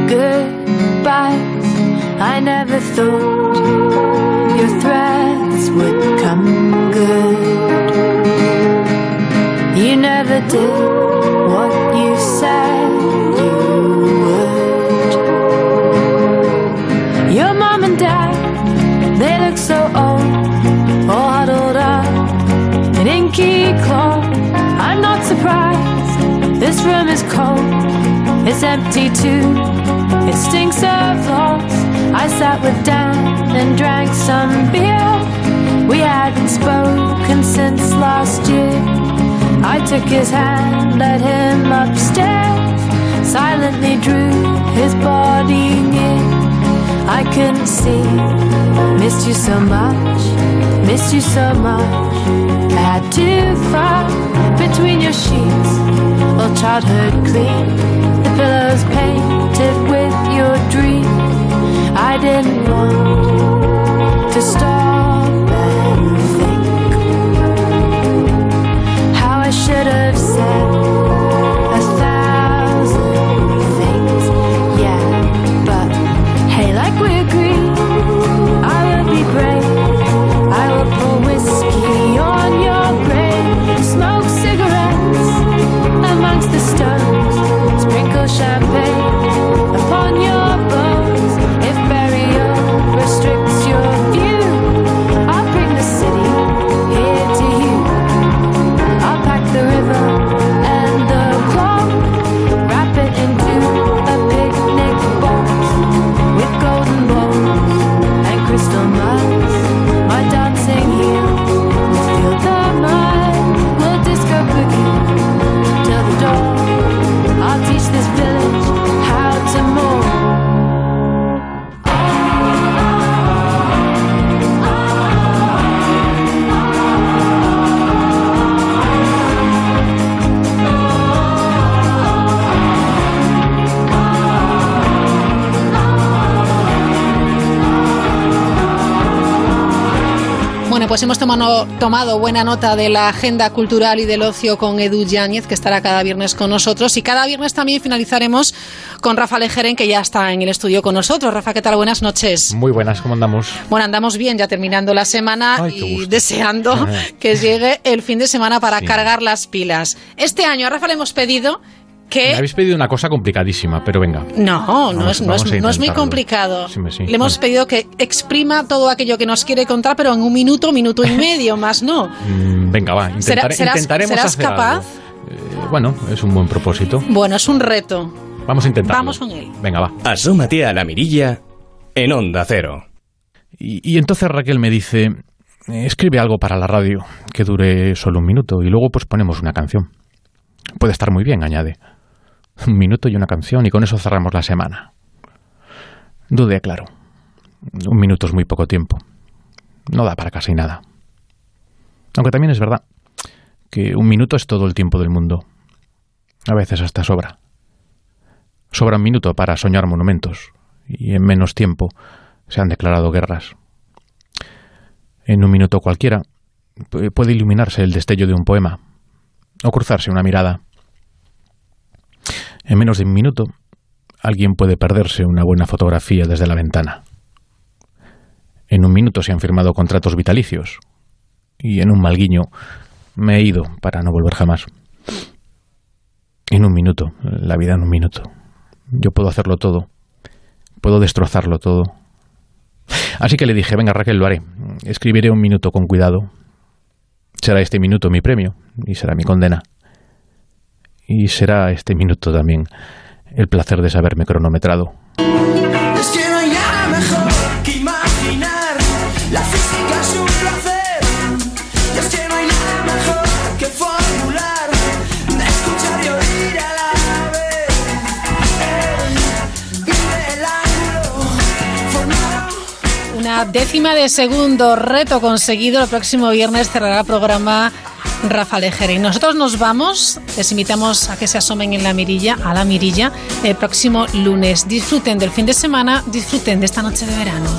S46: goodbyes. I never thought your threats would come good. You never did what you said you would. Your mom and dad, they look so old, all huddled up in inky cloth. I'm not surprised. This room is cold. It's empty too. It stinks of loss. I sat with Dan and drank some beer. We hadn't spoken since last year. I took his hand, led him upstairs, silently drew his body near. I couldn't see, missed you so much, missed you so much. I had to fight between your sheets, old childhood clean, the pillows dream. I didn't want to stop and think how I should have
S1: pues hemos tomado, tomado buena nota de la agenda cultural y del ocio con Edu Yáñez, que estará cada viernes con nosotros. Y cada viernes también finalizaremos con Rafa Lejeren, que ya está en el estudio con nosotros. Rafa, ¿qué tal? Buenas noches.
S59: Muy buenas, ¿cómo andamos?
S1: Bueno, andamos bien, ya terminando la semana
S59: Ay,
S1: y deseando que llegue el fin de semana para cargar las pilas. Este año a Rafa le hemos pedido
S59: Me habéis pedido una cosa complicadísima, pero venga.
S1: No, no es, no,
S59: vamos
S1: es,
S59: a
S1: no es muy complicado.
S59: Sí, me- sí.
S1: Le hemos pedido que exprima todo aquello que nos quiere contar, pero en un minuto, minuto y medio, más no.
S59: Mm, venga, va,
S1: ¿Será-
S59: intentare-
S1: serás-
S59: intentaremos
S1: serás
S59: hacer
S1: capaz?
S59: algo. Eh, bueno, es un buen propósito.
S1: Bueno, es un reto.
S59: Vamos a intentarlo.
S1: Vamos con él.
S59: Venga, va.
S2: Asómate a la mirilla en Onda Cero.
S59: Y, y entonces Raquel me dice, escribe algo para la radio que dure solo un minuto y luego pues ponemos una canción. Puede estar muy bien, añade. Un minuto y una canción y con eso cerramos la semana. Dudé, claro. Un minuto es muy poco tiempo. No da para casi nada. Aunque también es verdad que un minuto es todo el tiempo del mundo. A veces hasta sobra. Sobra un minuto para soñar monumentos y en menos tiempo se han declarado guerras. En un minuto cualquiera pu- puede iluminarse el destello de un poema o cruzarse una mirada. En menos de un minuto alguien puede perderse una buena fotografía desde la ventana. En un minuto se han firmado contratos vitalicios y en un mal guiño me he ido para no volver jamás. En un minuto, la vida en un minuto. Yo puedo hacerlo todo, puedo destrozarlo todo. Así que le dije, venga Raquel, lo haré. Escribiré un minuto con cuidado. Será este minuto mi premio y será mi condena. Y será este minuto también el placer de saberme cronometrado.
S60: Es que no hay nada mejor que imaginar. La física es un placer. Y es que no hay nada mejor que formular. De escuchar y oír a la vez. El ángulo formado.
S1: Una décima de segundo reto conseguido. El próximo viernes cerrará programa Rafa Lejere. Y nosotros nos vamos, les invitamos a que se asomen en la mirilla, a la mirilla, el próximo lunes. Disfruten del fin de semana, disfruten de esta noche de verano.